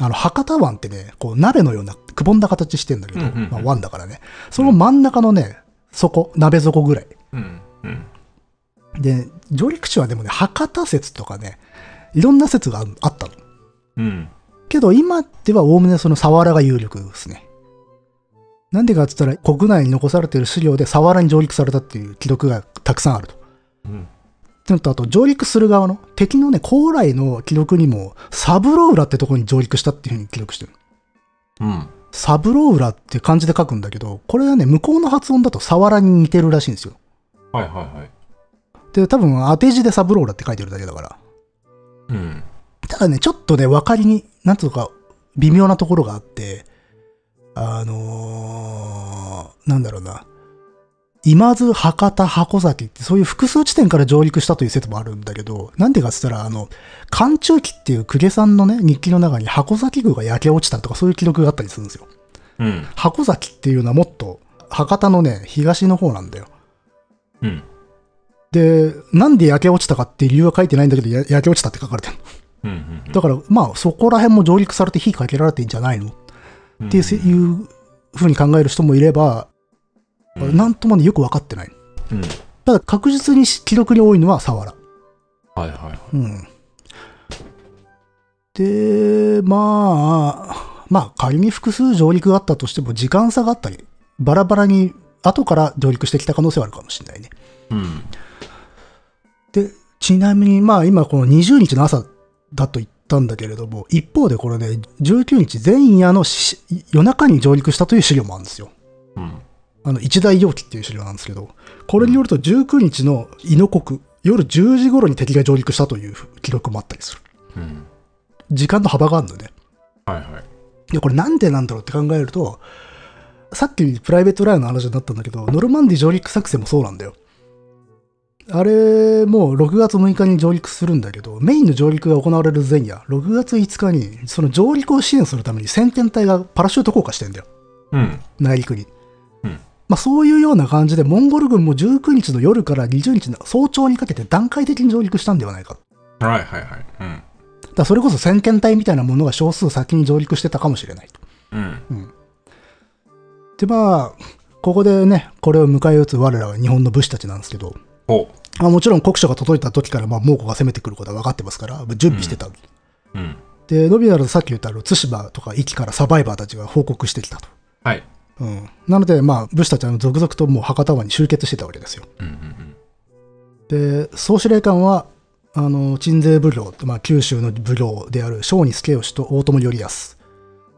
あの、博多湾ってね、こう、鍋のようなくぼんだ形してんだけど、まあ、湾だからね。その真ん中のね、底、鍋底ぐらい。うん。うん。で、上陸地はでもね、博多説とかね、いろんな説がああったの。うん。けど今ではおおむねそのサワラが有力ですね。なんでかって言ったら国内に残されている資料で早良に上陸されたっていう記録がたくさんあると。うん。ってのとあと上陸する側の敵のね、高麗の記録にもサブロー浦ってところに上陸したっていうふうに記録してる。うん。サブロー浦って漢字で書くんだけど、これはね、向こうの発音だと早良に似てるらしいんですよ。はいはいはい。で、多分当て字でサブロー浦って書いてるだけだから。うん。ただね、ちょっとね、分かりに、なんとか微妙なところがあって、あのー、なんだろうな。今津、博多、箱崎ってそういう複数地点から上陸したという説もあるんだけど、なんでかって言ったら、あの、寒中期っていう公家さんのね、日記の中に箱崎宮が焼け落ちたとかそういう記録があったりするんですよ。うん。箱崎っていうのはもっと博多のね、東の方なんだよ。うん。で、なんで焼け落ちたかっていう理由は書いてないんだけど、や焼け落ちたって書かれてるうん。うん。だから、まあ、そこら辺も上陸されて火かけられてんじゃないのっていうせいうふうに考える人もいれば、うんなんともね、よく分かってない。うん。ただ、確実に記録に多いのはサワラ。はいはいはい。うん。で、まあ、まあ、仮に複数上陸があったとしても、時間差があったり、バラバラに後から上陸してきた可能性はあるかもしれないね。うん。で、ちなみに、まあ今この20日の朝だと言ったんだけれども、一方でこれね、19日前夜のし夜中に上陸したという資料もあるんですよ。うん。あの、一大容器っていう資料なんですけど、これによると19日の伊野国、夜10時頃に敵が上陸したという記録もあったりする。うん。時間の幅があるのね。はいはい。で、これなんでなんだろうって考えると、さっきプライベートライアンの話になったんだけど、ノルマンディ上陸作戦もそうなんだよ。あれ、もう6月6日に上陸するんだけど、メインの上陸が行われる前夜、6月5日に、その上陸を支援するために先遣隊がパラシュート降下してんだよ。うん。内陸に。うんまあそういうような感じで、モンゴル軍も19日の夜から20日の早朝にかけて段階的に上陸したんではないか。はいはいはい。うん。だそれこそ先遣隊みたいなものが少数先に上陸してたかもしれないと。うん。で、まあ、ここでね、これを迎え撃つ我らは日本の武士たちなんですけど、おまあ、もちろん国書が届いた時から、まあ、猛虎が攻めてくることは分かってますから、準備してた。うん。で、のび太とさっき言った対馬とか壱岐からサバイバーたちが報告してきたと。はい。うん。なので、まあ、武士たちは続々ともう博多湾に集結してたわけですよ。うんうんで、総司令官は、あの、鎮西奉行、まあ、九州の奉行である小児助義と大友頼康。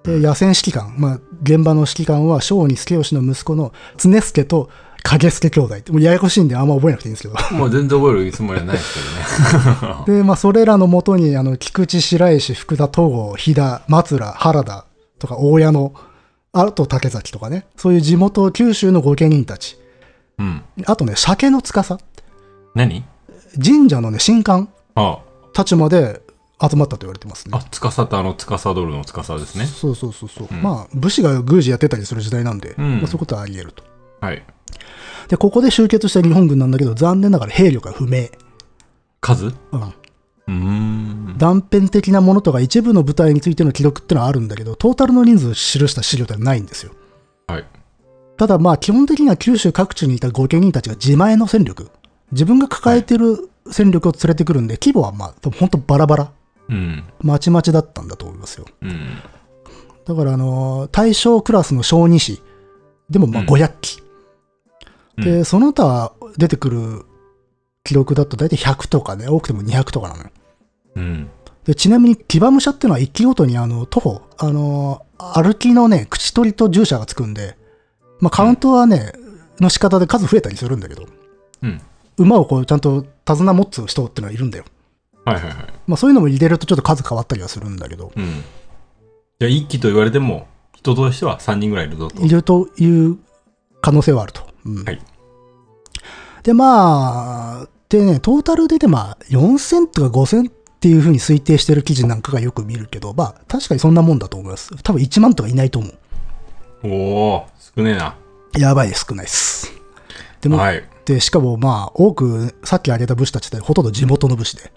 で、野戦指揮官、まあ、現場の指揮官は小児助義の息子の常助と影助兄弟って、もうややこしいんであんま覚えなくていいんですけど。もう全然覚えるつもりはないですけどね。で、まあ、それらのもとに、あの、菊池、白石、福田、東郷、飛騨、松浦、原田とか、大矢野、あと竹崎とかね、そういう地元九州の御家人たち。うん。あとね、鮭の司。何？神社のね、神官あたちまで集まったと言われてますね。あ、つかさってあの、つかさどるのつかさですね。そうそうそうそう。うんまあ、武士が宮司やってたりする時代なんで、うんまあ、そういうことはあり得ると。はい。で、ここで集結した日本軍なんだけど、残念ながら兵力が不明。数？うん。断片的なものとか一部の部隊についての記録ってのはあるんだけど、トータルの人数を記した資料ってのはないんですよ。はい。ただまあ基本的には九州各地にいた御家人たちが自前の戦力、自分が抱えてる戦力を連れてくるんで、規模はまあ本当バラバラ、うん。まちまちだったんだと思いますよ。うん。だからあのー大正クラスの小児師でもまあうん500機、うんで、その他出てくる記録だと大体100とかね、多くても200とかなのよ。うん。でちなみに騎馬武者っていうのは1機ごとにあの徒歩、あのー歩きのね、口取りと従者がつくんで、まあカウントはね、の仕方で数増えたりするんだけど、うん。馬をこうちゃんと手綱持つ人っていうのはいるんだよ。はいはいはい。まあそういうのも入れるとちょっと数変わったりはするんだけど、うん。じゃあ、一機と言われても、人としては3人ぐらいいるぞと。いるという可能性はあると。うんはいで、まあ、でね、トータルででまあ4000とか5000っていうふうに推定してる記事なんかがよく見るけど、まあ確かにそんなもんだと思います。多分1万とかいないと思う。おお少ねえな。やばいです、少ないです。でも、はい。で、しかもまあ多くさっき挙げた武士たちってほとんど地元の武士で、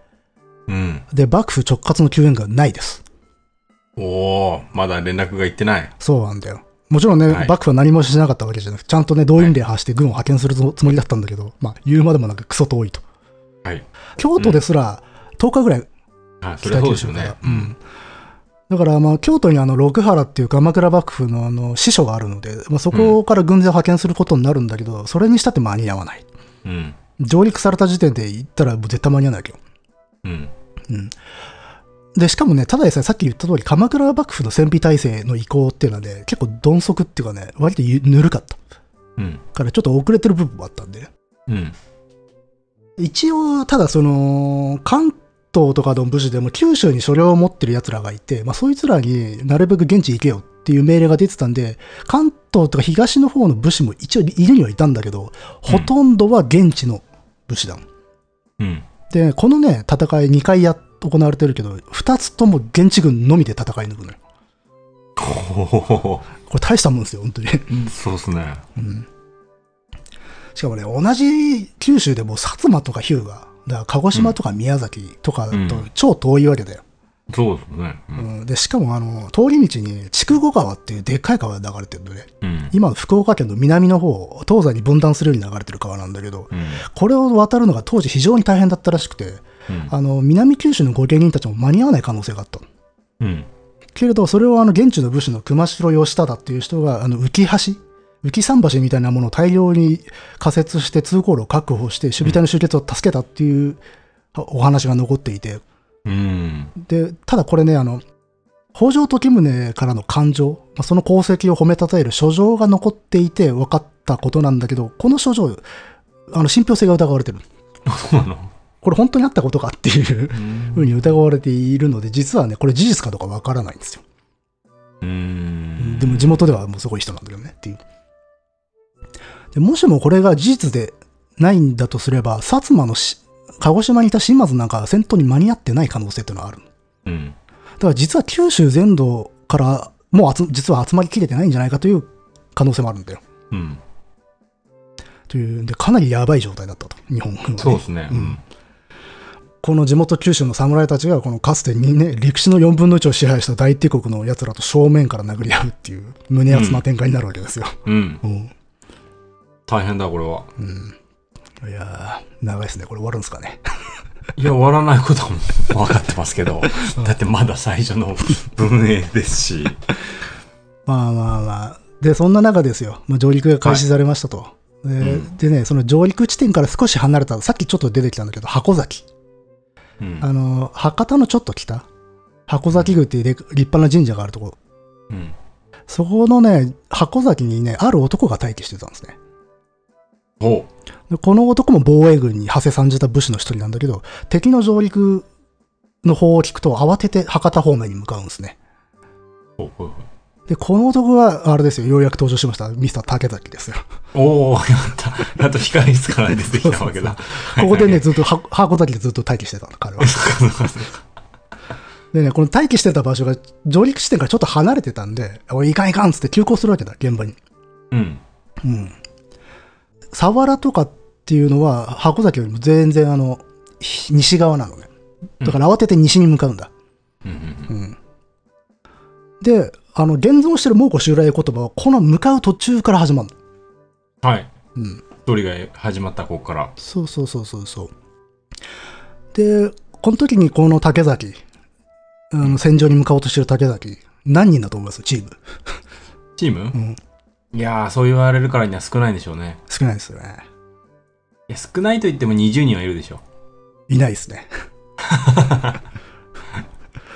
うん。で、幕府直轄の救援がないです。おおまだ連絡が行ってない。そうなんだよ。もちろんね、はい幕府は何もしなかったわけじゃなくて、ちゃんとね、動員令発して軍を派遣するつもりだったんだけど、まあ、言うまでもなくクソ遠いと。はい。京都ですら、10日ぐらい北九州。からうん。だから、まあ、京都にあの、六原っていう鎌倉幕府のあの、支所があるので、まあ、そこから軍勢を派遣することになるんだけど、それにしたって間に合わない。うん。上陸された時点で行ったら絶対間に合わないわけよ。うん。うん。で、しかもね、ただでさえさっき言った通り、鎌倉幕府の戦備体制の移行っていうのはね、結構鈍足っていうかね、割とゆぬるかった。うん。からちょっと遅れてる部分もあったんで。うん。一応、ただその、関東とかの武士でも九州に所領を持ってる奴らがいて、まあそいつらになるべく現地行けよっていう命令が出てたんで、関東とか東の方の武士も一応いるにはいたんだけど、ほとんどは現地の武士団。うん。で、このね、戦い2回や行われてるけど、2つとも現地軍のみで戦い抜くのよ。これ大したもんですよ、本当に。そうっすね。うんしかもね、同じ九州でも薩摩とか日向、だから鹿児島とか宮崎とかとうん超遠いわけだよ。そうですね。う。うんんで、しかもあの、通り道に筑後川っていうでっかい川が流れてるのね。うん。今、福岡県の南の方、東西に分断するように流れてる川なんだけど、うん。これを渡るのが当時非常に大変だったらしくて、うん。あの、南九州の御家人たちも間に合わない可能性があったの。うん。けれど、それをあの、現地の武士の熊代義忠っていう人が、あの、浮橋浮桟橋みたいなものを大量に仮設して通行路を確保して、守備隊の集結を助けたっていうお話が残っていて、うん。で、ただこれね、あの、北条時宗からの感情、まあその功績を褒めたたえる書状が残っていて分かったことなんだけど、この書状、あの、信憑性が疑われてる。そうなの？これ本当にあったことかっていうふうに疑われているので、実はね、これ事実かどうか分からないんですよ。うん。でも地元ではもうすごい人なんだよねっていう。でもしもこれが事実でないんだとすれば、薩摩のし鹿児島にいた島津なんかは戦闘に間に合ってない可能性っていうのはある。うん。だから実は九州全土からもう集実は集まりきれてないんじゃないかという可能性もあるんだよ。うん。というんで、かなりやばい状態だったと、日本軍はねそうですね。うんこの地元九州の侍たちが、このかつてにね、陸地の4分の1を支配した大帝国の奴らと正面から殴り合うっていう、胸熱な展開になるわけですよ。うん。うん大変だ、これは。いやー、長いですね。これ終わるんですかね。いや、終わらないことは分かってますけど。だってまだ最初の 文営ですし。まあまあまあ。で、そんな中ですよ。まあ、上陸が開始されましたと。で,、うんでね、その上陸地点から少し離れた、さっきちょっと出てきたんだけど、箱崎。うん。あの、博多のちょっと北、箱崎宮っていうで立派な神社があるところ。うん。そこのね、箱崎にね、ある男が待機してたんですね。ほでこの男も防衛軍に馳せ参じた武士の一人なんだけど、敵の上陸の方を聞くと慌てて博多方面に向かうんですね。う。ほうほうほで、この男は、あれですよ、ようやく登場しました、ミスター竹崎ですよ。う。おおやった。やっと光りつかないで出てきたわけだ。ここでね、ずっと、は箱崎でずっと待機してたの、彼は。でね、この待機してた場所が上陸地点からちょっと離れてたんで、おい、いかんいかんっつって急行するわけだ、現場に。うん。うん。佐原とかっていうのは、箱崎よりも全然あの、ひ西側なのね。だから慌てて西に向かうんだ。うんうんうん。で、あの、現存してる蒙古襲来言葉は、この向かう途中から始まるの。うん。はい。うん。ストが始まったここから。そうそうそうそうそう。で、この時にこの竹崎、あの戦場に向かおうとしてる竹崎、何人だと思います？チーム。チーム、うん。いやー、そう言われるからには少ないんでしょうね。少ないですよね。いや、少ないと言っても20人はいるでしょ。いないですね。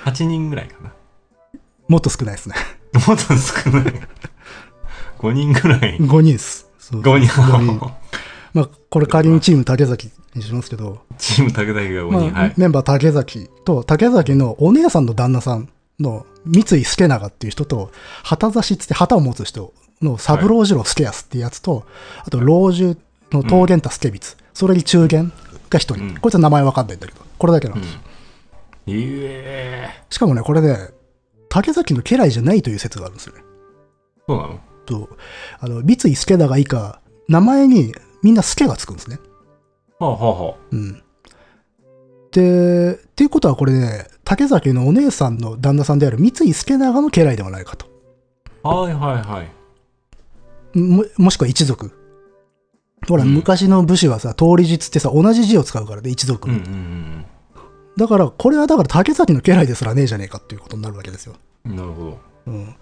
8人ぐらいかな。もっと少ないですね。もっと少ない。5人ぐらい。5人です。そう5人。五人 まあ、これ仮にチーム竹崎にしますけど、チーム竹崎が5まあ人。はい。メンバー竹崎と、竹崎のお姉さんの旦那さんの三井助長っていう人と、旗差しっつって旗を持つ人の三郎次郎助康っていうやつと、あと老中の桃源太助光、それに中元が一人、うんこいつは名前わかんないんだけど、これだけなんうんです。。ええしかもね、これね、竹崎の家来じゃないという説があるんですよね。そうなの？と、あの、三井助長以下、名前にみんな助がつくんですね。はあはあはうん。で、っていうことはこれね、竹崎のお姉さんの旦那さんである三井助長の家来ではないかと。あ。はいはいはい。ももしくは一族。ほら、うん昔の武士はさ、通り術ってさ、同じ字を使うからね、一族。うんうんうんだから、これはだから竹崎の家来ですらねえじゃねえかっていうことになるわけですよ。うん。なるほど。うん。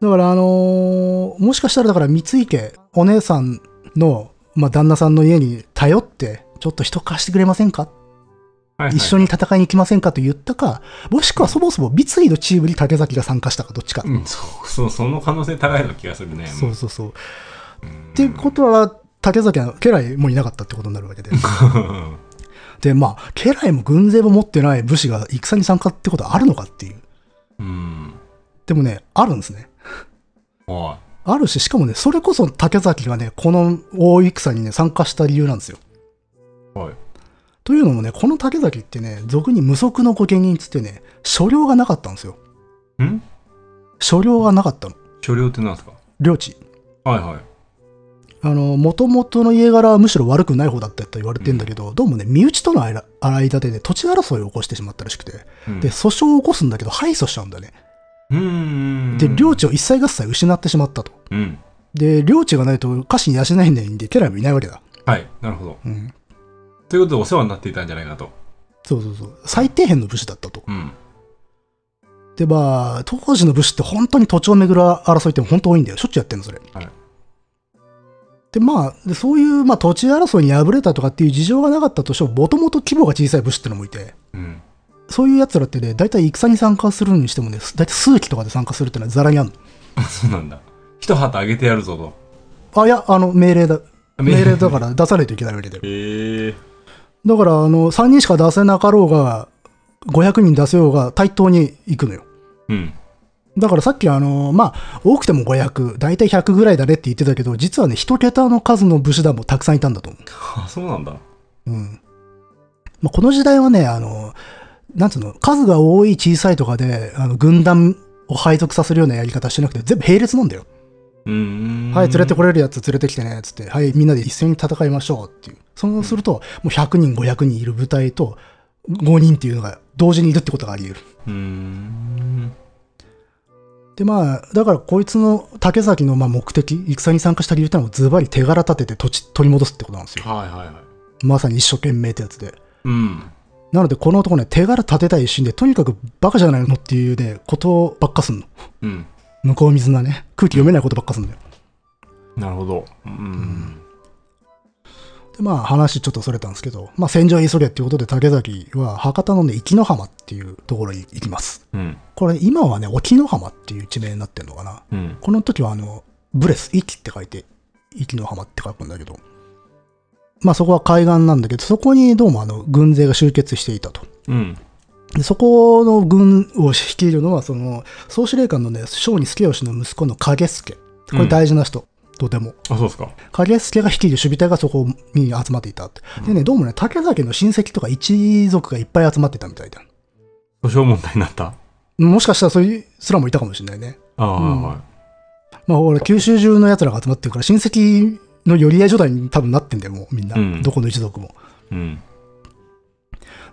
だから、あのーもしかしたらだから三井家、お姉さんの、まあ、旦那さんの家に頼って、ちょっと人貸してくれませんか？はいはい一緒に戦いに行きませんかと言ったか、もしくはそもそも三井のチームに竹崎が参加したか、どっちか。うん、そう、そう、その可能性高いような気がするね。そうそうそう。うん。っていうことは、竹崎は家来もいなかったってことになるわけで。で、まあ、家来も軍勢も持ってない武士が戦に参加ってことはあるのかっていう。うん。でもね、あるんですね。はあるし、しかもね、それこそ竹崎がね、この大戦にね、参加した理由なんですよ。い。はい。というのもね、この竹崎ってね、俗に無足の御家人っつってね、所領がなかったんですよ。ん？所領がなかったの。所領ってなんですか？領地。はいはい。あの、元々の家柄はむしろ悪くない方だったと言われてんだけど、どうもね、身内との間間でね、土地争いを起こしてしまったらしくて、うんで、訴訟を起こすんだけど、敗訴しちゃうんだね。で、領地を一切合切失ってしまったと。うん。で、領地がないと家臣養えないんで、家来もいないわけだ。はい。なるほど。うん。ということでお世話になっていたんじゃないかと。そうそうそう。最底辺の武士だったと。うん。で、まあ、当時の武士って本当に土地を巡る争いって本当多いんだよ。しょっちゅうやってんの、それ。はいで、まあ、でそういう、まあ、土地争いに敗れたとかっていう事情がなかったとしても、もともと規模が小さい武士ってのもいて、うん。そういう奴らってね、大体戦に参加するにしてもね、大体数機とかで参加するってのはザラにあるあ そうなんだ。一旗あげてやるぞと。の。あ、いや、あの、命令だ。命令だから出さないといけないわけで。へえ。だから、あの、3人しか出せなかろうが、500人出せようが、対等に行くのよ。うん。だからさっきあの、まあ、多くても500、大体100ぐらいだねって言ってたけど、実はね、一桁の数の武士団もたくさんいたんだと思あ、そうなんだ。う。うん。まあ、この時代はね、あの、なんつうの、数が多い小さいとかで、あの、軍団を配属させるようなやり方してなくて、全部並列なんだよ。うーん。はい、連れてこれるやつ連れてきてね、つって、はい、みんなで一斉に戦いましょうっていう。そうすると、もう100人、500人いる部隊と、5人っていうのが同時にいるってことがあり得る。うーん。で、まあ、だからこいつの竹崎のまあ目的、戦に参加した理由ってのはズバリ手柄立てて土地取り戻すってことなんですよ。はいはいはい。まさに一生懸命ってやつで。うん。なので、この男ね、手柄立てたい一心で、とにかくバカじゃないのっていうね、ことばっかすんの。うん。向こう水なね、空気読めないことばっかすんだよ。なるほど。うん。で、まあ話ちょっとそれたんですけど、まあ戦場へ急げっていうことで竹崎は博多のね、壱岐の浜っていうところに行きます。うん。これ今はね、沖の浜っていう地名になってるのかな。うん。この時はあの、ブレス、壱岐って書いて、壱岐の浜って書くんだけど、まあそこは海岸なんだけど、そこにどうもあの、軍勢が集結していたと。うん。でそこの軍を率いるのは、その、総司令官のね、小児助吉の息子の影助。これ大事な人、とても。あ、そうですか。影助が率いる守備隊がそこに集まっていたって。でね、どうもね、竹崎の親戚とか一族がいっぱい集まってたみたいだ。訴訟問題になった？もしかしたらそういうすらもいたかもしれないね。ああ、うんはい。まあ、俺、九州中の奴らが集まってるから、親戚の寄り合い状態に多分なってんだよ、もうみんな。うんどこの一族も。うん。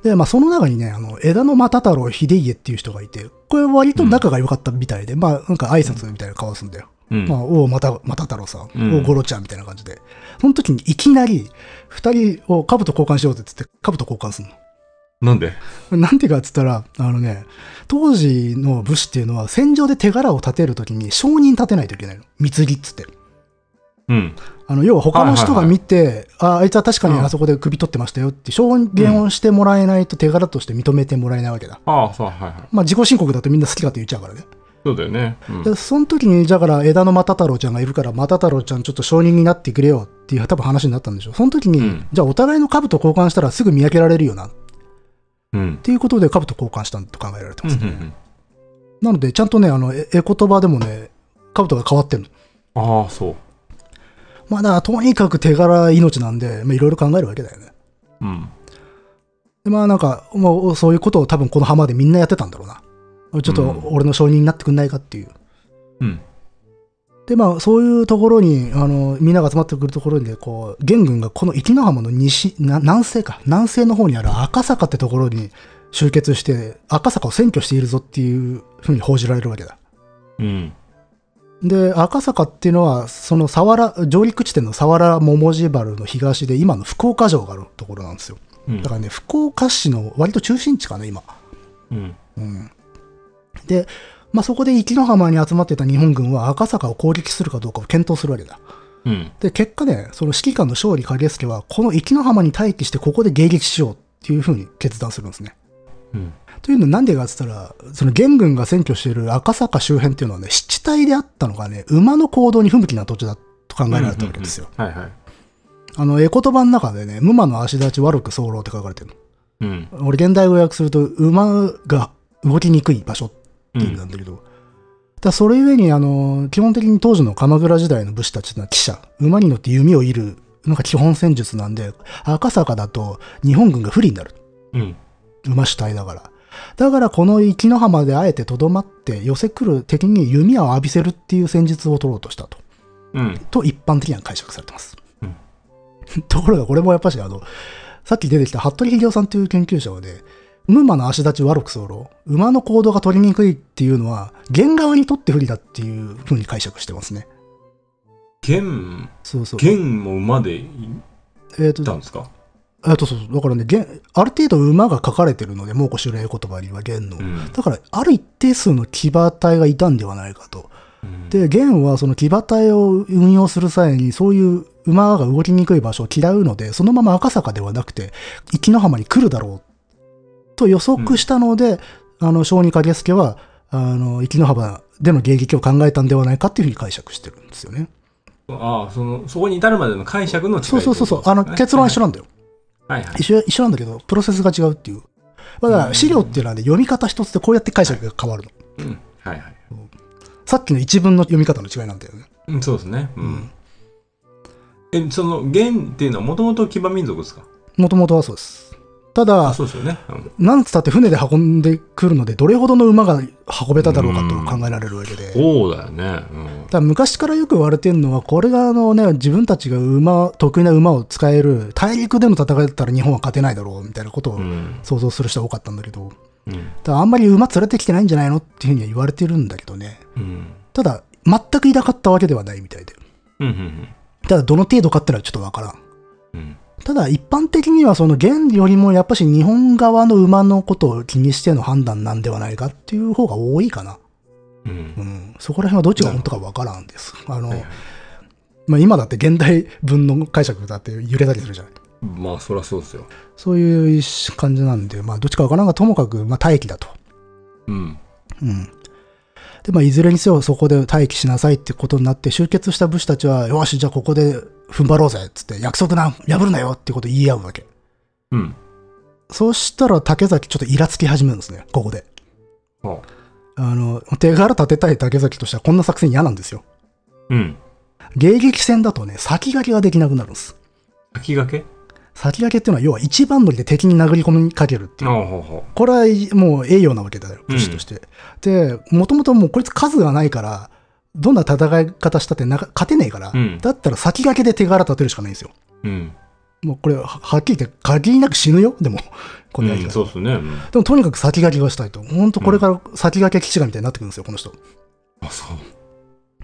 で、まあ、その中にね、あの、枝野又太郎秀家っていう人がいて、これ割と仲が良かったみたいで、まあ、なんか挨拶みたいな顔すんだよ。うん。まあ、おう、また、又太郎さん、うんおう、ゴロちゃんみたいな感じで。その時にいきなり、二人を兜交換しようぜっつって、兜交換すんの。なんで？なんていうかっつったら、あのね、当時の武士っていうのは戦場で手柄を立てるときに証人立てないといけないの。貢ぎっつって。うん。あの、要は他の人が見て、あ、あいつは確かにうんあそこで首取ってましたよって証言をしてもらえないと手柄として認めてもらえないわけだ。ああ、そう、はいはい。まあ自己申告だとみんな好き勝手言っちゃうからね。そうだよね。うん。で、その時に、だから枝野又太郎ちゃんがいるから、又太郎ちゃんちょっと証人になってくれよっていう多分話になったんでしょう。その時に、うんじゃあお互いの兜交換したらすぐ見分けられるよなっうん。ていうことで兜交換したと考えられてうん。ますね。うん。なので、ちゃんとね、あの、え絵言葉でもね、兜が変わってるの。ああ、そう。まあ、だからとにかく手柄命なんで、まあ、いろいろ考えるわけだよね。うん。で、まあなんか、もうそういうことを多分この浜でみんなやってたんだろうな。ちょっとうん俺の証人になってくんないかっていう。うん。で、まあそういうところに、あの、みんなが集まってくるところに、こう、元軍がこの壱岐の浜の西、な南西か、南西の方にある赤坂ってところに集結して、赤坂を占拠しているぞっていうふうに報じられるわけだ。うん。で、赤坂っていうのは、その佐原、上陸地点の佐原桃地原の東で、今の福岡城があるところなんですよ。うんだからね、福岡市の割と中心地かな、今。うん。うん。で、まあ、そこで壱岐の浜に集まってた日本軍は赤坂を攻撃するかどうかを検討するわけだ。うん。で、結果ね、その指揮官の勝利影助は、この壱岐の浜に待機してここで迎撃しようっていうふうに決断するんですね。うん。というのはなんでかって言ったら、その元軍が占拠している赤坂周辺っていうのはね、湿地帯であったのがね、馬の行動に不向きな土地だと考えられたわけですよ。はいはい。あの、絵言葉の中でね、馬の足立ち悪く早漏って書かれてるうん。の。俺、現代語訳すると、馬が動きにくい場所っていう意味なんだけど、だからそれゆえに、あの、基本的に当時の鎌倉時代の武士たちの騎射、馬に乗って弓を射るのが基本戦術なんで、赤坂だと日本軍が不利になる。うん。馬主体だから。だからこの壱岐の浜であえてとどまって寄せ来る敵に弓を浴びせるっていう戦術を取ろうとしたと。うん。と一般的には解釈されてます。うん ところがこれもやっぱしあの、さっき出てきた服部秀夫さんという研究者はね、馬の足立ち悪く候、馬の行動が取りにくいっていうのは、弦側にとって不利だっていう風に解釈してますね。弦、そうそう。弦も馬でいえっ、と、たんですか？えっと、そうそう。だからね、弦ある程度馬が書かれてるので、猛虎襲礼言葉には弦の。うん。だから、ある一定数の騎馬隊がいたんではないかと。うん、で、元はその騎馬隊を運用する際に、そういう馬が動きにくい場所を嫌うので、そのまま赤坂ではなくて、壱岐の浜に来るだろうと予測したので、あの、小児影助は、あの、壱岐の浜での迎撃を考えたんではないかっていうふうに解釈してるんですよね。ああ、その、そこに至るまでの解釈の違いそうそうそうそう。あの、結論は一緒なんだよ。はいはい。一緒、一緒なんだけど、プロセスが違うっていう。だから、資料っていうのはね、読み方一つでこうやって解釈が変わるの。うん。はいはい。さっきの一文の読み方の違いなんだよね。うん、そうですね。ううんん。え、その、弦っていうのはもともと騎馬民族ですか？もともとはそうです。たあ、だ、そうですよね。うんなんつったって船で運んでくるので、どれほどの馬が運べただろうかと考えられるわけで。そうだよね。ら昔からよく言われてるのは、これがあのね、自分たちが馬、得意な馬を使える、大陸での戦いだったら日本は勝てないだろう、みたいなことを。想像する人が多かったんだけど、うん。だあんまり馬連れてきてないんじゃないのっていうふうには言われてるんだけどね。うん。ただ、全くいなかったわけではないみたいで。うん。うん。ただ、どの程度かってのはちょっとわからん。うん。ただ一般的にはその元よりもやっぱし日本側の馬のことを気にしての判断なんではないかっていう方が多いかな。うんう。ん。そこら辺はどっちが本当かわからんです。あの、はいはいまあ今だって現代文の解釈だって揺れたりするじゃない。まあ、そりゃそうですよ。そういう感じなんで、まあどっちかわからんがともかく、まあ待機だと。うん。うん。で、まあいずれにせよそこで待機しなさいってことになって、集結した武士たちは、よし、じゃあここで踏ん張ろうぜっつって、約束な、破るなよってことを言い合うわけ。うん。そうしたら竹崎ちょっとイラつき始めるんですね、ここで。はあの、手柄立てたい竹崎としてはこんな作戦嫌なんですよ。うん。迎撃戦だとね、先駆けができなくなるんです。先駆け？先駆けっていうのは要は一番乗りで敵に殴り込みかけるっていう。これはもう栄養なわけだよ、武士として。で、もともともうこいつ数がないから、どんな戦い方したってなか勝てねえから、うんだったら先駆けで手柄立てるしかないんですよ。う。うん。もうこれははっきり言って限りなく死ぬよ、でも。このやりうん、方。そうっすね。うん。でもとにかく先駆けがしたいと。本当これから先駆け騎士がみたいになってくるんですよ、この人。あ、そう。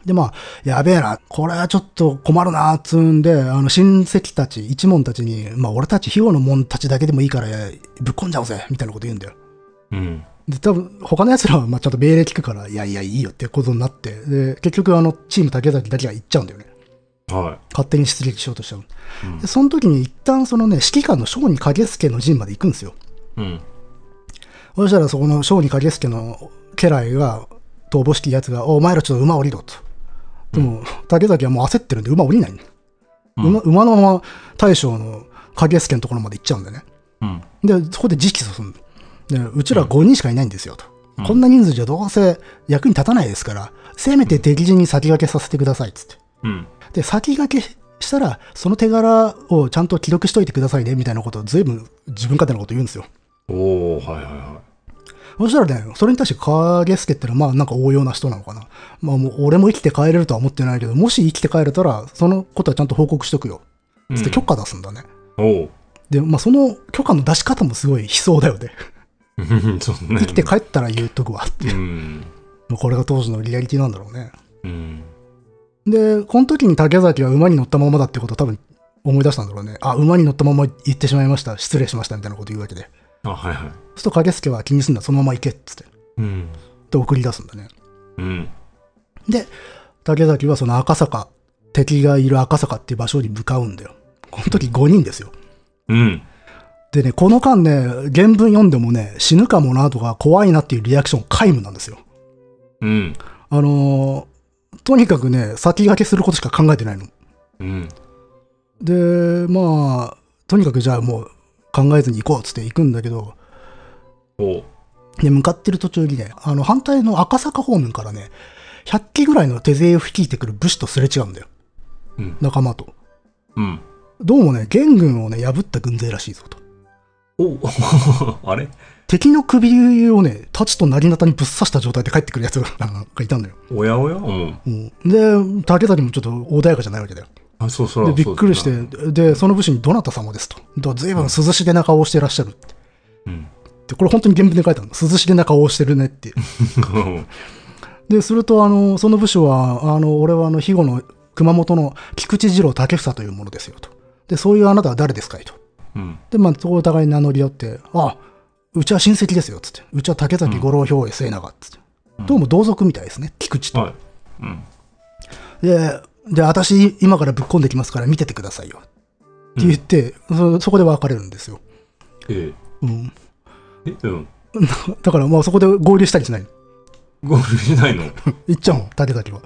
で、まあ、やべえな、これはちょっと困るな、つうんで、あの、親戚たち、一門たちに、まあ、俺たち、庇護の門たちだけでもいいから、ぶっ込んじゃおうぜ、みたいなこと言うんだよ。うん。で、多分、他の奴らは、まあ、ちゃんと命令聞くから、いやいや、いいよってことになって、で、結局、あの、チーム竹崎だけが行っちゃうんだよね。は勝手に出撃しようとしちゃう。うんで、その時に一旦、そのね、指揮官の小児影助の陣まで行くんですよ。い。うん。そしたら、そこの小児影助の家来が、逃亡式やつが、おお前らちょっと馬降りろと。でも、竹崎はもう焦ってるんで、馬降りないうん馬馬のまま大将の影助のところまで行っちゃうんだよね。うん。で、そこで直訴するで、うちら5人しかいないんですよと。うんこんな人数じゃどうせ役に立たないですから、せめて敵陣に先駆けさせてくださいっつって。うん。で、先駆けしたら、その手柄をちゃんと記録しといてくださいね、みたいなことを随分自分勝手なこと言うんですよ。おおはいはいはそしたらね、それに対して影助ってのは、まあなんか応用な人なのかな。まあもう俺も生きて帰れるとは思ってないけど、もし生きて帰れたら、そのことはちゃんと報告しとくよ。い。つって許可出すんだね。うん。で、まあその許可の出し方もすごい悲壮だよね。うんそうね。生きて帰ったら言っとくわっていうう。ん。まあこれが当時のリアリティなんだろうね。うん。で、この時に竹崎は馬に乗ったままだってことを多分思い出したんだろうね。あ、馬に乗ったまま行ってしまいました。失礼しました。みたいなこと言うわけで。あ、はいはい。そうすると影助は気にすんだ。そのまま行けっつって。うん。で、送り出すんだね。うん。で、竹崎はその赤坂、敵がいる赤坂っていう場所に向かうんだよ。この時5人ですよ。うん。でね、この間ね、原文読んでもね、死ぬかもなとか怖いなっていうリアクション皆無なんですよ。うん。あのーとにかくね、先駆けすることしか考えてないの。うん。で、まあ、とにかくじゃあもう考えずに行こうっつって行くんだけど、おで、向かってる途中にね、あの、反対の赤坂方面からね、100機ぐらいの手勢を率いてくる武士とすれ違うんだよ。うん。仲間と。うん。どうもね、元軍をね、破った軍勢らしいぞと。お あれ？敵の首をね、太刀と成刀にぶっ刺した状態で帰ってくるやつがなんかいたんだよ。おやおや？うん。うん、で、竹崎もちょっと穏やかじゃないわけだよ。あ、そうそう。で、びっくりして、で、その武士にどなた様ですと。だずいぶん涼しげな顔をしてらっしゃるって。うん。で、これ本当に原文で書いてあるの。涼しげな顔をしてるねって。で、すると、あの、その武将は、あの、俺はあの、肥後の熊本の菊池次郎竹房というものですよと。で、そういうあなたは誰ですかいと。うん。で、まあ、そこをお互いに名乗り合って、あ、うちは親戚ですよ、つって。うちは竹崎五郎兵衛末永、つって。どうも同族みたいですね、菊池と。はい。うん。で、で、私、今からぶっ込んできますから見ててくださいよ。って言って、そそこで別れるんですよ。えうん。え。えうん。だから、まあそこで合流したりしないの。ゴールしないの？行っちゃうの、竹崎は。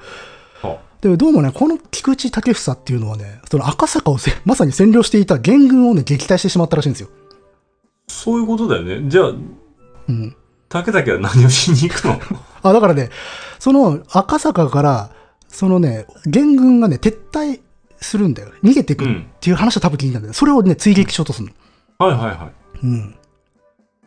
はで、どうもね、この菊池武房っていうのはね、その赤坂をせ まさに占領していた元軍をね、撃退してしまったらしいんですよ。そういうことだよね。じゃあ、うん。竹崎は何をしに行くの？あ、だからね、その赤坂から、そのね、元軍がね、撤退するんだよ。逃げてくるっていう話は多分聞いたんだよ。それをね、追撃しようとするの。はいはいはい。うん。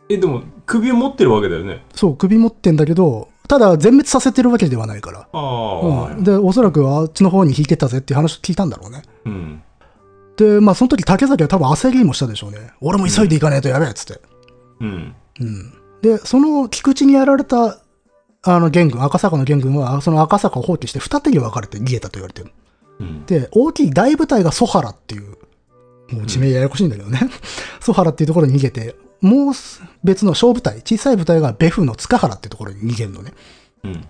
え、でも、首を持ってるわけだよね。そう、首持ってんだけど、ただ全滅させてるわけではないから。ああ、うん、で、おそらくあっちの方に引いてったぜっていう話を聞いたんだろうね。うん。で、まあその時竹崎は多分焦りもしたでしょうね。俺も急いでいかないとやべえっつって。うん。うん。で、その菊池にやられた、あの元軍、赤坂の元軍は、その赤坂を放棄して二手に分かれて逃げたと言われてる。うん。で、大きい大部隊がソハラっていう、もう地名ややこしいんだけどね。ソハラっていうところに逃げて、もう別の小部隊、小さい部隊がベフの塚原ってところに逃げるのね。うん。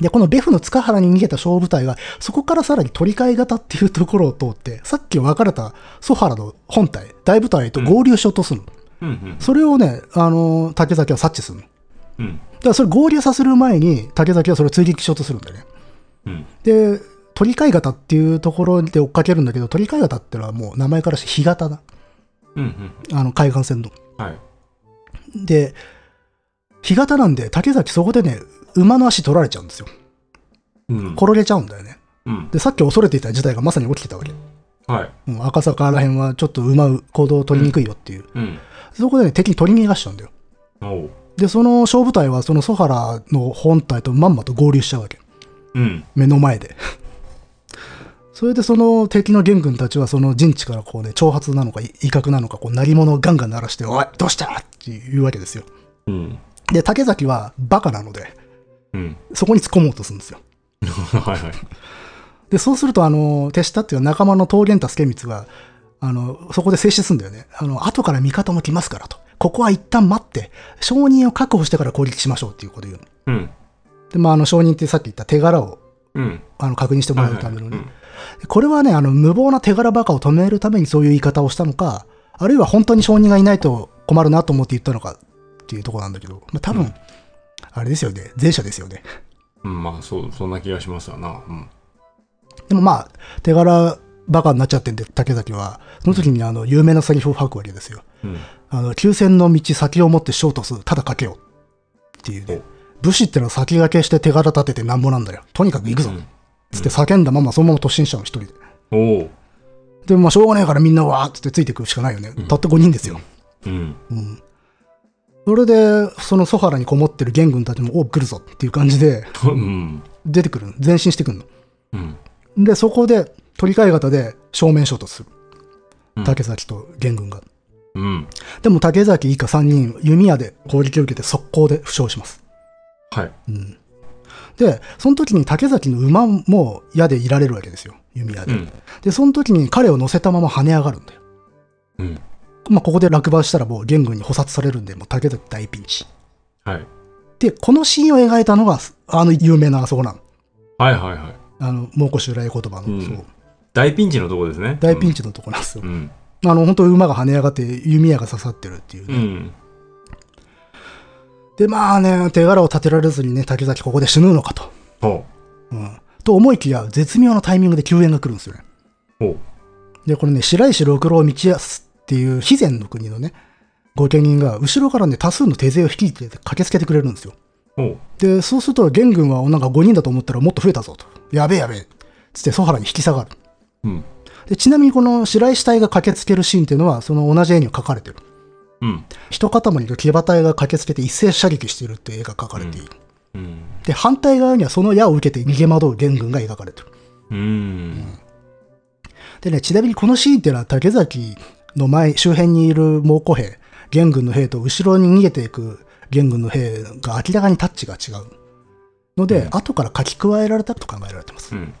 で、このベフの塚原に逃げた小部隊が、そこからさらに取り替え型っていうところを通って、さっき分かれたソハラの本体、大部隊と合流しようとするの。うんうん。それをね、あの、竹崎は察知するの。だうん。からそれ合流させる前に、竹崎はそれを追撃しようとするんだよね。うん。で、鳥飼型っていうところで追っかけるんだけど、鳥飼型ってのはもう名前からして干潟だ。うんあの、海岸線の。うん。はい。で、干潟なんで、竹崎そこでね、馬の足取られちゃうんですよ。うん。転げちゃうんだよね。うん。で、さっき恐れていた事態がまさに起きてたわけ。はい。うん、赤坂ら辺はちょっと馬う行動を取りにくいよっていう。うん。そこでね、敵に取り逃がしちゃうんだよ。で、その小部隊はそのソハラの本体とまんまと合流しちゃうわけ。うん。目の前で。それでその敵の元軍たちはその陣地からこうね、挑発なのか威嚇なのか、こう、鳴り物をガンガン鳴らして、おい、どうした？って言うわけですよ。うん。で、竹崎はバカなので、うん。そこに突っ込もうとするんですよ。はいはい。で、そうすると、あの、手下っていうか仲間の桃源太助光は、あの、そこで静止するんだよね。あの、後から味方も来ますからと。ここは一旦待って、承認を確保してから攻撃しましょうっていうことを言うの。うん。で、まあ、あの、承認ってさっき言った手柄を、うん。あの、確認してもはいらうためのね。はい。これはね、あの、無謀な手柄バカを止めるためにそういう言い方をしたのか、あるいは本当に承認がいないと困るなと思って言ったのかっていうところなんだけど、まあ、多分、うんあれですよね。前者ですよね。うん。うん。まあ、そう、そんな気がしますわな。うん。でもまあ、手柄バカになっちゃってんで、竹崎は、その時にあの、有名なセリフを吐くわけですよ。うん。あの、急戦の道先を持ってショートす、ただかけよ。っていうね。武士ってのは先駆けして手柄立ててなんぼなんだよ。とにかく行くぞ。うんつって叫んだままそのまま突進しちゃうの、一人で。おう。で、まあ、しょうがないからみんなわーっつってついてくるしかないよね。たった5人ですよ。うん。うん。それで、そのソハラにこもってる元軍たちも、お来るぞっていう感じで、うん。出てくる。前進してくるうん。の。で、そこで、取り替え型で正面衝突する。うん竹崎と元軍が。うん。でも竹崎以下3人、弓矢で攻撃を受けて速攻で負傷します。はい。うん。で、その時に竹崎の馬も矢でいられるわけですよ。弓矢で。うん。で、その時に彼を乗せたまま跳ね上がるんだよ。うん。まあ、ここで落馬したらもう元軍に捕殺されるんで、もう竹崎大ピンチ。はい。で、このシーンを描いたのが、あの有名なあそこなの。はいはいはい。あの、蒙古襲来言葉の、うんそう、大ピンチのとこですね。大ピンチのとこなんですよ。うん。あの、本当馬が跳ね上がって弓矢が刺さってるっていうね。うん。で、まあね、手柄を立てられずにね、竹崎ここで死ぬのかと。ほうん。と思いきや、絶妙なタイミングで救援が来るんですよね。う。ほう。で、これね、白石六郎道康っていう肥前の国のね、御家人が後ろからね、多数の手勢を率いて駆けつけてくれるんですよ。で、そうすると、元軍はなんか5人だと思ったらもっと増えたぞと。やべえやべえ。つって、ソハラに引き下がる。うん。で、ちなみにこの白石隊が駆けつけるシーンっていうのは、その同じ絵には描かれてる。うん。一塊の騎馬隊が駆けつけて一斉射撃しているっていう絵が描かれている。うん。で、反対側にはその矢を受けて逃げ惑う元軍が描かれてる。うん。でね、ちなみにこのシーンっていうのは竹崎の前、周辺にいる蒙古兵、元軍の兵と後ろに逃げていく元軍の兵が明らかにタッチが違う。ので、うん後から書き加えられたと考えられてます。うん。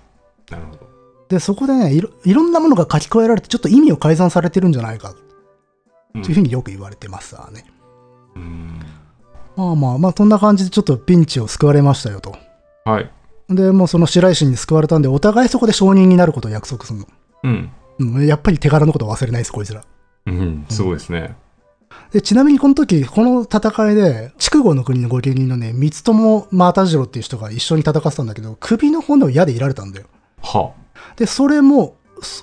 なるほど。で、そこでねいろ、いろんなものが書き加えられて、ちょっと意味を改ざんされてるんじゃないか、というふうによく言われてますわね。うん。まあまあまあ、そんな感じでちょっとピンチを救われましたよと。はい。で、もうその白石に救われたんで、お互いそこで承認になることを約束するの。うん。うん、やっぱり手柄のことを忘れないです、こいつら。うん。すごいですね。で、ちなみにこの時、この戦いで、筑後の国の御家人のね、三友又次郎っていう人が一緒に戦ってたんだけど、首の骨を矢でいられたんだよ。はで、それも、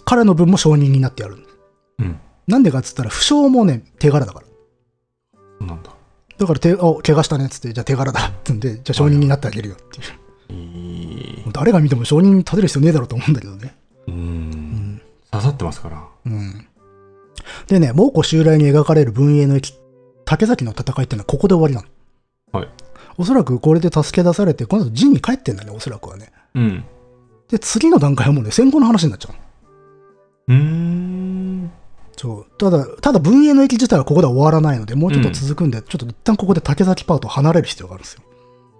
彼の分も承認になってやる。うん。なんでかっつったら、負傷もね、手柄だから。なんだ。だから手、お、怪我したねっつって、じゃあ手柄だってんで、じゃあ承認になってあげるよっていう。いい。誰が見ても承認立てる必要ねえだろうと思うんだけどね。うん。刺さってますから。うん。でね、蒙古襲来に描かれる文永の駅、竹崎の戦いってのはここで終わりなの。はい。おそらくこれで助け出されて、この後陣に帰ってんだね、おそらくはね。うん。で、次の段階はもうね、戦後の話になっちゃう。うーん。そう。ただ、ただ文永の駅自体はここでは終わらないので、もうちょっと続くんで、ちょっと一旦ここで竹崎パートを離れる必要があるんですよ。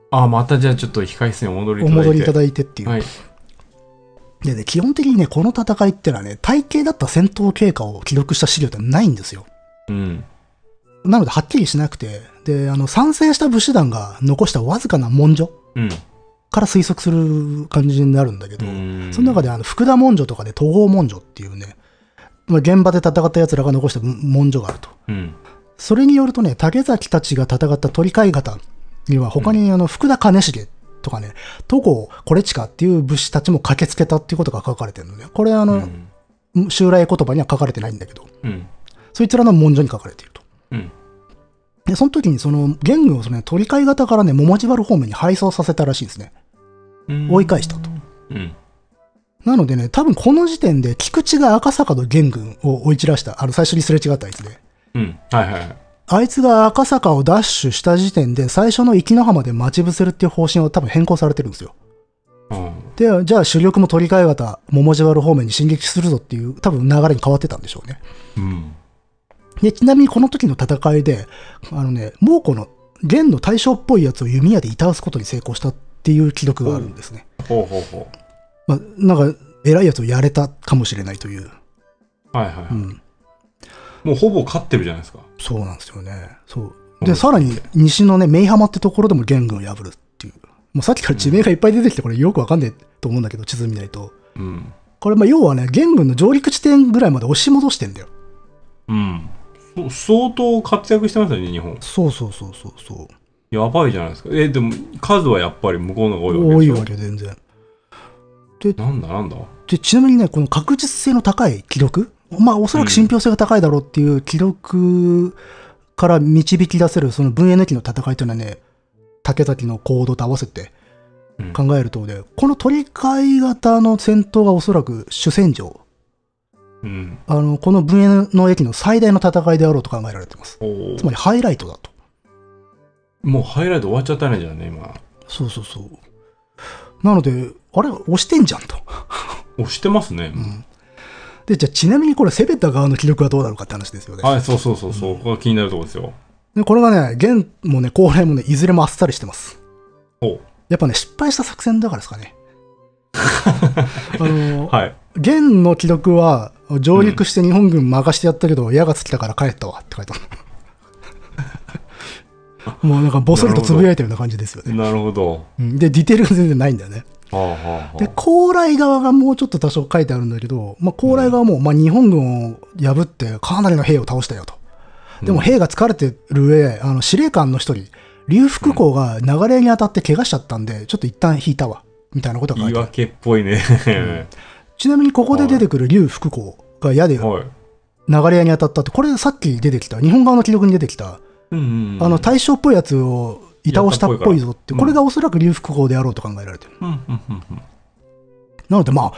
あ、またじゃあちょっと控室にお戻りいおただいて。戻りいただいてっていう。はい。でね、基本的にね、この戦いってのはね、体系だった戦闘経過を記録した資料ってないんですよ。うん。なので、はっきりしなくて、で、あの、参戦した武士団が残したわずかな文書うん。から推測する感じになるんだけど、うんその中であの福田文書とかで統合文書っていうね、まあ、現場で戦った奴らが残した文書があると。うん。それによるとね、竹崎たちが戦った鳥飼方には他にあの福田兼重とかね、戸郷惟親っていう武士たちも駆けつけたっていうことが書かれてるのね。これあの、襲来言葉には書かれてないんだけど、うん。そいつらの文書に書かれていると。うん。で、その時にその元軍をその、ね、鳥飼方からね、桃地原方面に配送させたらしいんですね。うん追い返したと。うん。なのでね、多分この時点で菊池が赤坂の元軍を追い散らした、あの最初にすれ違ったあいつで。うん。はいはいはい。あいつが赤坂をダッシュした時点で最初の生野浜で待ち伏せるっていう方針は多分変更されてるんですよ。うん。で、じゃあ主力も鳥飼型、桃地原方面に進撃するぞっていう多分流れに変わってたんでしょうね。うん。で、ちなみにこの時の戦いで、あのね、猛虎の元の大将っぽいやつを弓矢でいたわすことに成功したっていう記録があるんですね。ほうほうほまあ、なんか、偉いやつをやれたかもしれないという。う。はいはいはい。うん。もうほぼ勝ってるじゃないですか。そうなんですよね。そう。で、うんさらに西のね、メイハマってところでも元軍を破るっていう。もうさっきから地名がいっぱい出てきて、これよくわかんないと思うんだけど、地図見ないと。うん。これ、まあ、要はね、元軍の上陸地点ぐらいまで押し戻してんだよ。うん。そ相当活躍してますよね、日本。そうそうそうそうそう。やばいじゃないですか。え、でも数はやっぱり向こうの方が多いわけ多いでしょ？わけ全然。なんだなんだ？で、ちなみにね、この確実性の高い記録、まあ、おそらく信憑性が高いだろうっていう記録から導き出せる、その分野抜きの戦いというのはね、竹崎の行動と合わせてうん考えるとで、この鳥飼型の戦闘がおそらく主戦場、うん。あの、この分野の駅の最大の戦いであろうと考えられています。つまりハイライトだと。もうハイライト終わっちゃったね、じゃあね、今。そうそうそう。なので、あれ、押してんじゃんと。押してますね。で、じゃあちなみにこれ、攻めた側の記録はどうなるかって話ですよね。はい、そうそうそうそう。ここが気になるところですよ。で、これがね、現もね、高麗もね、いずれもあっさりしてます。おうやっぱね、失敗した作戦だからですかね。あの、はい。現の記録は、上陸して日本軍任してやったけど、矢が尽きたから帰ったわって書いてある。もうなんか、ぼそりとつぶやいたような感じですよね。なるほど。うんで、ディテールが全然ないんだよね。で、高麗側がもうちょっと多少書いてあるんだけど、まあ、高麗側も、まあ、日本軍を破ってかなりの兵を倒したよと。でも兵が疲れてる上、あの、司令官の一人、劉福公が流れに当たって怪我しちゃったんで、ちょっと一旦引いたわ。みたいなことが書いてある。言い訳っぽいね。ちなみにここで出てくる劉福公が矢で流はい。れ屋に当たったって、これさっき出てきた、日本側の記録に出てきた、うんうんうん。あの、大将っぽいやつをいたおしたっぽいぞって、うんこれがおそらく劉福公であろうと考えられてる。うんうんうんうん。なのでまあ、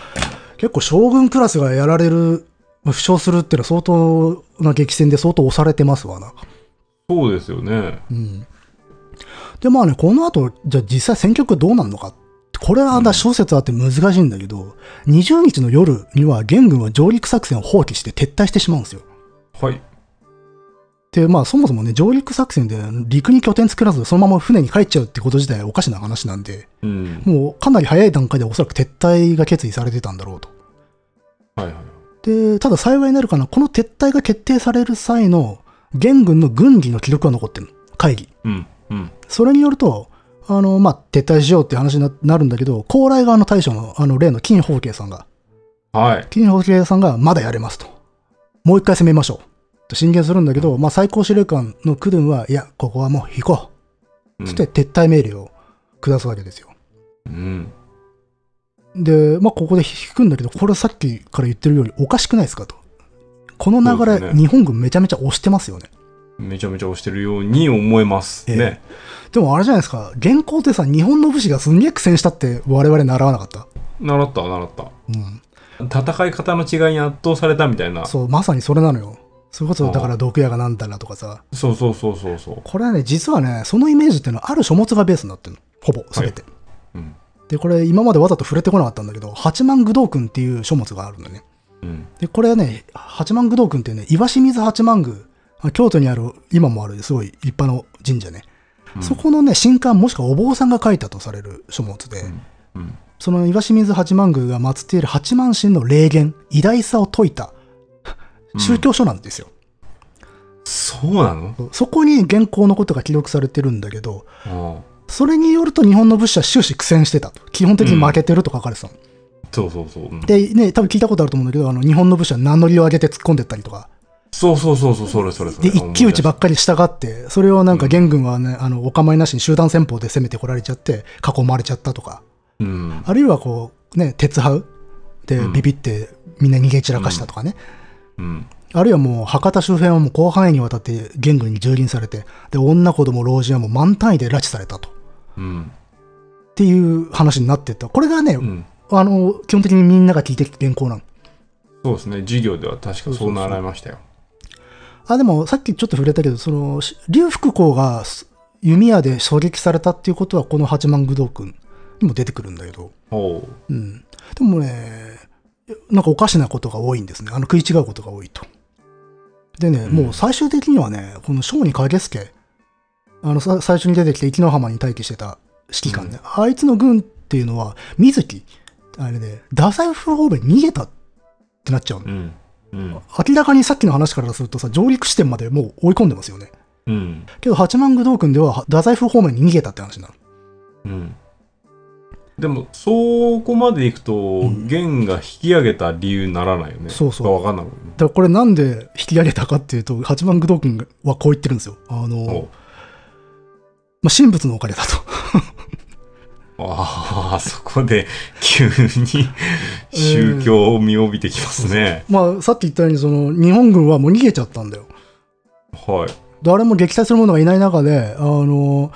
結構将軍クラスがやられる、まあ負傷するっていうのは相当な激戦で相当押されてますわな。そうですよね。うん。でまあね、この後、じゃあ実際戦局どうなるのか。これはだ諸説あって難しいんだけど、20日の夜には元軍は上陸作戦を放棄して撤退してしまうんですよ。はい。で、まあそもそもね、上陸作戦で陸に拠点作らずそのまま船に帰っちゃうってこと自体おかしな話なんで、うん。もうかなり早い段階でおそらく撤退が決意されてたんだろうと。はいはい。で、ただ幸いになるかな、この撤退が決定される際の元軍の軍議の記録が残ってるの。会議。うん。うん。それによると、あの、まあ、撤退しようって話にななるんだけど、高麗側の大将の、あの、例の金宝慶さんが、はい。金宝慶さんがまだやれますと。もう一回攻めましょう。と進言するんだけど、まあ、最高司令官のクドゥンは、いや、ここはもう引こう。つって撤退命令を下すわけですよ。うん。で、まあ、ここで引くんだけど、これさっきから言ってるようにおかしくないですかと。この流れ、ね日本軍めちゃめちゃ押してますよね。めちゃめちゃ押してるように思えます。ええね。でもあれじゃないですか、現行ってさ、日本の武士がすんげえ苦戦したって我々習わなかった。習った、習った。うん。戦い方の違いに圧倒されたみたいな。そう、まさにそれなのよ。それこそ、だから毒矢がなんだなとかさ。そうそうそうそうそう。これはね、実はね、そのイメージっていうのはある書物がベースになってるの。ほぼ、すべて。うん。で、これ今までわざと触れてこなかったんだけど、八幡愚道訓っていう書物があるのね。うん。で、これはね、八幡愚道訓っていうね、岩清水八幡宮、あ京都にある、今もあるすごい立派な神社ね。うんそこのね、神官もしくはお坊さんが書いたとされる書物で、うん。その岩清水八幡宮が祀っている八幡神の霊言、偉大さを説いた宗教書なんですよ。そうなの？そこに原稿のことが記録されてるんだけど、あそれによると日本の武士は終始苦戦してたと。基本的に負けてると書かれてたの。そうそうそう。うんで、ね、多分聞いたことあると思うんだけど、あの、日本の武士は名乗りを上げて突っ込んでったりとか、そうそうそうそう、それそれそれ。で、一騎打ちばっかり従って、それをなんか元軍はね、あの、お構いなしに集団戦法で攻めてこられちゃって、囲まれちゃったとか、うん。あるいはこう、ね、鉄ハウでうんビビってみんな逃げ散らかしたとかね。うん。あるいはもう博多周辺はもう広範囲にわたって元軍に蹂躙されて、で、女子供老人はもう満単位で拉致されたと。うん。っていう話になってった。これがね、うん。あの、基本的にみんなが聞いてきた原稿なの。そうですね。授業では確かそう習いましたよ。あ、でもさっきちょっと触れたけど、その、し劉福公がす弓矢で狙撃されたっていうことは、この八幡宮道君にも出てくるんだけど。うん。でもね、なんかおかしなことが多いんですね。あの食い違うことが多いと。でね、うんもう最終的にはね、この小児影助、あのさ最初に出てきて壱岐浜に待機してた指揮官ね、あいつの軍っていうのは、水木、あれね、太宰府方面に逃げたってなっちゃうの。うん。うん。明らかにさっきの話からするとさ、上陸地点までもう追い込んでますよね。うん。けど八幡宮道君では太宰府方面に逃げたって話になる。うん。でも、そこまで行くと、ん元が引き上げた理由にならないよね。そうそうわかんないもんね。だからこれなんで引き上げたかっていうと、八幡宮道君はこう言ってるんですよ。あの、まあ、神仏のおかげだと。ああ、そこで急に宗教を見帯びてきますね。まあ、さっき言ったように、その、日本軍はもう逃げちゃったんだよ。はい。誰も撃退する者がいない中で、あの、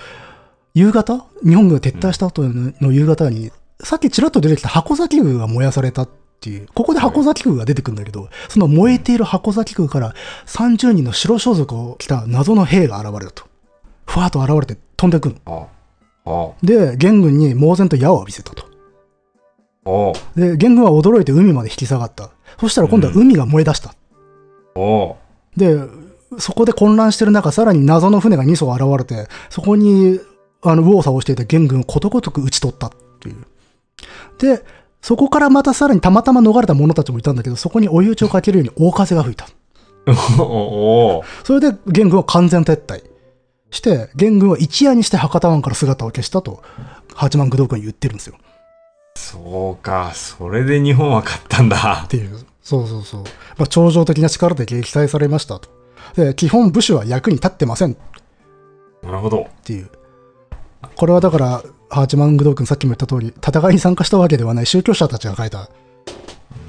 夕方？日本軍が撤退した後の夕方に、さっきちらっと出てきた箱崎宮が燃やされたっていう、ここで箱崎宮が出てくるんだけど、その燃えている箱崎宮から30人の白装束を着た謎の兵が現れると。ふわっと現れて飛んでくる。で、元軍に猛然と矢を浴びせたと。で、元軍は驚いて海まで引き下がった。そしたら今度は海が燃え出した。で、そこで混乱してる中、さらに謎の船が2艘現れて、そこに、あの、右往左往していた元軍をことごとく撃ち取ったっていう。で、そこからまたさらにたまたま逃れた者たちもいたんだけど、そこに追い打ちをかけるように大風が吹いた。それで元軍は完全撤退して、元軍は一夜にして博多湾から姿を消したと、八幡宮道君に言ってるんですよ。そうか。それで日本は勝ったんだっ。ていう。そうそうそう。まあ、超常的な力で撃退されましたと。で、基本武士は役に立ってませんっなるほど。ていう。これはだから、八幡宮道君さっきも言った通り、戦いに参加したわけではない宗教者たちが書いた、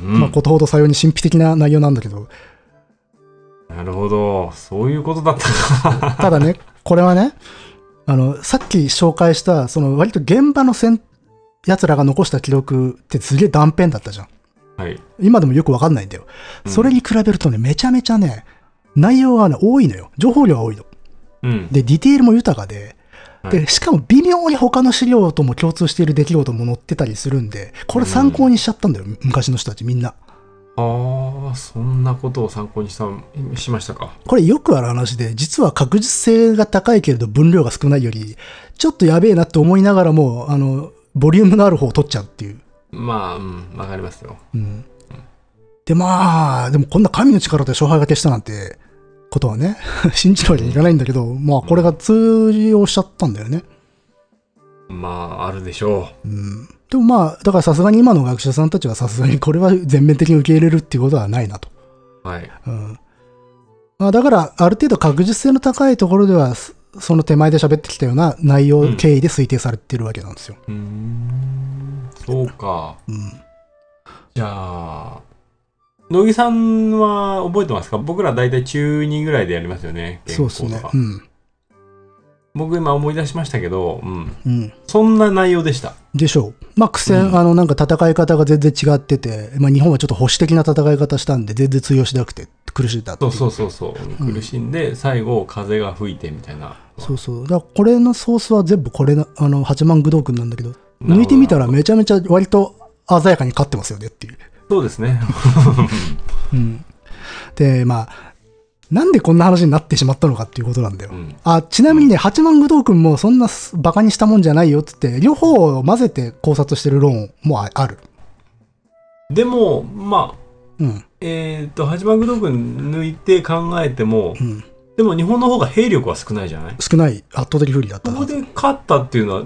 うん。まあ、ことほどさように神秘的な内容なんだけど、なるほど。そういうことだったか。ただね、これはね、あの、さっき紹介した、その割と現場の戦、奴らが残した記録ってすげえ断片だったじゃん。はい。今でもよくわかんないんだよ。うんそれに比べるとね、めちゃめちゃね、内容がね、多いのよ。情報量が多いの。うん。で、ディテールも豊かで、はいで、しかも微妙に他の資料とも共通している出来事も載ってたりするんで、これ参考にしちゃったんだよ、昔の人たちみんな。ああ、そんなことを参考にした、しましたか。これよくある話で、実は確実性が高いけれど分量が少ないより、ちょっとやべえなって思いながらも、あの、ボリュームのある方を取っちゃうっていう。まあ、うん、わかりますよ。うん。で、まあ、でもこんな神の力で勝敗が消したなんて、ことはね、信じるわけにいかないんだけど、まあこれが通用しちゃったんだよね。まあ、あるでしょうん。でもまあ、だからさすがに今の学者さんたちはさすがにこれは全面的に受け入れるっていうことはないなと。う。はい。うん。まあだから、ある程度確実性の高いところでは、そその手前で喋ってきたような内容うん経緯で推定されてるわけなんですよ。うーん。そうか。うん。じゃあ、乃木さんは覚えてますか？僕ら大体中2ぐらいでやりますよね。そうですね。うん。僕今思い出しましたけど、うん。うん。そんな内容でした。でしょう。まあ苦戦、うんあのなんか戦い方が全然違ってて、まあ日本はちょっと保守的な戦い方したんで全然通用しなくて苦しんだっていそうそうそうそう。苦しんで、最後風が吹いてみたいな。そうそう。だからこれのソースは全部これな、あの、八幡宮道君なんだけど抜いてみたらめちゃめちゃ割と鮮やかに勝ってますよねっていう。そうですね。うん。で、まあ、なんでこんな話になってしまったのかっていうことなんだよ。うん。あ、ちなみにね、八幡宮道君もそんなバカにしたもんじゃないよっつって、両方を混ぜて考察してる論もあある。でも、まあ、うん。えっ、と、八幡宮道君抜いて考えても、うん。でも日本の方が兵力は少ないじゃない？少ない、圧倒的不利だったここで勝ったっていうのは、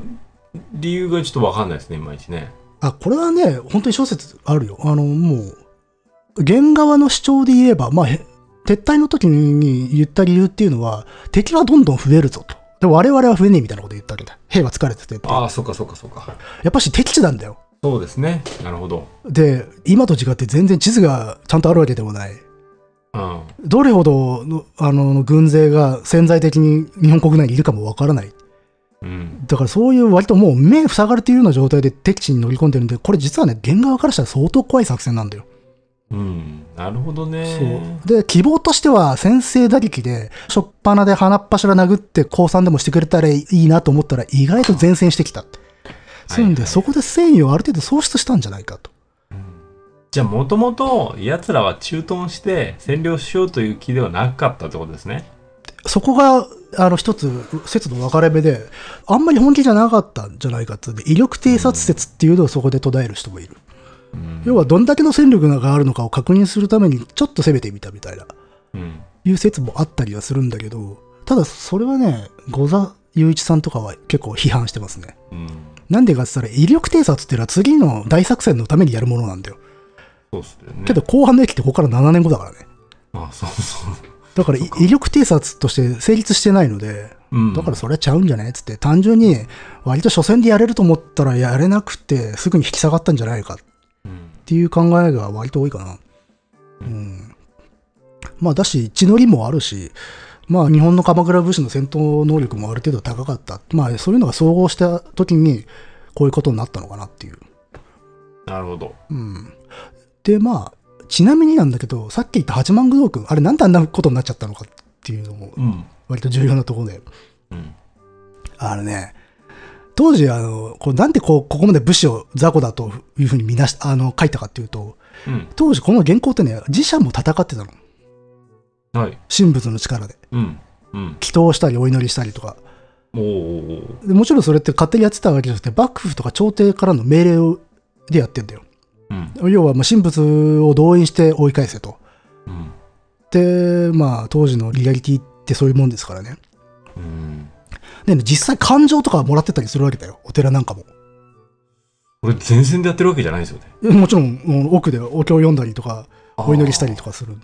理由がちょっとわかんないですね、いまいちね。あ、これはね、本当に諸説あるよ。あの、もう、原側の主張で言えば、まあ、へ撤退の時に言った理由っていうのは、敵はどんどん増えるぞと。でも我々は増えねえみたいなこと言ったわけだ。兵は疲れててって。ああ、そっかそっかそっか。やっぱし敵地なんだよ。そうですね。なるほど。で、今と違って全然地図がちゃんとあるわけでもない。うん。どれほどの、あの、軍勢が潜在的に日本国内にいるかもわからない。うん。だからそういう割ともう目塞がれているような状態で敵地に乗り込んでるんで、これ実はね、原側からしたら相当怖い作戦なんだよ。うん。なるほどそね。う。で、希望としては先制打撃で、しょっぱなで鼻っ柱殴って降参でもしてくれたらいいなと思ったら意外と前線してきた。そういうんで、はいはいそこで戦意をある程度喪失したんじゃないかと。じゃあ、もともと奴らは駐屯して占領しようという気ではなかったってことですね。そこが、あの、一つ、説の分かれ目で、あんまり本気じゃなかったんじゃないかって威力偵察説っていうのをそこで途絶える人もいる。うん。要は、どんだけの戦力があるのかを確認するために、ちょっと攻めてみたみたいな、うん。いう説もあったりはするんだけど、ただ、それはね、五座雄一さんとかは結構批判してますね。うん。なんでかって言ったら、威力偵察っていうのは次の大作戦のためにやるものなんだよ。そうっすよね。けど、後半の駅ってここから7年後だからね。あそうそう。だから、い威力偵察として成立してないので、うん。だからそれはちゃうんじゃね？っつって、単純に割と初戦でやれると思ったらやれなくて、すぐに引き下がったんじゃないかっうん。ていう考えが割と多いかな。うん。まあ、だし、血のりもあるし、まあ、日本の鎌倉武士の戦闘能力もある程度高かった。まあ、そういうのが総合した時に、こういうことになったのかなっていう。なるほど。うん。で、まあ、ちなみになんだけど、さっき言った八幡宮君、あれなんであんなことになっちゃったのかっていうのも、うん。割と重要なところで。うん。あのね、当時、あの、こうなんでこう、ここまで武士を雑魚だというふうに見なし、あの、書いたかっていうと、うん。当時この原稿ってね、自社も戦ってたの。はい。神仏の力で。うん。うん。祈祷したりお祈りしたりとか。おーおもちろんそれって勝手にやってたわけじゃなくて、幕府とか朝廷からの命令をでやってんだよ。うん。要は、まあ、神仏を動員して追い返せと。うん。で、まあ、当時のリアリティってそういうもんですからね。うん。で、実際感情とかもらってたりするわけだよ。お寺なんかも。これ前線でやってるわけじゃないですよね。もちろん、奥でお経を読んだりとか、お祈りしたりとかする。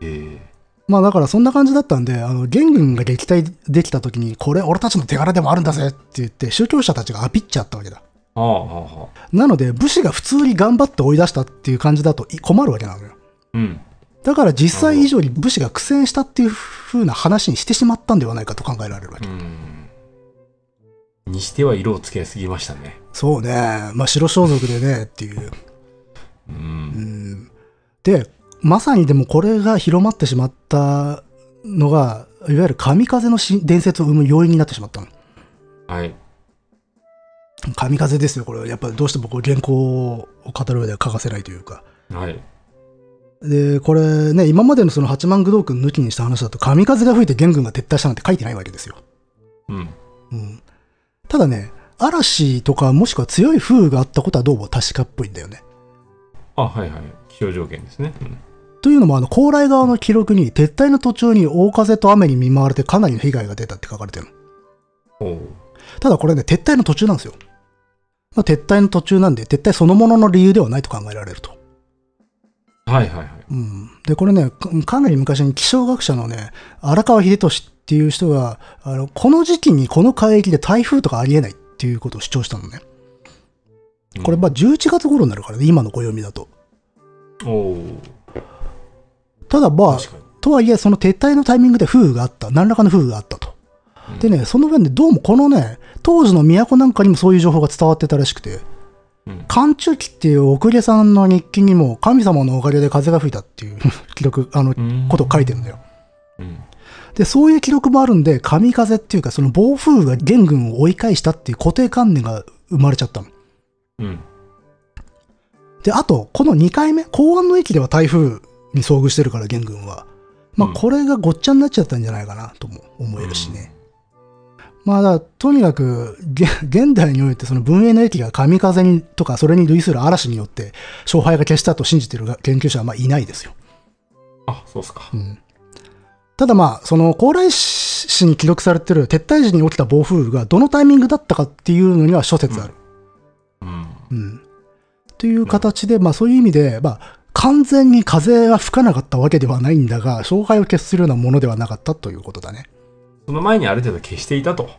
ええまあだからそんな感じだったんで、あの、元軍が撃退できた時に、これ俺たちの手柄でもあるんだぜって言って、宗教者たちがアピっちゃったわけだ。なので、武士が普通に頑張って追い出したっていう感じだとい困るわけなのよ。うん。だから実際以上に武士が苦戦したっていう風な話にしてしまったんではないかと考えられるわけ。うん。にしては色をつけすぎましたね。そうね。まあ白装束でね、っていう。う。うんん。で、まさにでもこれが広まってしまったのが、いわゆる神風のし伝説を生む要因になってしまったの。はい。神風ですよ、これは。やっぱりどうしてもこう原稿を語る上では欠かせないというか。はい。で、これね、今までのその八幡宮道君抜きにした話だと、神風が吹いて元軍が撤退したなんて書いてないわけですよ。うん。うん。ただね、嵐とかもしくは強い風雨があったことはどうも確かっぽいんだよね。あ、はいはい。気象条件ですね。うん。というのも、あの、高麗側の記録に、撤退の途中に大風と雨に見舞われてかなりの被害が出たって書かれてるの。おう。ただこれね、撤退の途中なんですよ。まあ、撤退の途中なんで、撤退そのものの理由ではないと考えられると。はいはいはい。うん。で、これね、かかなり昔に気象学者のね、荒川秀俊っていう人が、あの、この時期にこの海域で台風とかありえないっていうことを主張したのね。これ、まあ、11月頃になるからね、今の暦だと。おう。ただまあ。とはいえ、その撤退のタイミングで風雨があった。何らかの風雨があったと。でね、その上でどうもこのね、当時の都なんかにもそういう情報が伝わってたらしくて、うん。寒中期っていう奥家さんの日記にも神様のおかげで風が吹いたっていう 記録、あの、うんことを書いてるんだよ。うん。で、そういう記録もあるんで、神風っていうか、その暴風雨が元軍を追い返したっていう固定観念が生まれちゃったの。うん。で、あと、この2回目、公安の駅では台風に遭遇してるから、元軍は。まあ、うんこれがごっちゃになっちゃったんじゃないかなとも思えるしね。まあ、だとにかく、げ現代においてその文英の駅が神風にとか、それに類する嵐によって勝敗が消したと信じている研究者はまあいないですよ。あ、そうっすか。うん。ただまあ、その高麗市に記録されてる撤退時に起きた暴風雨がどのタイミングだったかっていうのには諸説ある。うん。うん。という形で、まあそういう意味で、まあ、完全に風が吹かなかったわけではないんだが、勝敗を決するようなものではなかったということだね。その前にある程度消していたと。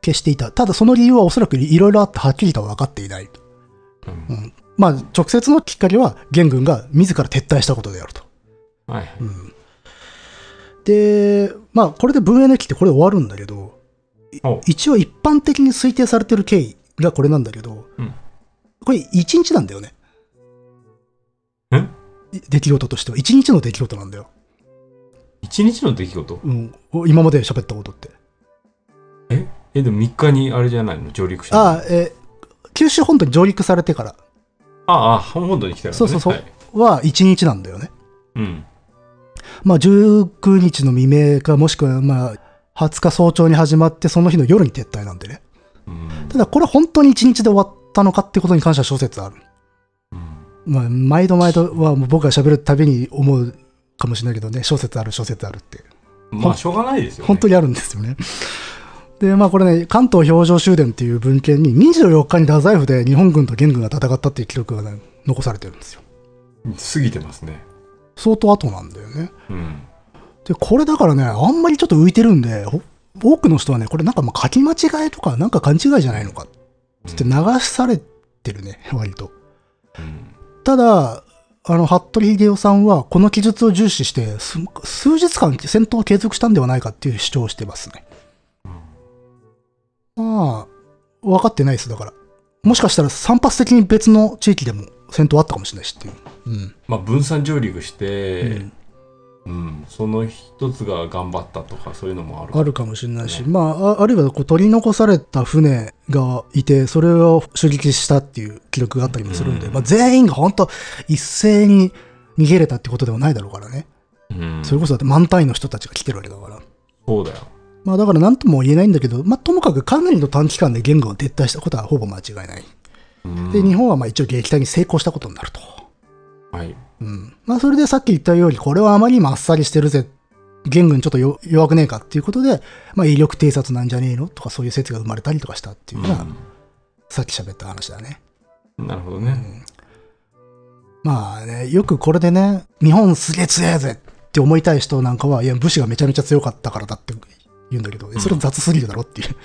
決していた。ただその理由はおそらくいろいろあってはっきりとは分かっていない。うんうん。まあ直接のきっかけは元軍が自ら撤退したことであると。はい。で、まあこれで文永の期ってこれで終わるんだけど、お一応一般的に推定されてる経緯がこれなんだけど、うんこれ1日なんだよね。え？出来事としては1日の出来事なんだよ。一日の出来事？うん、今まで喋ったことって。え？え、でも3日にあれじゃないの？上陸したのああ、えー九州本土に上陸されてからああ、本土に来たよね。そうそうそうはいは1日なんだよね。うん。まあ19日の未明かもしくはまあ20日早朝に始まってその日の夜に撤退なんでね。うん。ただこれ本当に1日で終わったのかってことに関しては諸説ある。うんまあ毎度毎度はもう僕が喋るたびに思うかもしれないけどね、諸説ある諸説あるって。まあ、しょうがないですよね。本当にあるんですよね。で、まあこれね、関東表情終電っていう文献に24日に太宰府で日本軍と元軍が戦ったっていう記録がね、残されてるんですよ。過ぎてますね。相当後なんだよね。うん。で、これだからね、あんまりちょっと浮いてるんで、ほ多くの人はね、これなんかまあ書き間違いとか、なんか勘違いじゃないのかって流されてるね、割と。うん。ただ、あの、服部秀夫さんは、この記述を重視して、す数日間戦闘を継続したんではないかっていう主張をしてますね。まあ、分かってないです、だから。もしかしたら散発的に別の地域でも戦闘あったかもしれないしっていう。うん。まあ、分散上陸しうてん、うん、その一つが頑張ったとか、そういうのもある。あるかもしれないし、まあ、ああるいはこう取り残された船がいて、それを襲撃したっていう記録があったりもするんで、うんまあ、全員が本当一斉に逃げれたってことではないだろうからね。うん。それこそだって満単位の人たちが来てるわけだから。そうだよ。まあだから何とも言えないんだけど、まあともかくかなりの短期間で言語を撤退したことはほぼ間違いない。うんで、日本はまあ一応撃退に成功したことになると。はい。うん。まあそれでさっき言ったように、これはあまりにもあっさりしてるぜ。元軍ちょっとよ弱くねえかっていうことで、まあ威力偵察なんじゃねえのとかそういう説が生まれたりとかしたっていうのが、さっき喋った話だね。うんなるほどね。まあね、よくこれでね、日本すげえ強えぜって思いたい人なんかは、いや、武士がめちゃめちゃ強かったからだって言うんだけど、それ雑すぎるだろっていう。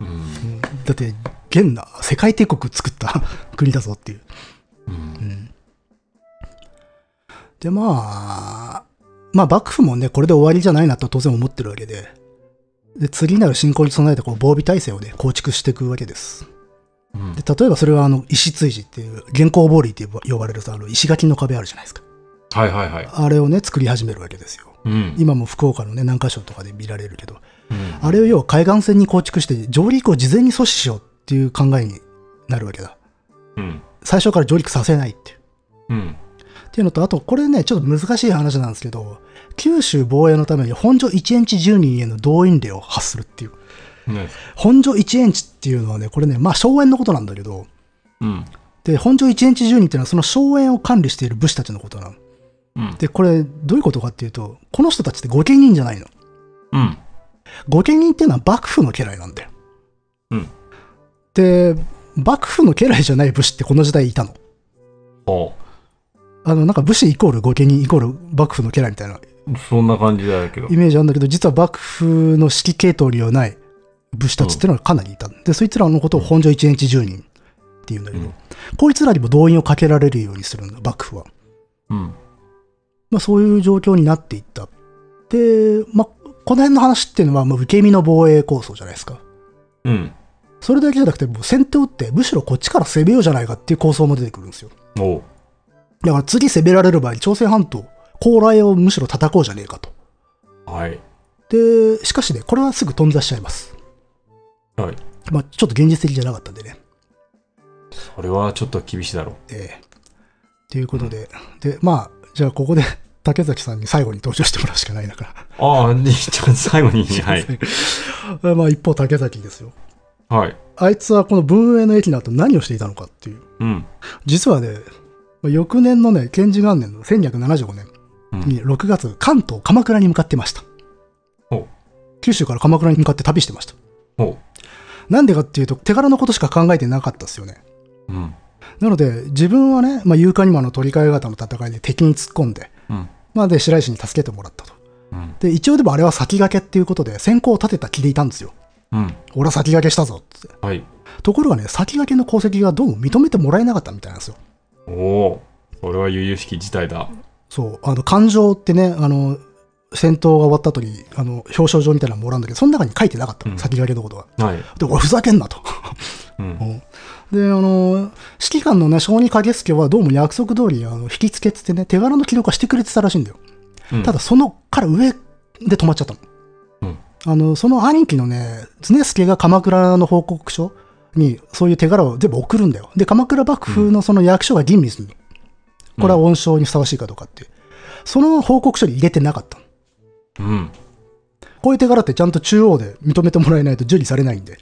うん。だって、現な、世界帝国作った国だぞっていう。うん。で、まあ、まあ、幕府もね、これで終わりじゃないなと当然思ってるわけで、で、次なる侵攻に備えてこう防備体制をね、構築していくわけです。うんで、例えばそれはあの、石追事っていう、原稿ボーリーって呼ばれるさ、あの、石垣の壁あるじゃないですか。はいはいはい。あれをね、作り始めるわけですよ。うん。今も福岡のね、南箇所とかで見られるけど、うんあれを要は海岸線に構築して、上陸を事前に阻止しようっていう考えになるわけだ。うん。最初から上陸させないっていう。うん。っていうのと、あと、これね、ちょっと難しい話なんですけど、九州防衛のために本所1エンチ10人への動員令を発するっていう。ね本所1エンチっていうのはね、これね、まあ、荘園のことなんだけど、うん。で、本所1エンチ10人っていうのはその荘園を管理している武士たちのことなの。うん。で、これ、どういうことかっていうと、この人たちって御家人じゃないの。うん。御家人っていうのは幕府の家来なんだよ。うん。で、幕府の家来じゃない武士ってこの時代いたの。ほあの、なんか武士イコール御家人イコール幕府の家来みたいなう。そんな感じだけどイ。メージあるんだけど、実は幕府の指揮系統にはない武士たちっていうのがかなりいた。で、そいつらのことを本所一日10人っていうんだけど、うんこいつらにも動員をかけられるようにするんだ、幕府は。うん。まあそういう状況になっていった。で、まあ、この辺の話っていうのは、もう受け身の防衛構想じゃないですか。うん。それだけじゃなくて、もう先手を打って、むしろこっちから攻めようじゃないかっていう構想も出てくるんですよ。おう。だから次攻められる場合、朝鮮半島、高麗をむしろ叩こうじゃねえかと。はい。で、しかしね、これはすぐ頓挫しちゃいます。はい。まあちょっと現実的じゃなかったんでね。それはちょっと厳しいだろええということで、で、まあ、じゃあここで 竹崎さんに最後に登場してもらうしかないなかう。ああ、最後に、はい。ら。まあ一方竹崎ですよ。はい。あいつはこの文永の駅の後何をしていたのかっていう。うん。実はね、まあ翌年のね、検事元年の1275年うん。に6月、関東、鎌倉に向かってました。九州から鎌倉に向かって旅してました。ほなんでかっていうと、手柄のことしか考えてなかったですよね。う。うん。なので、自分はね、まあ、勇敢にもあの鳥飼方の戦いで敵に突っ込んで、うん。まあ、で、白石に助けてもらったと。うん。で、一応でもあれは先駆けっていうことで、先行を立てた気でいたんですよ。うん。俺は先駆けしたぞって。はい。ところがね、先駆けの功績がどうも認めてもらえなかったみたいなんですよ。おお。これは悠々しき事態だ。そう、あの、感情ってね、あの、戦闘が終わった後に、あの、表彰状みたいなのもらうんだけど、その中に書いてなかったの、うん先駆けのことは。はい。で、おい、ふざけんなと。うん。で、あの、指揮官のね、小児影助はどうも約束通り、あの、引き付けつってね、手柄の記録はしてくれてたらしいんだよ。うんただ、、そのから上で止まっちゃったの。うん。あの、その兄貴のね、常助が鎌倉の報告書に、そういう手柄を全部送るんだよ。で、鎌倉幕府のその役所が吟味するの。これは恩賞にふさわしいかどうかっていう。その報告書に入れてなかったの。うん。こういう手柄ってちゃんと中央で認めてもらえないと受理されないんで、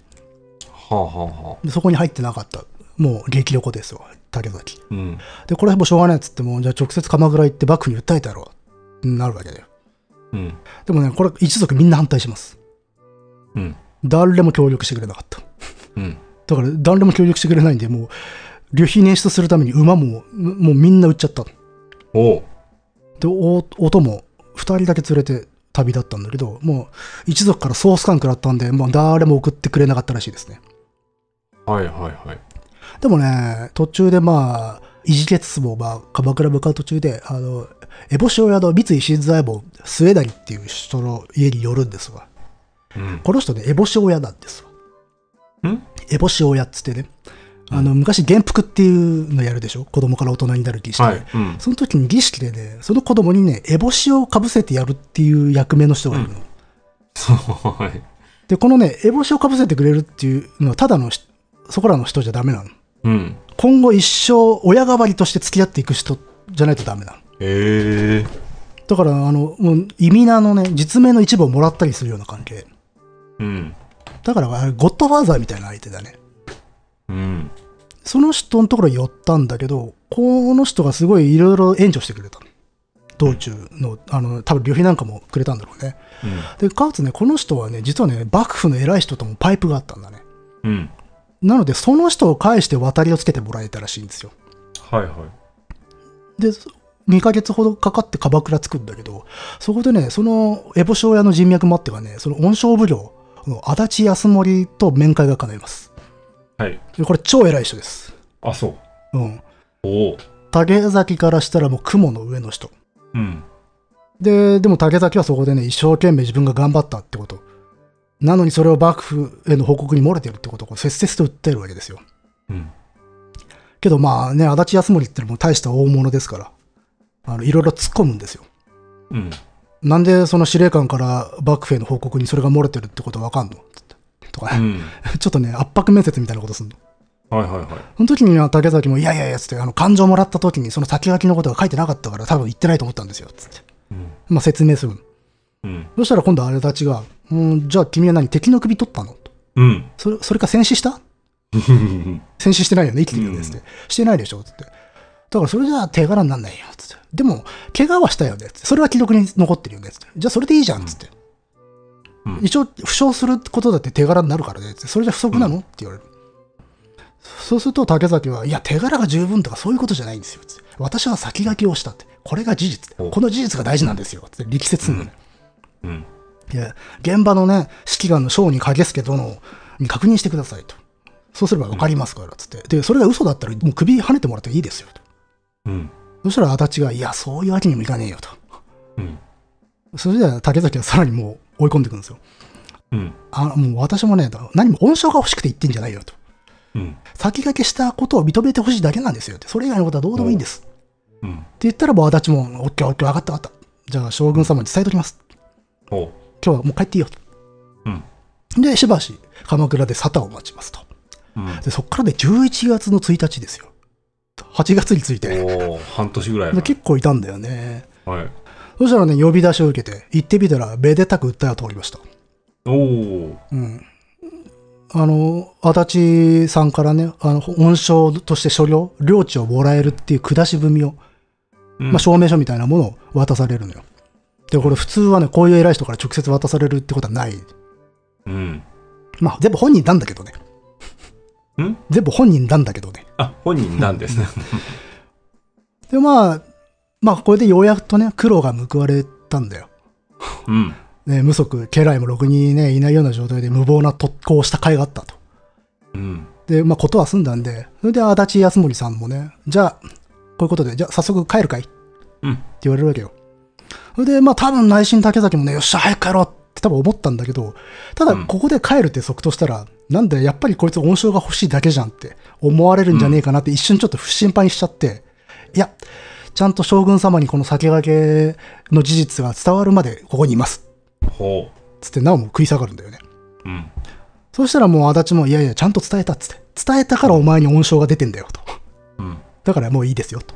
はあはあはあ。でそこに入ってなかった。もう激横ですよ、竹崎。うん。で、これはもうしょうがないっつっても、じゃあ直接鎌倉行って幕府に訴えてやろう。なるわけだよ。うん。でもね、これ一族みんな反対します。うん。誰も協力してくれなかった。うん。だから誰も協力してくれないんで、もう、旅費捻出するために馬も、もうみんな売っちゃったの。おお。で、お音も二人だけ連れて旅立ったんだけど、もう一族からソース感食らったんで、もう誰も送ってくれなかったらしいですね。はいはいはい。でもね、途中でまあ、いじけつつも、まあ、鎌倉向かう途中で、あの、烏帽子親の三井新左衛門、末成っていう人の家に寄るんですわ。うん。この人ね、烏帽子親なんですわ。ん？烏帽子親っつってね、あの、昔元服っていうのやるでしょ？子供から大人になる儀式で。はい。うん。その時に儀式でね、その子供にね、烏帽子をかぶせてやるっていう役目の人がいるの。そう、はい。で、このね、烏帽子をかぶせてくれるっていうのは、ただのしそこらの人じゃダメなの。うん。今後一生親代わりとして付き合っていく人じゃないとダメなの。へえ。だから、あの、もう、意味名のね、実名の一部をもらったりするような関係。うん。だから、ゴッドファーザーみたいな相手だね。うん。その人のところに寄ったんだけど、この人がすごいいろいろ援助してくれたの。道中の、あの、多分旅費なんかもくれたんだろうね。うん。で、かつね、この人はね、実はね、幕府の偉い人ともパイプがあったんだね。うん。なので、その人を介して渡りをつけてもらえたらしいんですよ。はいはい。で、2ヶ月ほどかかって鎌倉着くんだけど、そこでね、その烏帽子親の人脈もあってかね、その恩賞奉行の足立康盛と面会が叶います。はい。でこれ超偉い人です。あ、そう。うん。おお。竹崎からしたらもう雲の上の人。うん。で、でも竹崎はそこでね、一生懸命自分が頑張ったってこと。なのにそれを幕府への報告に漏れてるってことをこう切々と訴えるわけですよ。うん。けどまあね、足立康盛ってのも大した大物ですから、あの、いろいろ突っ込むんですよ。うん。なんでその司令官から幕府への報告にそれが漏れてるってことわかんの？とかね、うん。ちょっとね、圧迫面接みたいなことすんの。はいはいはい。その時には竹崎も、いやいやいや、つって、あの、感情もらった時にその先書きのことが書いてなかったから多分言ってないと思ったんですよ、つって。うん。まあ説明するの。うん。そしたら今度あれたちが、うん、じゃあ君は何敵の首取ったの？と。うん。それ、それか戦死した？戦死してないよね生きてるよねつって、してないでしょつって。だからそれじゃあ手柄になんないよつって。でも、怪我はしたよねつって。それは記録に残ってるよねつって。じゃあそれでいいじゃんつって。うん一応、負傷することだって手柄になるからねつって。それじゃ不足なの、って言われる。そうすると竹崎は、いや、手柄が十分とかそういうことじゃないんですよ。つって私は先書きをしたって。これが事実。おこの事実が大事なんですよ。つって力説のね。うん。いや、現場のね、指揮官の将に影助殿に確認してくださいと。そうすれば分かりますから、つって。で、それが嘘だったら、もう首跳ねてもらっていいですよと。うん。そしたら足立が、いや、そういうわけにもいかねえよと。うん。それでは竹崎はさらにもう追い込んでいくんですよ。うん。あ、もう私もね、何も恩賞が欲しくて言ってんじゃないよと。うん。先駆けしたことを認めてほしいだけなんですよって。それ以外のことはどうでもいいんです。ってうん。言ったらもう足立も、オッケーオッケー分かった分かった。じゃあ将軍様に伝えときます。今日はもう帰っていいよと。うん。で、しばし鎌倉で沙汰を待ちますと。うん。で、そっからで11月の1日ですよ。8月について。半年ぐらい。結構いたんだよね。はい。そしたらね、呼び出しを受けて、行ってみたら、めでたく訴えを通りました。おおうん。あの、足立さんからね、あの、恩賞として所領、領地をもらえるっていう下し踏みを、うんまあ、証明書みたいなものを渡されるのよ。で、これ普通はね、こういう偉い人から直接渡されるってことはない。うん。まあ、全部本人なんだけどね。ん全部本人なんだけどね。あ、本人なんですね。で、まあ、まあ、これでようやくとね、苦労が報われたんだよ。うん。ね、無足、家来もろくにね、いないような状態で無謀な特攻をした甲斐があったと。うん。で、まあ、ことは済んだんで、それで足立康盛さんもね、じゃあ、こういうことで、じゃあ早速帰るかい？ってうん。言われるわけよ。それで、まあ、多分内心竹崎もね、よっしゃ、早く帰ろうって多分思ったんだけど、ただ、うんここで帰るって即答したら、なんで、やっぱりこいつ恩賞が欲しいだけじゃんって思われるんじゃねえかなって一瞬ちょっと心配しちゃって、いや、ちゃんと将軍様にこの先駆けの事実が伝わるまでここにいます。ほつって、なおも食い下がるんだよね。う。うん。そしたらもう足立も、いやいや、ちゃんと伝えたっつって。伝えたからお前に恩賞が出てんだよと。うん。だからもういいですよと。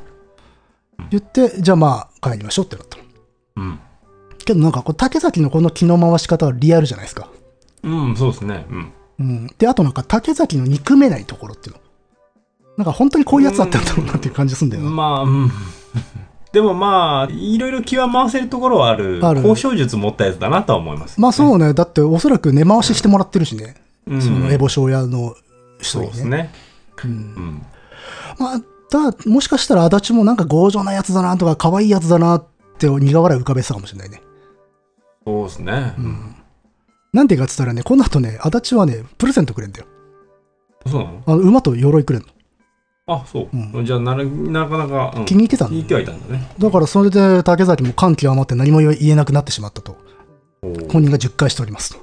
言って、じゃあまあ帰りましょうってなったの。うん。けどなんかこう竹崎のこの気の回し方はリアルじゃないですか。うん、そうですね。うん。うん。で、あとなんか竹崎の憎めないところっていうの。なんか本当にこういうやつだったんだろうなっていう感じするんだよな。まあ、うん。でもまあ、いろいろ気は回せるところはある。ある交渉術持ったやつだなとは思います。まあそうね。だっておそらく根回ししてもらってるしね。うん。そのエボ庄屋の人そうにね。ですね。うんう。ん。まあ、ただ、もしかしたら足立もなんか強情なやつだなとか、可愛いやつだなって苦笑い浮かべてたかもしれないね。そうですね。うん。なんでかっつったらね、この後ね、足立はね、プレゼントくれんだよ。そうなの？あの馬と鎧くれんの。あ、そう。うじゃあなら、なかなか、うん気に入ってたんだよ気に入ってはいたんだね。だからそれで竹崎も感極まって何も言えなくなってしまったと。本人が10回しておりますと。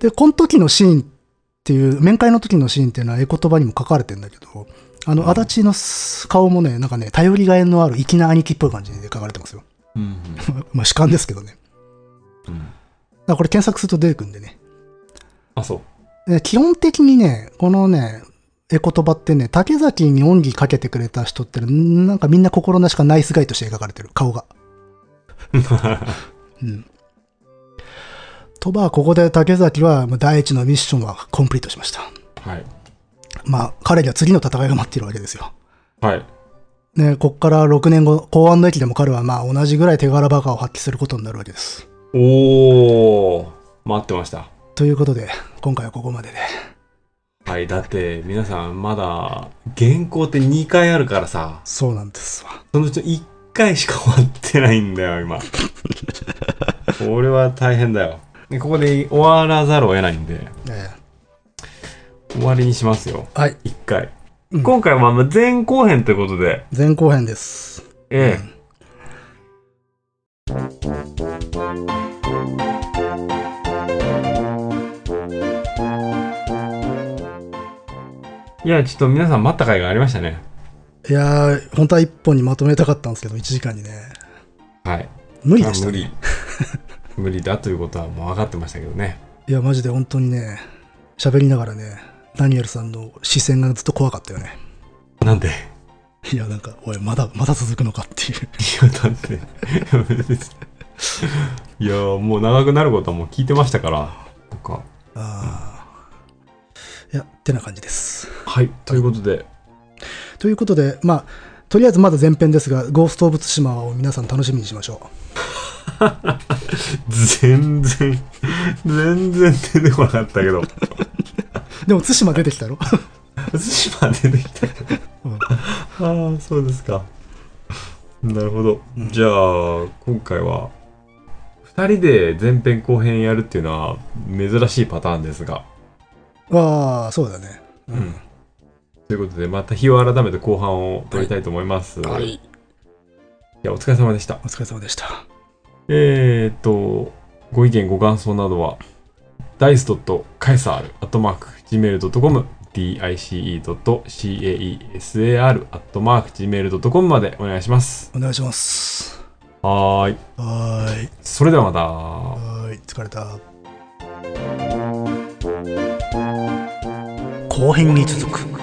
で、この時のシーンっていう、面会の時のシーンっていうのは絵言葉にも書かれてんだけど、あの、足立の顔もね、なんかね、頼りがいのある粋な兄貴っぽい感じで書かれてますよ。うんまあ主観ですけどね。うんうんだこれ検索すると出てくるんでね。あ、そう。で基本的にね、このね、絵言葉ってね、竹崎に恩義かけてくれた人って、なんかみんな心なしかナイスガイとして描かれてる、顔が。うん。とば、ここで竹崎はまあ第一のミッションはコンプリートしました。はい。まあ、彼には次の戦いが待っているわけですよ。はい。ね、こっから6年後、公安の駅でも彼はまあ同じぐらい手柄バカを発揮することになるわけです。おー、待ってました。ということで、今回はここまでで。はい、だって皆さんまだ原稿って2回あるからさ、そうなんですわ。そのうちの1回しか終わってないんだよ、今。これは大変だよ。でここで終わらざるを得ないんで、え終わりにしますよ。えはい。1回。うん今回はまあ前後編ということで、前後編です。ええ。いや、ちょっと皆さん待った甲斐がありましたね。いやー、本当は一本にまとめたかったんですけど、1時間にね。はい。無理でした、無理ね。。無理だということはもう分かってましたけどね。いや、マジで本当にね、喋りながらね、ダニエルさんの視線がずっと怖かったよね。なんで？いや、なんか、おい、まだ、まだ続くのかっていう。いや、だって。いや、もう長くなることはもう聞いてましたから。なんか。ああ。いや、ってな感じです。はい。ということで、ということで、まあ、とりあえずまだ前編ですが、ゴースト・オブ・ツシマを皆さん楽しみにしましょ 全然、全然出てこなかったけど。う。でも、ツシマ出てきたろ対馬出てきた。うんああ、そうですか。なるほど。じゃあ、今回は、二人で前編後編やるっていうのは珍しいパターンですが。ああ、そうだね。うん。ということで、また日を改めて後半を撮りたいと思います。はい。いや、お疲れ様でした。お疲れ様でした。えー、っと、ご意見、ご感想などは、dice.caesar.gmail.com dice.caesar.gmail.com までお願いします。お願いします。はーい。はーい。それではまた。はーい。疲れた。後編に続く。